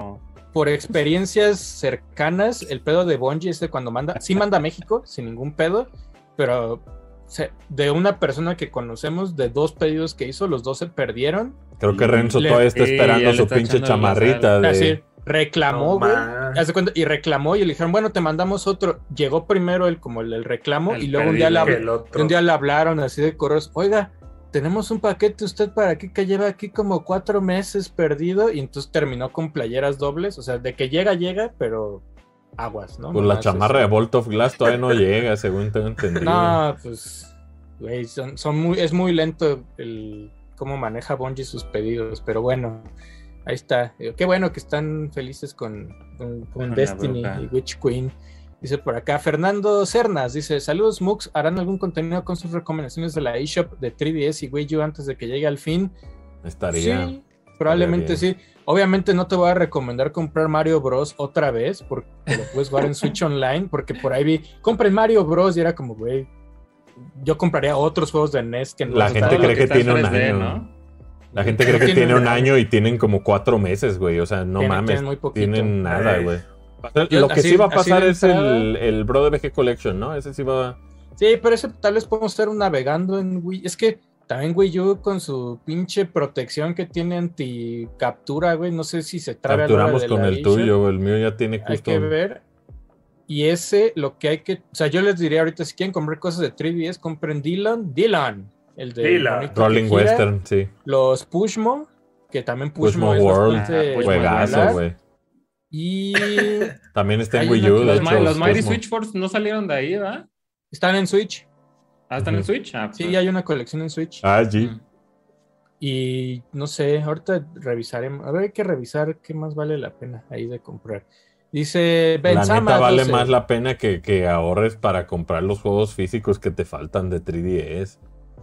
Por experiencias cercanas, el pedo de Bungie es de cuando manda, sí manda a México, sin ningún pedo, pero se- de una persona que conocemos, de dos pedidos que hizo, los dos se perdieron. Creo que Renzo le- todavía está esperando su está pinche la chamarrita de. Así, reclamó, No, güey. cuenta, y reclamó y le dijeron, bueno, te mandamos otro. Llegó primero el como el, el reclamo El y luego un día, otro. un día le hablaron así de correos, oiga, tenemos un paquete usted para aquí que lleva aquí como cuatro meses perdido y entonces terminó con playeras dobles, o sea, de que llega, llega, pero aguas, ¿no? Pues la chamarra de este, Bolt of Glass todavía no llega, según tengo entendido. No, pues, güey, son, son muy, es muy lento el cómo maneja Bungie sus pedidos, pero bueno, ahí está. Qué bueno que están felices con, Destiny y Witch Queen. Dice por acá Fernando Cernas, dice, saludos Mux, ¿harán algún contenido con sus recomendaciones de la eShop de 3DS y Wii U antes de que llegue al fin? Estaría. Sí, probablemente estaría sí. Obviamente no te voy a recomendar comprar Mario Bros. otra vez, porque lo puedes jugar en Switch Online, porque por ahí vi, compren Mario Bros. y era como, güey, yo compraría otros juegos de NES que no La gente cree que en tiene un 3D, año. ¿no? La gente cree que tiene un año y tienen como cuatro meses, güey. O sea, no Tienen- mames. tienen muy poquito. Tienen nada, güey. Lo que así- sí va a pasar es el, el Bro de BG Collection, ¿no? Ese sí va. Sí, pero ese tal vez podemos estar navegando en Wii. Es que también Wii U con su pinche protección que tiene anti-captura, güey, no sé si se traga Capturamos con el tuyo tuyo. El mío ya tiene Hay que custom. ver. Y ese, lo que hay que. O sea, yo les diría ahorita, si quieren comprar cosas de 3DS, compren Dylan. Dylan. El de Dylan. Rolling gira, Western, sí. Los Pushmo. que también Pushmo Pushmo es World. bastante Ah, Pushmo Juegazo, güey. Y También está en Wii U, de Los, hecho, Mi- los Mighty. Switch Force no salieron de ahí, ¿verdad? están en Switch. Ah, están en. Switch. Ah, Sí, pues. hay una colección en Switch. Ah, sí. Mm. Y no sé, ahorita revisaremos. A ver, hay que revisar qué más vale la pena ahí de comprar. Dice La Benzama neta vale 12. más la pena que, que ahorres para comprar los juegos físicos que te faltan de 3DS.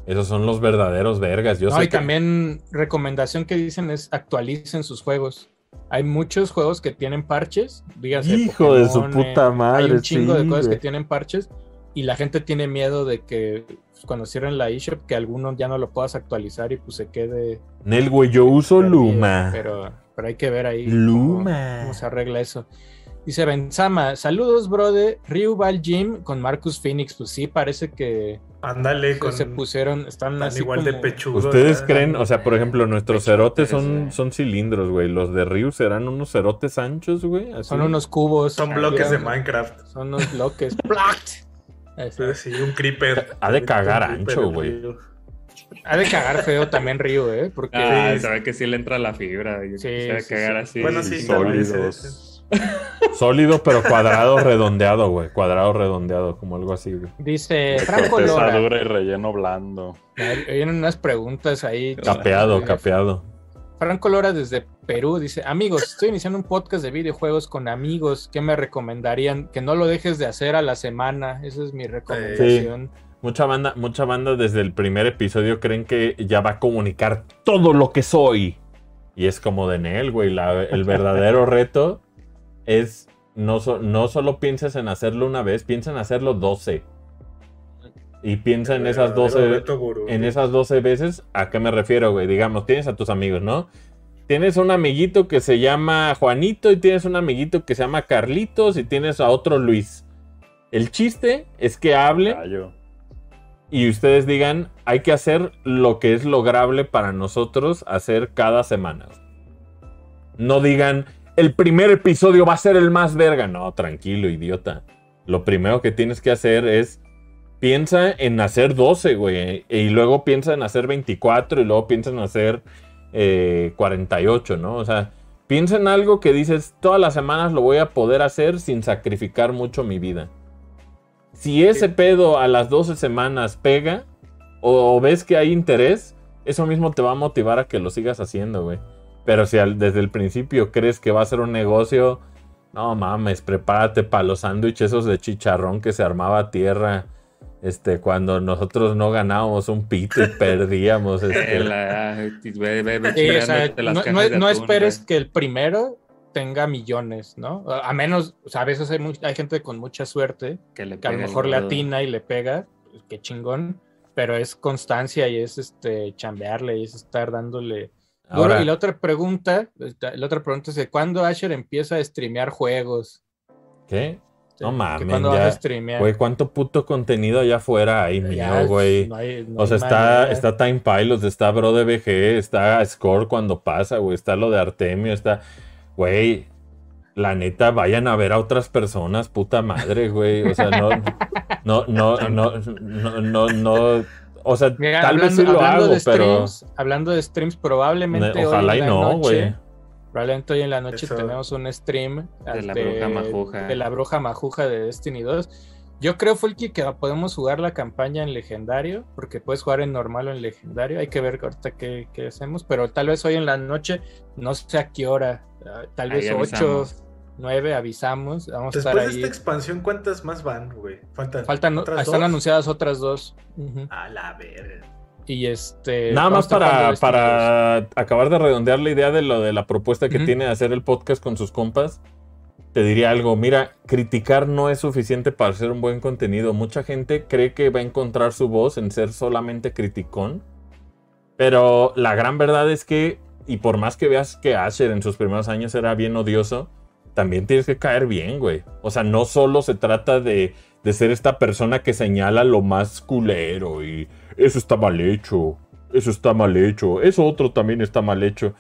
Esos son los verdaderos vergas. Yo No, sé y que- también recomendación que dicen es actualicen sus juegos. Hay muchos juegos que tienen parches. Dígase Hijo de su puta madre. Hay un chingo sí, de cosas güey. que tienen parches y la gente tiene miedo de que pues, cuando cierren la eShop que alguno ya no lo puedas actualizar y pues se quede Nel, güey, yo uso perdido. Luma. Pero, pero hay que ver ahí cómo, Luma. cómo se arregla eso. Dice Benzama, saludos, brother. Ryu va al gym con Marcus Phoenix. Pues sí, parece que Ándale, se- con se pusieron, están tan así igual de como- pechudo. ¿Ustedes creen? O sea, por ejemplo, nuestros cerotes son, son cilindros, güey. Los de Ryu serán unos cerotes anchos, güey. así. Son unos cubos. Son bloques de Minecraft. Son unos bloques. Así. Así, un creeper. Ha de cagar ancho, güey. Ha de cagar feo también Ryu, ¿eh? Porque Ah, Sí. se ve que sí le entra la fibra. Sí, se va a sí, cagar sí. así. Bueno, sí, sólidos. Sólido, pero cuadrado, redondeado, güey. Cuadrado, redondeado, como algo así, güey. dice Franco Lora. dura y relleno blando. Hay vienen unas preguntas ahí. Capeado, Eh, capeado. Franco Lora desde Perú dice, amigos, estoy iniciando un podcast de videojuegos con amigos. ¿Qué me recomendarían? Que no lo dejes de hacer a la semana. Esa es mi recomendación. Mucha banda, mucha banda desde el primer episodio creen que ya va a comunicar todo lo que soy. Y es como de Nel, güey. la- el verdadero reto es no, so- no solo pienses en hacerlo una vez, piensa en hacerlo 12. Y piensa en esas 12, Verdadero reto gurú. en esas 12 veces, ¿a qué me refiero, güey? Digamos, tienes a tus amigos, ¿no? Tienes un amiguito que se llama Juanito y tienes un amiguito que se llama Carlitos y tienes a otro Luis. El chiste es que hablen Gallo. y ustedes digan, hay que hacer lo que es lograble para nosotros hacer cada semana. No digan, el primer episodio va a ser el más verga. No, tranquilo, idiota. Lo primero que tienes que hacer es piensa en hacer 12, güey. Y luego piensa en hacer 24 y luego piensa en hacer eh, 48, ¿no? O sea, piensa en algo que dices, todas las semanas lo voy a poder hacer sin sacrificar mucho mi vida. Si ese pedo a las 12 semanas pega o ves que hay interés, eso mismo te va a motivar a que lo sigas haciendo, güey. Pero si al- desde el principio crees que va a ser un negocio, no mames, prepárate para los sándwiches esos de chicharrón que se armaba a tierra. Este, cuando nosotros no ganábamos un pito y perdíamos. este. La- Sí, o sea, no, esperes que el primero tenga millones, ¿no? A menos, o sea, a veces hay, hay gente con mucha suerte que, le que a lo mejor le atina y le pega, pues, qué chingón, pero es constancia y es este chambearle y es estar dándole Ahora, Y la otra pregunta, esta- la otra pregunta es cuándo Asher empieza a streamear juegos. ¿qué? No mames, ¿Cuándo ya. vas a streamear? Güey, ¿cuánto puto contenido allá afuera hay Ya, mío, güey? no hay- no O sea, está, está Time Pilots, está Bro de BG, está Score cuando pasa, güey. Está lo de Artemio, está. Güey, la neta, vayan a ver a otras personas, puta madre, güey. O sea, no. No, no, no, no, no, no. O sea, Mira, tal vez sí hablando, lo hablando hago, de pero. streams, hablando de streams, probablemente Ojalá hoy y en la no, güey. Probablemente hoy en la noche Eso. tenemos un stream De la bruja majuja. de la bruja majuja de Destiny 2. Yo creo, Fulky, que podemos jugar la campaña en legendario, porque puedes jugar en normal o en legendario. Hay que ver ahorita qué, qué hacemos, pero tal vez hoy en la noche, no sé a qué hora, ah, tal Ahí vez 8, avisamos. 9, avisamos. Vamos a Después estar de ahí. esta expansión, ¿cuántas más van, güey? Faltan, Faltan, otras están dos? anunciadas otras dos. A la verga. Y este. Nada más a estar para, Destiny 2. para acabar de redondear la idea de lo de la propuesta que tiene de hacer el podcast con sus compas, te diría algo. Mira, criticar no es suficiente para hacer un buen contenido. Mucha gente cree que va a encontrar su voz en ser solamente criticón. Pero la gran verdad es que, y por más que veas que Asher en sus primeros años era bien odioso, también tienes que caer bien, güey. O sea, no solo se trata de, de ser esta persona que señala lo más culero y eso está mal hecho, eso está mal hecho, eso otro también está mal hecho.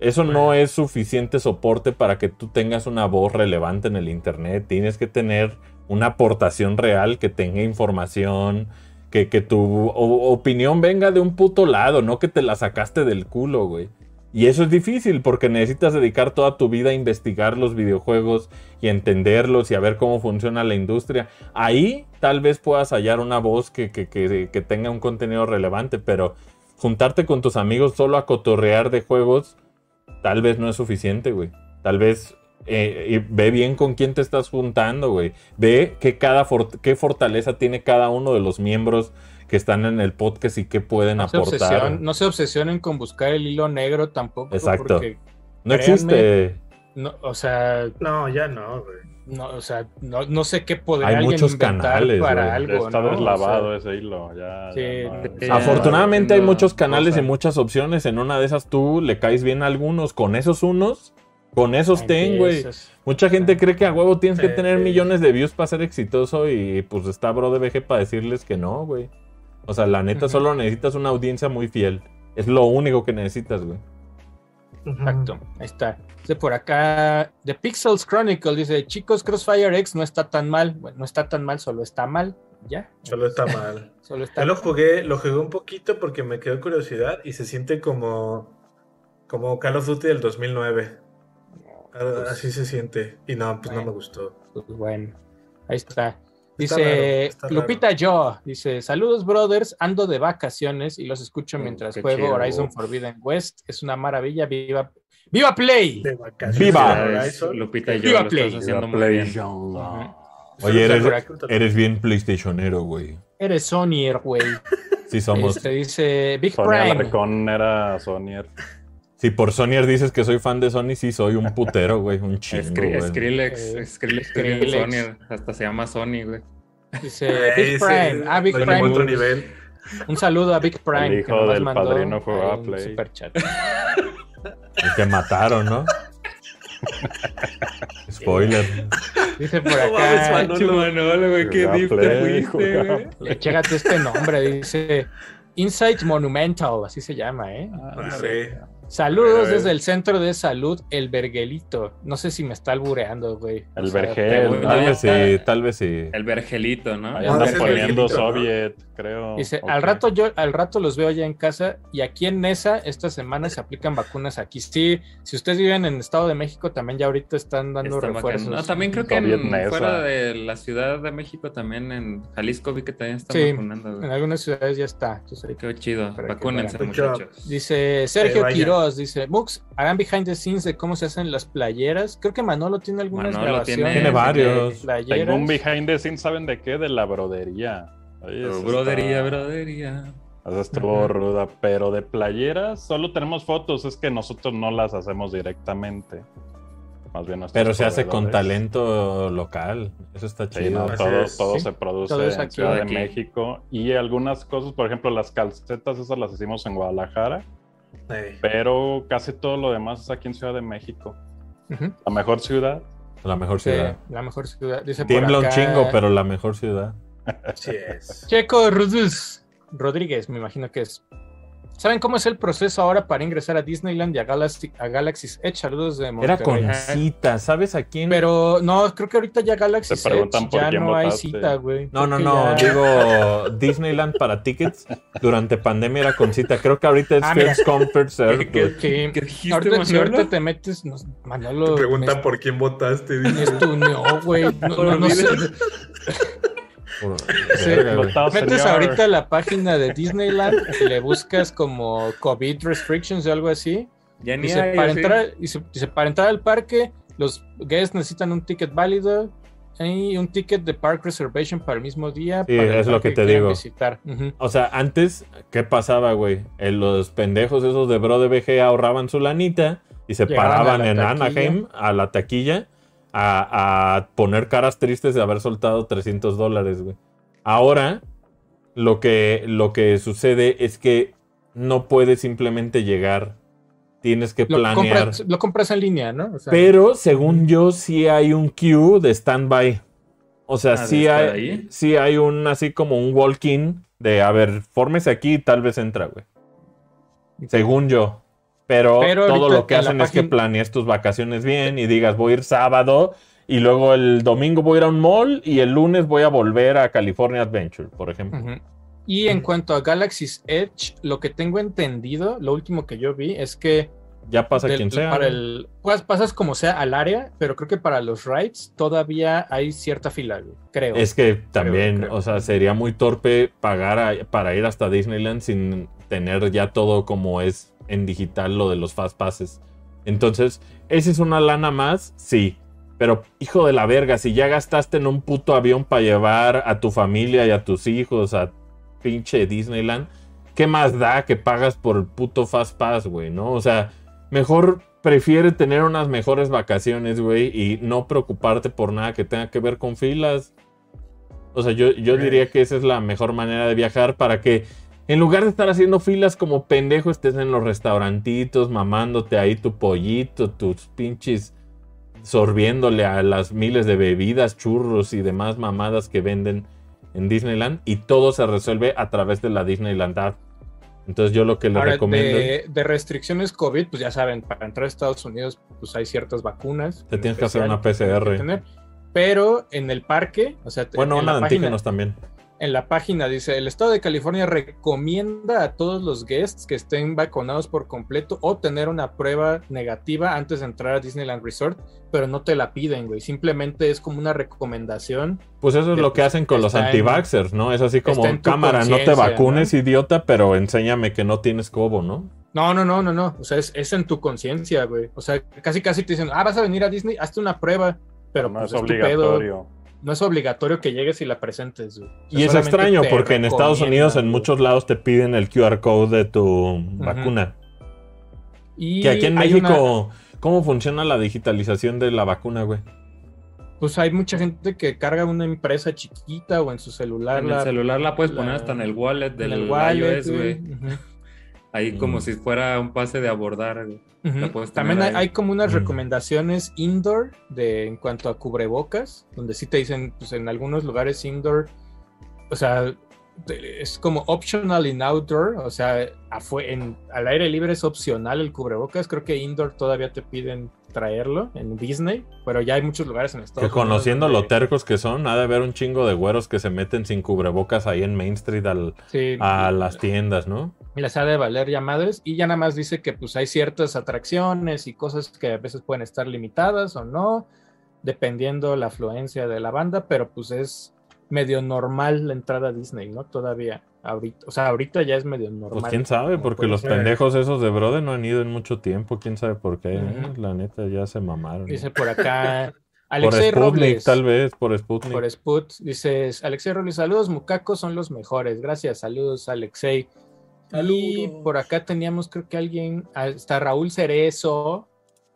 Eso no es suficiente soporte para que tú tengas una voz relevante en el Internet. Tienes que tener una aportación real que tenga información, que, que tu opinión venga de un puto lado, no que te la sacaste del culo, güey. Y eso es difícil porque necesitas dedicar toda tu vida a investigar los videojuegos y entenderlos y a ver cómo funciona la industria. Ahí tal vez puedas hallar una voz que, que- que- que tenga un contenido relevante, pero juntarte con tus amigos solo a cotorrear de juegos tal vez no es suficiente, güey. Tal vez eh, ve bien con quién te estás juntando, güey. Ve qué, cada qué fortaleza tiene cada uno de los miembros que están en el podcast y qué pueden No aportar. no se obsesionen con buscar el hilo negro tampoco. Exacto. Porque, no créanme, existe. no, o sea, No, ya no, güey. no, o sea, no, no sé qué podría Hay alguien muchos inventar canales, para güey. algo. Está ¿no? O deslavado sea, ese hilo. Ya, Sí, ya no- sí. ya Afortunadamente hay muchos canales y muchas opciones. En una de esas tú le caes bien a algunos. Con esos unos, con esos ten, güey. Mucha gente cree que a huevo tienes que Sí. tener millones de views para ser exitoso y pues está Bro de BG para decirles que no, güey. O sea, la neta solo necesitas una audiencia muy fiel. Es lo único que necesitas, güey. Exacto, ahí está. Dice por acá, The Pixels Chronicle dice, chicos, Crossfire X no está tan mal. Bueno, no está tan mal, solo está mal. Ya. Solo está mal. Solo está Yo lo jugué, lo jugué un poquito porque me quedó curiosidad y se siente como, como Call of Duty del 2009. Ah, Así se siente. Y no, pues no me gustó. Pues bueno, ahí está. Dice raro, está raro. Lupita Yo, dice, saludos brothers, ando de vacaciones y los escucho Oh, mientras juego chido. Horizon Forbidden West. Es una maravilla, viva, viva Play. De vacaciones ¡Viva! Lupita yo Viva lo Play. estás haciendo muy bien. Oye, eres, eres bien PlayStationero, güey. Eres Sonyer, güey. Sí somos. Este dice Big Sonia Prime. Alarcón era Sonier. Si por Sonyer dices que soy fan de Sony, sí soy un putero, güey. Un chingo, Skri- güey. Skrillex, Eh, Skrillex, Skrillex. Sony, hasta se llama Sony, güey. Dice Big Prime. Ah, Big Prime. otro nivel. Un saludo a Big Prime. El que hijo nomás del mandó padrino jugaba un Play. superchat. El que mataron, ¿no? Spoiler. Dice por No acá. Manolo. Manolo, güey, qué deep te fuiste, güey. Chécate este nombre, dice Insight Monumental, así se llama, ¿eh? Ah, sí. Saludos desde el centro de salud, el Verguelito. No sé si me está albureando, güey. El O sea, Vergel, te- ¿no? Tal vez sí, tal vez sí. El vergelito, ¿no? Ahí poniendo. Soviet, creo. Dice, al rato yo, al rato los veo allá en casa y aquí en Nesa esta semana se aplican vacunas aquí. Sí, si ustedes viven en Estado de México también ya ahorita están dando Está refuerzos. No, también creo que en- fuera de la Ciudad de México, también en Jalisco vi que también están Sí, vacunando. En güey. algunas ciudades ya está. Entonces, Qué chido. Vacúnense, muchachos. Dice Sergio vaya. Dice, Mux, hagan behind the scenes de cómo se hacen las playeras. Creo que Manolo tiene algunas Manolo grabaciones. tiene- Tiene varios. Tengo un behind the scenes, ¿saben de qué? De la brodería. Oye, Brodería, está- brodería. Eso estuvo ruda, pero de playeras solo tenemos fotos, es que nosotros no las hacemos directamente. Más bien Pero se hace con talento local. Eso está Sí, chido. no, todo, es. todo Sí, se produce todo en aquí. Ciudad de Aquí. México y algunas cosas, por ejemplo, las calcetas esas las hicimos en Guadalajara, Pero casi todo lo demás es aquí en Ciudad de México. La mejor ciudad. La mejor Sí, ciudad. la mejor ciudad. Dice por Tiembla un acá, chingo, pero la mejor ciudad. Así es. Checo Rodríguez, Rodríguez, me imagino que es. ¿Saben cómo es el proceso ahora para ingresar a Disneyland y a, Galaxy, a Galaxy's Edge? Saludos de Era Monterrey. con cita, ¿sabes a quién? Pero no, creo que ahorita ya Galaxy's Edge por ya quién no hay votaste. cita, güey. No, no, no, ya- digo Disneyland para tickets durante pandemia era con cita. Creo que ahorita es Ah, first serve, ¿Qué- güey. Sí. ¿Qué dijiste, Ahorita, si ahorita te metes, nos- Manolo. Te preguntan me- por quién votaste. dice. estuneó, güey. No, no, no sé. Por- Sí. Metes ahorita la página de Disneyland y le buscas como COVID restrictions o algo así. Ya ni Dice, hay, para, entrar, dice, dice, para entrar al parque, los guests necesitan un ticket válido y un ticket de park reservation para el mismo día. Sí, para es lo que te digo. Visitar. O sea, antes, ¿qué pasaba, güey? Eh, los pendejos esos de Bro de BG ahorraban su lanita y se Llegaban paraban en taquilla. Anaheim a la taquilla a, a poner caras tristes de haber soltado 300 dólares, güey. Ahora, lo que, lo que sucede es que no puedes simplemente llegar. Tienes que Lo, planear. compras, lo compras en línea, ¿no? O sea, Pero según yo, sí hay un queue de standby. O sea, Ah, ¿de sí, hay, ahí? sí hay un así como un walk-in de, a ver, fórmese aquí y tal vez entra, güey. Según yo. Pero, Pero todo lo que hacen es que planees tus vacaciones bien y digas, voy a ir sábado y luego el domingo voy a ir a un mall y el lunes voy a volver a California Adventure, por ejemplo. Y en cuanto a Galaxy's Edge, lo que tengo entendido, lo último que yo vi es que ya pasa del- quien sea. Para el, pues, pasas como sea al área, pero creo que para los rides todavía hay cierta fila, creo. Es que también, creo. o sea, sería muy torpe pagar a- para ir hasta Disneyland sin tener ya todo como es en digital lo de los fast passes. Entonces, ¿esa es una lana más? Sí. Pero, hijo de la verga, si ya gastaste en un puto avión para llevar a tu familia y a tus hijos a pinche Disneyland, ¿qué más da que pagas por el puto fast pass, güey? ¿No? O sea, mejor prefiere tener unas mejores vacaciones, güey, y no preocuparte por nada que tenga que ver con filas. O sea, yo, yo diría que esa es la mejor manera de viajar para que en lugar de estar haciendo filas como pendejo, estés en los restaurantitos, mamándote ahí tu pollito, tus pinches sorbiéndole a las miles de bebidas, churros y demás mamadas que venden en Disneyland y todo se resuelve a través de la Disneyland App. Entonces yo lo que les Ahora, recomiendo de, de restricciones COVID, pues ya saben, para entrar a Estados Unidos, pues hay ciertas vacunas. te en tienes que hacer una PCR. Pero en el parque, o sea, Bueno, en una la de página- antígenos también. En la página dice, el estado de California recomienda a todos los guests que estén vacunados por completo o tener una prueba negativa antes de entrar a Disneyland Resort, pero no te la piden, güey. Simplemente es como una recomendación. Pues eso es lo que pues, hacen con los anti-vaxxers, ¿no? Es así como, cámara, no te vacunes, idiota, pero enséñame que no tienes cobo, ¿no? No, no, no, no, no. O sea, es, es en tu conciencia, güey. O sea, casi casi te dicen, ah, vas a venir a Disney, hazte una prueba. Pero no pues, es es tu pedo. No es obligatorio que llegues y la presentes, güey. O sea, Y es extraño porque en Estados Unidos en muchos lados te piden el QR code de tu vacuna. Y Que aquí en México, una- ¿cómo funciona la digitalización de la vacuna, güey? pues hay mucha gente que carga una empresa chiquita o en su celular. En el la- celular la puedes poner hasta en el wallet en del el wallet, iOS, güey. Ahí como Mm. si fuera un pase de abordar, También hay, hay como unas Mm. recomendaciones indoor de en cuanto a cubrebocas, donde sí te dicen, pues en algunos lugares indoor, o sea, es como optional in outdoor, o sea, en, al aire libre es opcional el cubrebocas. Creo que indoor todavía te piden traerlo en Disney, pero ya hay muchos lugares en Estados Que conociendo Unidos lo tercos que son, ha de haber un chingo de güeros que se meten sin cubrebocas ahí en Main Street al- Sí, a las tiendas, ¿no? Les ha de valer ya madres y ya nada más dice que pues hay ciertas atracciones y cosas que a veces pueden estar limitadas o no, dependiendo la afluencia de la banda, pero pues es medio normal la entrada a Disney, ¿no? Todavía, ahorita, o sea, ahorita ya es medio normal. Pues quién sabe, porque los ser. pendejos esos de Brode no han ido en mucho tiempo, quién sabe por qué, ¿eh? La neta ya se mamaron. ¿no? Dice por acá Por Alexei Sputnik, Robles. tal vez, por Sputnik. Por Sput, dices Alexei Robles, saludos, mucacos son los mejores. Gracias, saludos, Alexei. Y Saludos. por acá teníamos, creo que alguien, está Raúl Cerezo.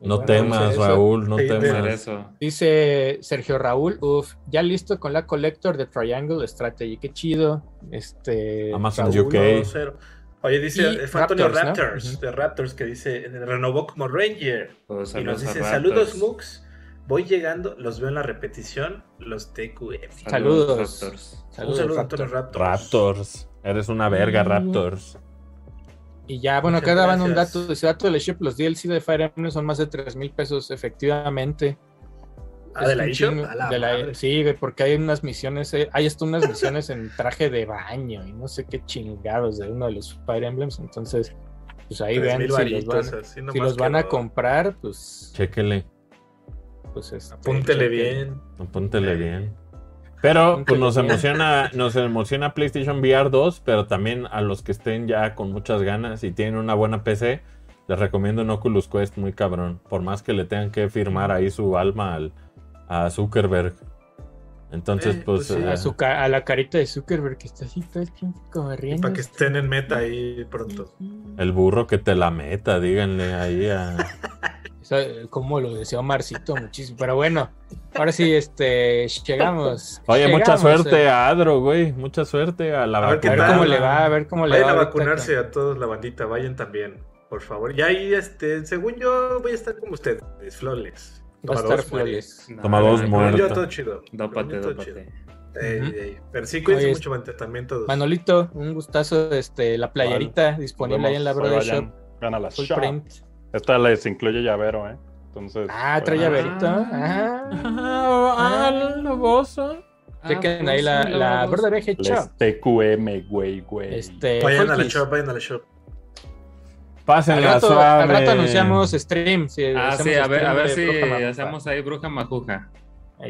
No Bueno, temas, Cerezo. Raúl, no Sí, temas. Dice Sergio Raúl, uff, ya listo con la Collector de Triangle Strategy, qué chido. Este Amazon Raúl, UK. 1-0. Oye, dice, fue Antonio Raptors, ¿no? Raptors, de Raptors, que dice, renovó como Ranger. Pues, Y nos saludos dice, Raptors. saludos Mux, voy llegando, los veo en la repetición, los TQM. Saludos. Raptors. Un Saludos, saludo a Raptor. Antonio Raptors. Raptors. Eres una verga, Mm. Raptors. Y ya, bueno, Muchas acá daban un dato, dice dato de la ship, los DLC de Fire Emblem son más de 3 mil pesos, efectivamente. Ah, de la eShop. Sí, porque hay unas misiones, eh, hay hasta unas misiones en traje de baño y no sé qué chingados de uno de los Fire Emblems, entonces, pues ahí vean si los van, si los van a comprar, pues, Chéquele, pues este, Apúntele bien. apúntele bien. Pero pues nos emociona, nos emociona PlayStation VR 2, pero también a los que estén ya con muchas ganas y tienen una buena PC, les recomiendo un Oculus Quest muy cabrón. Por más que le tengan que firmar ahí su alma al, a Zuckerberg. Entonces, Eh, pues, pues sí, eh, a, su ca- a la carita de Zuckerberg que está así todo el tiempo como riendo. para que estén en meta ahí pronto. el burro que te la meta, díganle ahí a... Eh, como lo decía Omarcito muchísimo. Pero bueno, ahora sí, este, llegamos. Oye, mucha Llegamos, suerte eh. a Adro, güey. Mucha suerte a la A ver qué A ver cómo le va, a ver cómo le Vayan va. a ahorita vacunarse a todos la bandita, vayan también, por favor. Y ahí, este, según yo, voy a estar como ustedes, flores. Va a estar flores. No, Toma dos no, muertos. Yo, todo chido. Dópate, dópate. Ey, Ujú. ey. Pero sí, cuídense mucho, también todos. Manolito, un gustazo, este, la playerita disponible ahí en la Brother Shop. vayan, Gana la Full shop. print. Esta les incluye llavero, ¿eh? Entonces. Ah, trae bueno, llaverito. Ah. Ah, ah, loboso. Chequen ahí la, la Brother BG Shop. TQM, güey, güey. Este, Vayan a la shop, vayan a la shop. Pásenla Al rato, suave. al rato anunciamos stream. si Ah, sí, a ver, a ver si hacemos ahí bruja majuja.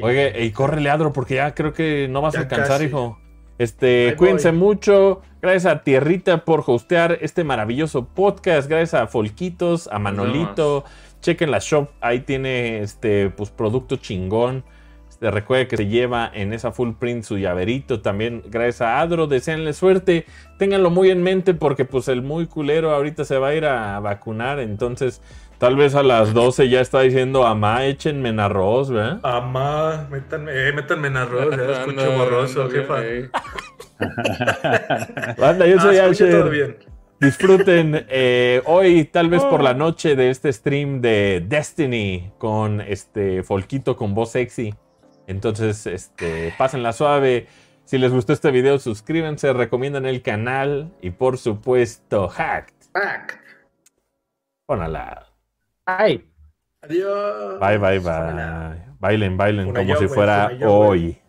Oye, y córrele, Adro, porque ya creo que no vas Ya a alcanzar, casi. hijo. Este, cuídense mucho. Gracias a Tierrita por hostear este maravilloso podcast. Gracias a Folquitos, a Manolito. Chequen la shop, ahí tiene este pues producto chingón. Este, recuerde que se lleva en esa full print su llaverito. También gracias a Adro, deseenle suerte. Ténganlo muy en mente porque pues el muy culero ahorita se va a ir a vacunar. Entonces, tal vez a las 12 ya está diciendo, amá, échenme en arroz, ¿verdad? Amá, métanme, eh, métanme en arroz, ya escucho borroso, ando jefa. bien, Banda, yo Ah, soy Asher. bien. Disfruten eh, hoy, tal vez por la noche, de este stream de Destiny con este Folquito con voz sexy. Entonces, este, pásenla suave. Si les gustó este video, suscríbanse, recomiendan el canal y por supuesto, hacked. Pac. Pónala. Ay. Adiós. Bye, bye, bye. Bailen, bailen Una como yo, si fuera una yo, güey. hoy.